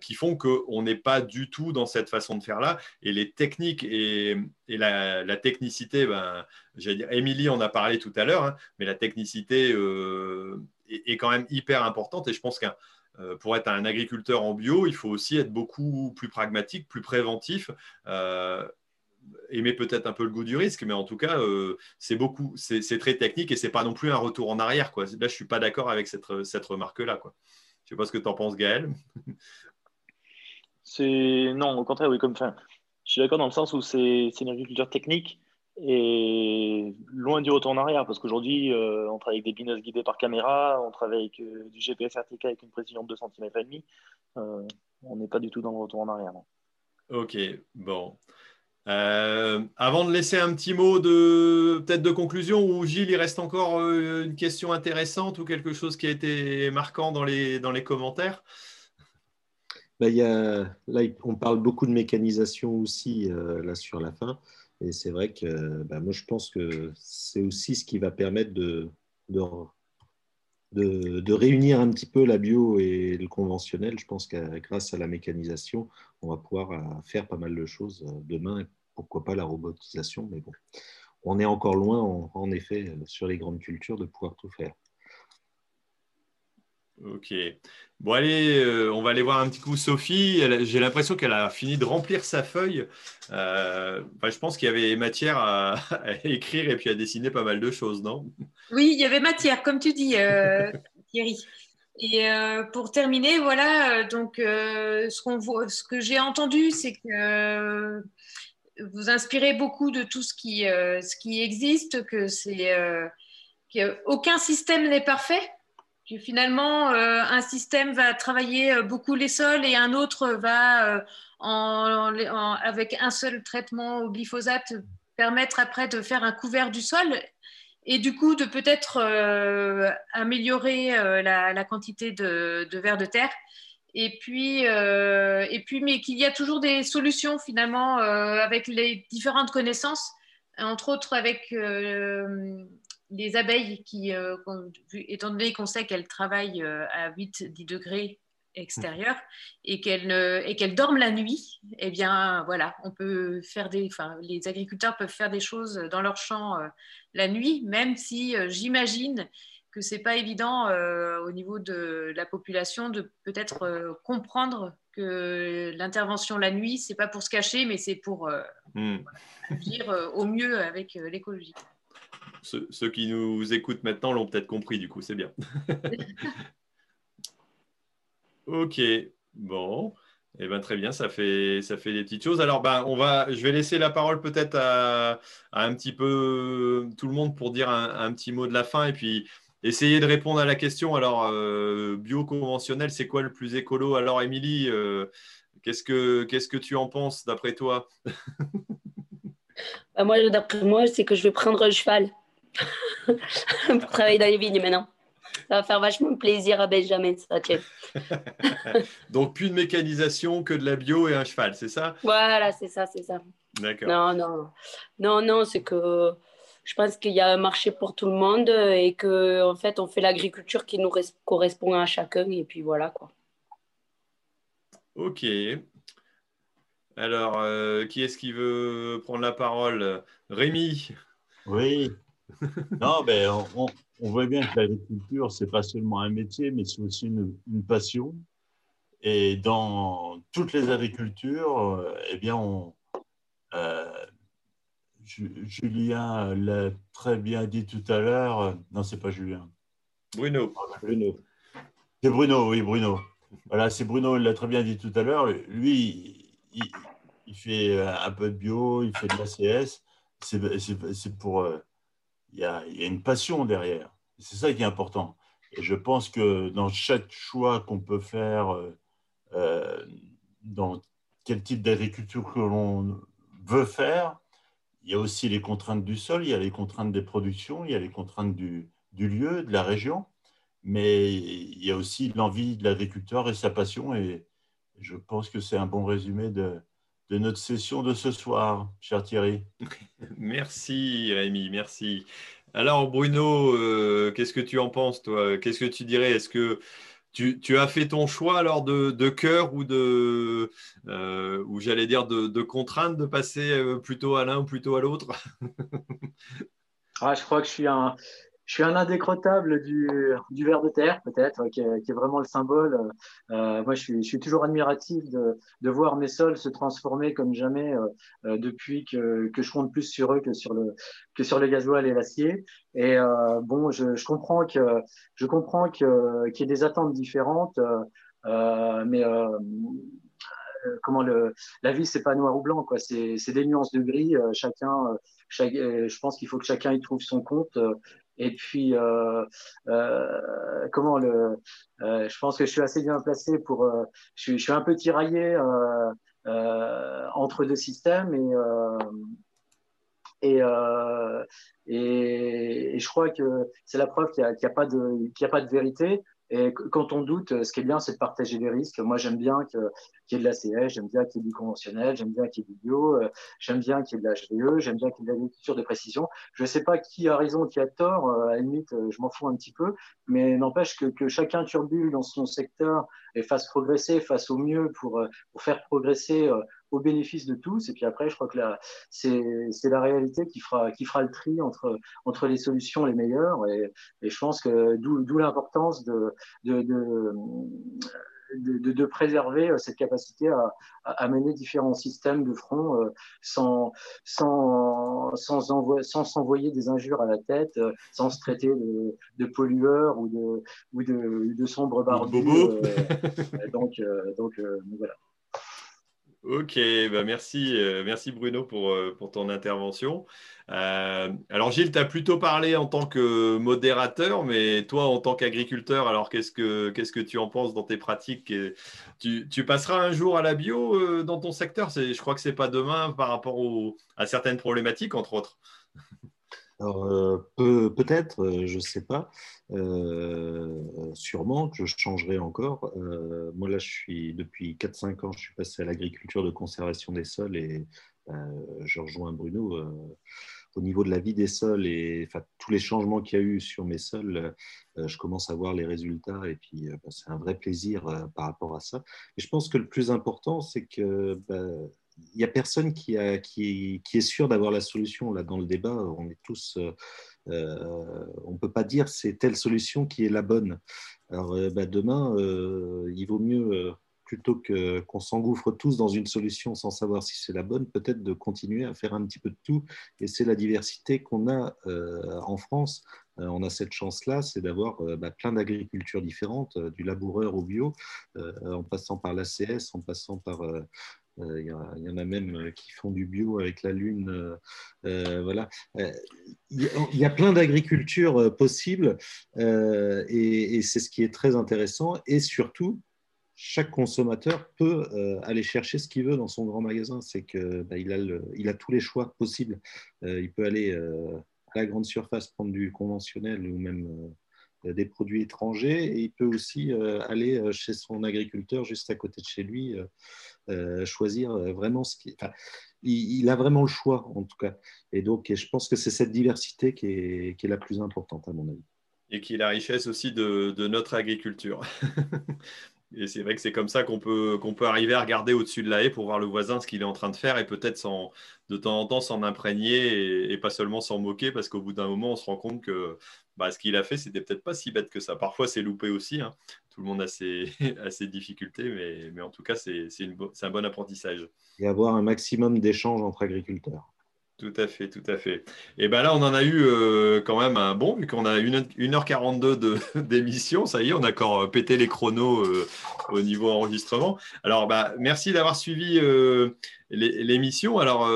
qui font qu'on n'est pas du tout dans cette façon de faire-là. Et les techniques et, la, technicité, ben, j'allais dire, Émilie en a parlé tout à l'heure, hein, mais la technicité est, est, quand même hyper importante. Et je pense qu'un euh, pour être un agriculteur en bio, il faut aussi être beaucoup plus pragmatique, plus préventif. Euh, aimer peut-être un peu le goût du risque, mais en tout cas, euh, c'est beaucoup, c'est très technique et c'est pas non plus un retour en arrière. Quoi. Là, je suis pas d'accord avec cette, cette remarque-là. Je sais pas ce que tu en penses, Gaël. Non, au contraire, oui, comme fin. Je suis d'accord dans le sens où c'est une agriculture technique et loin du retour en arrière, parce qu'aujourd'hui, euh, on travaille avec des binômes guidés par caméra, on travaille avec euh, du GPS RTK avec une précision de 2 cm et demi. Euh, on n'est pas du tout dans le retour en arrière. Ok, bon. avant de laisser un petit mot de peut-être de conclusion, ou Gilles, il reste encore une question intéressante ou quelque chose qui a été marquant dans les, dans les commentaires? Bah, y a, Là, on parle beaucoup de mécanisation aussi là sur la fin. Et c'est vrai que bah, moi, je pense que c'est aussi ce qui va permettre de, réunir un petit peu la bio et le conventionnel. Je pense que grâce à la mécanisation, on va pouvoir euh, faire pas mal de choses euh, demain. Pourquoi pas la robotisation, mais bon, on est encore loin, en effet, sur les grandes cultures, de pouvoir tout faire. Ok. Bon, allez, euh, on va aller voir un petit coup Sophie. J'ai l'impression qu'elle a fini de remplir sa feuille. Euh, je pense qu'il y avait matière à, écrire et puis à dessiner pas mal de choses, non? Oui, il y avait matière, comme tu dis, euh, Thierry. Et pour terminer, voilà, donc ce, qu'on ce que j'ai entendu, c'est que vous inspirez beaucoup de tout ce qui, ce qui existe, que c'est qu'aucun système n'est parfait que finalement euh, un système va travailler euh, beaucoup les sols et un autre va, euh, avec un seul traitement au glyphosate, permettre après de faire un couvert du sol et du coup de peut-être améliorer la, quantité de, de de terre. Et puis, et puis mais qu'il y a toujours des solutions finalement avec les différentes connaissances, entre autres avec les abeilles qui, euh, étant donné qu'on sait qu'elles travaillent euh, à 8-10 degrés extérieurs et qu'elles et qu'elles dorment la nuit, eh bien voilà, on peut faire des, enfin, les agriculteurs peuvent faire des choses dans leur champ euh, la nuit, même si j'imagine que c'est pas évident au niveau de la population de peut-être comprendre que l'intervention la nuit, c'est pas pour se cacher, mais c'est pour mmh. vivre au mieux avec l'écologie ceux, qui nous écoutent maintenant l'ont peut-être compris, du coup, c'est bien. ok, bon. Eh ben, très bien, ça fait, ça fait des petites choses. Alors, ben, on va, je vais laisser la parole peut-être à, un petit peu tout le monde pour dire un, petit mot de la fin et puis essayer de répondre à la question. Alors, euh, bio conventionnel, c'est quoi le plus écolo? Alors, Émilie, euh, qu'est-ce, que, qu'est-ce que tu en penses d'après toi? Bah, Moi, d'après moi, c'est que je vais prendre un cheval. pour travailler dans les vignes maintenant. Ça va faire vachement plaisir à Benjamin, ça, tiens. Donc, plus de mécanisation que de la bio et un cheval, c'est ça? Voilà, c'est ça, c'est ça. D'accord. Non, non, non, non, c'est que je pense qu'il y a un marché pour tout le monde et que en fait, on fait l'agriculture qui nous correspond à chacun et puis voilà quoi. Ok. Alors, euh, qui est-ce qui veut prendre la parole? Rémi? Oui. Non, ben, on, voit bien que l'agriculture, c'est pas seulement un métier, mais c'est aussi une, passion. Et dans toutes les agricultures, euh, eh bien, on, euh, Julien l'a très bien dit tout à l'heure. Non, c'est pas Julien. Bruno. Bruno. C'est Bruno, oui, Bruno. Voilà, c'est Bruno, il l'a très bien dit tout à l'heure. Lui, il, il, fait un peu de bio, il fait de l'ACS. C'est pour il y, a, une passion derrière. C'est ça qui est important. Et je pense que dans chaque choix qu'on peut faire, euh, euh, dans quel type d'agriculture que l'on veut faire, il y a aussi les contraintes du sol, il y a les contraintes des productions, il y a les contraintes du lieu, de la région, mais il y a aussi l'envie de l'agriculteur et sa passion. Et je pense que c'est un bon résumé de, de notre session de ce soir, cher Thierry. Merci Rémi, merci. Alors Bruno, euh, qu'est-ce que tu en penses toi? Qu'est-ce que tu dirais? Est-ce que Tu, as fait ton choix alors de, de cœur ou de, euh, ou j'allais dire de, de, contrainte de passer euh, plutôt à l'un ou plutôt à l'autre? Ah, Je crois que je suis un, je suis un indécrottable du, du ver de terre, peut-être, qui, est vraiment le symbole. Euh, moi, je suis, je suis, toujours admiratif de, de, voir mes sols se transformer comme jamais euh, euh, depuis que, que, je compte plus sur eux que sur le, que sur le gasoil et l'acier. Et euh, bon, je, je, comprends que je comprends que qu'il y ait des attentes différentes, euh, mais comment le, la vie c'est pas noir ou blanc quoi c'est des nuances de gris chacun chaque, je pense qu'il faut que chacun y trouve son compte et puis, euh, euh, comment le, euh, je pense que je suis assez bien placé pour. Je suis, un peu tiraillé entre deux systèmes et et, et, je crois que c'est la preuve qu'il n'y a, a pas de vérité. Et quand on doute, ce qui est bien, c'est de partager les risques. Moi, j'aime bien qu'il y ait de la CS, j'aime bien qu'il y ait du conventionnel, j'aime bien qu'il y ait du bio, euh, j'aime bien qu'il y ait de la HVE, j'aime bien qu'il y ait de l'agriculture de précision. Je ne sais pas qui a raison, qui a tort. Euh, à la limite, euh, je m'en fous un petit peu. Mais n'empêche que, que, chacun turbule dans son secteur et fasse progresser, fasse au mieux pour, pour faire progresser au bénéfice de tous. Et puis après, je crois que c'est la réalité qui fera, qui fera le tri entre, entre les solutions les meilleures. Et, et je pense que d'où l'importance de, de, de de, de, préserver cette capacité à, à, mener différents systèmes de front euh, sans, sans, sans, sans s'envoyer des injures à la tête, euh, sans se traiter de, de pollueurs ou de, ou de, de sombres barbus. Euh, donc, donc voilà. Ok, bah merci, euh, merci Bruno pour, euh, pour ton intervention. Euh, alors Gilles, tu as plutôt parlé en tant que modérateur, mais toi en tant qu'agriculteur, alors qu'est-ce que, qu'est-ce que tu en penses dans tes pratiques? Tu, tu, passeras un jour à la bio dans ton secteur? Je crois que ce n'est pas demain par rapport à certaines problématiques, entre autres. Alors, euh, peut-être, euh, je ne sais pas. Euh, sûrement que je changerai encore. moi, là, je suis depuis 4-5 ans, je suis passé à l'agriculture de conservation des sols et je rejoins Bruno. au niveau de la vie des sols et tous les changements qu'il y a eu sur mes sols, je commence à voir les résultats et puis bah, c'est un vrai plaisir par rapport à ça. Et je pense que le plus important, c'est que bah, il n'y a personne qui, est sûr d'avoir la solution. Là, dans le débat, on est tous. Euh, euh on ne peut pas dire c'est telle solution qui est la bonne. Alors, euh, bah, demain, il vaut mieux, plutôt qu'on s'engouffre tous dans une solution sans savoir si c'est la bonne, peut-être de continuer à faire un petit peu de tout. Et c'est la diversité qu'on a en France. on a cette chance-là, c'est d'avoir bah, plein d'agricultures différentes, du laboureur au bio, en passant par l'ACS, en passant par il y, en a même euh, qui font du bio avec la lune. Euh, voilà. Il y a plein d'agricultures possibles et, c'est ce qui est très intéressant. Et surtout, chaque consommateur peut aller chercher ce qu'il veut dans son grand magasin. C'est que bah, il, a il, a tous les choix possibles. il peut aller à la grande surface prendre du conventionnel ou même des produits étrangers et il peut aussi aller chez son agriculteur juste à côté de chez lui euh, choisir euh, vraiment ce qui. Enfin, il, a vraiment le choix, en tout cas. Et donc, je pense que c'est cette diversité qui est, qui est, la plus importante, à mon avis. Et qui est la richesse aussi de notre agriculture. Et c'est vrai que c'est comme ça qu'on peut, qu'on peut arriver à regarder au-dessus de la haie pour voir le voisin ce qu'il est en train de faire et peut-être de temps en temps s'en imprégner et, pas seulement s'en moquer parce qu'au bout d'un moment, on se rend compte que bah, ce qu'il a fait, c'était peut-être pas si bête que ça. Parfois, c'est loupé aussi. Hein. Tout le monde a ses, difficultés, mais, mais, en tout cas, c'est un bon apprentissage. Et avoir un maximum d'échanges entre agriculteurs. Tout à fait, tout à fait. Et bien là, on en a eu euh, quand même un bon, vu qu'on a 1h42 d'émission. Ça y est, on a encore euh, pété les chronos euh, au niveau enregistrement. Alors, bah, merci d'avoir suivi l'émission. Alors,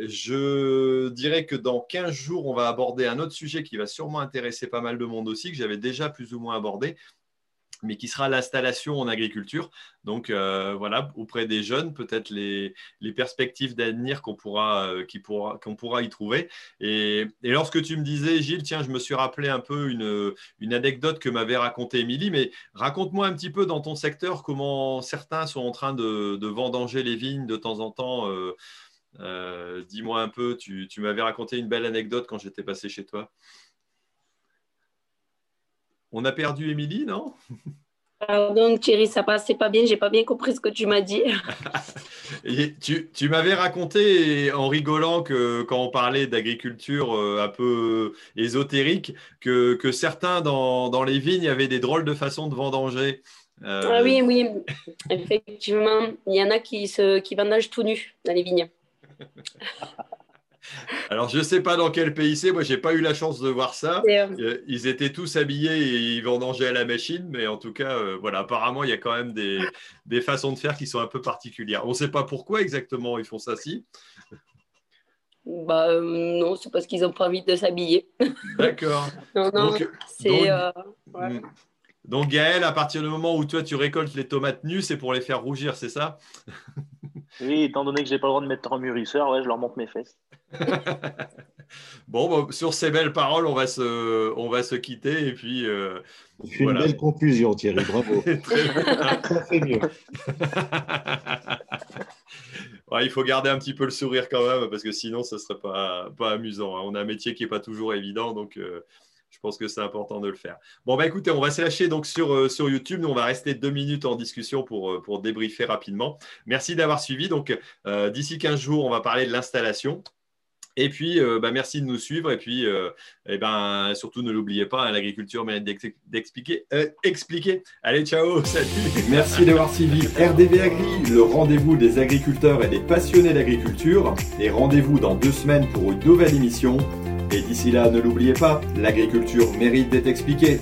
je dirais que dans 15 jours, on va aborder un autre sujet qui va sûrement intéresser pas mal de monde aussi, que j'avais déjà plus ou moins abordé mais qui sera l'installation en agriculture. Donc euh, voilà, auprès des jeunes, peut-être les, perspectives d'avenir qu'on pourra, euh, pourra, y trouver. Et, lorsque tu me disais, Gilles, tiens, je me suis rappelé un peu une, anecdote que m'avait racontée Émilie, mais raconte-moi un petit peu dans ton secteur comment certains sont en train de, vendanger les vignes de temps en temps. Euh, dis-moi un peu, tu m'avais raconté une belle anecdote quand j'étais passé chez toi. On a perdu Émilie, non? Pardon Thierry, ça passait pas bien, j'ai pas bien compris ce que tu m'as dit. tu, m'avais raconté en rigolant que quand on parlait d'agriculture euh, un peu ésotérique, que, certains dans, les vignes avaient des drôles de façons de vendanger. Euh, ah oui, oui, effectivement, il y en a qui, se, qui vendagent tout nu dans les vignes. Alors, je ne sais pas dans quel pays c'est. Moi, je n'ai pas eu la chance de voir ça. Euh, ils étaient tous habillés et ils vendangeaient à la machine. Mais en tout cas, euh, voilà, apparemment, il y a quand même des, façons de faire qui sont un peu particulières. On ne sait pas pourquoi exactement ils font ça si. Bah, euh, non, c'est parce qu'ils n'ont pas envie de s'habiller. D'accord. non, non, c'est. Donc, Gaël, à partir du moment où toi tu récoltes les tomates nues, c'est pour les faire rougir, c'est ça? Oui, étant donné que j'ai pas le droit de mettre un mûrisseur, ouais, je leur montre mes fesses. bon, sur ces belles paroles, on va se, on va se quitter et puis. Euh, une belle conclusion, Thierry. Bravo. Ça fait mieux. il faut garder un petit peu le sourire quand même parce que sinon, ce serait pas, pas amusant. Hein. On a un métier qui est pas toujours évident, donc. Euh, je pense que c'est important de le faire. Bon, bah écoutez, on va se lâcher donc sur, euh, sur YouTube. Nous, on va rester deux minutes en discussion pour, euh, pour débriefer rapidement. Merci d'avoir suivi. Donc, euh, d'ici 15 jours, on va parler de l'installation. Et puis, bah, merci de nous suivre. Et puis, eh ben, surtout, ne l'oubliez pas, hein, l'agriculture mérite d'expliquer. expliquer. Allez, ciao, salut. Merci d'avoir suivi RDV Agri, le rendez-vous des agriculteurs et des passionnés d'agriculture. Et rendez-vous dans deux semaines pour une nouvelle émission. Et d'ici là, ne l'oubliez pas, l'agriculture mérite d'être expliquée.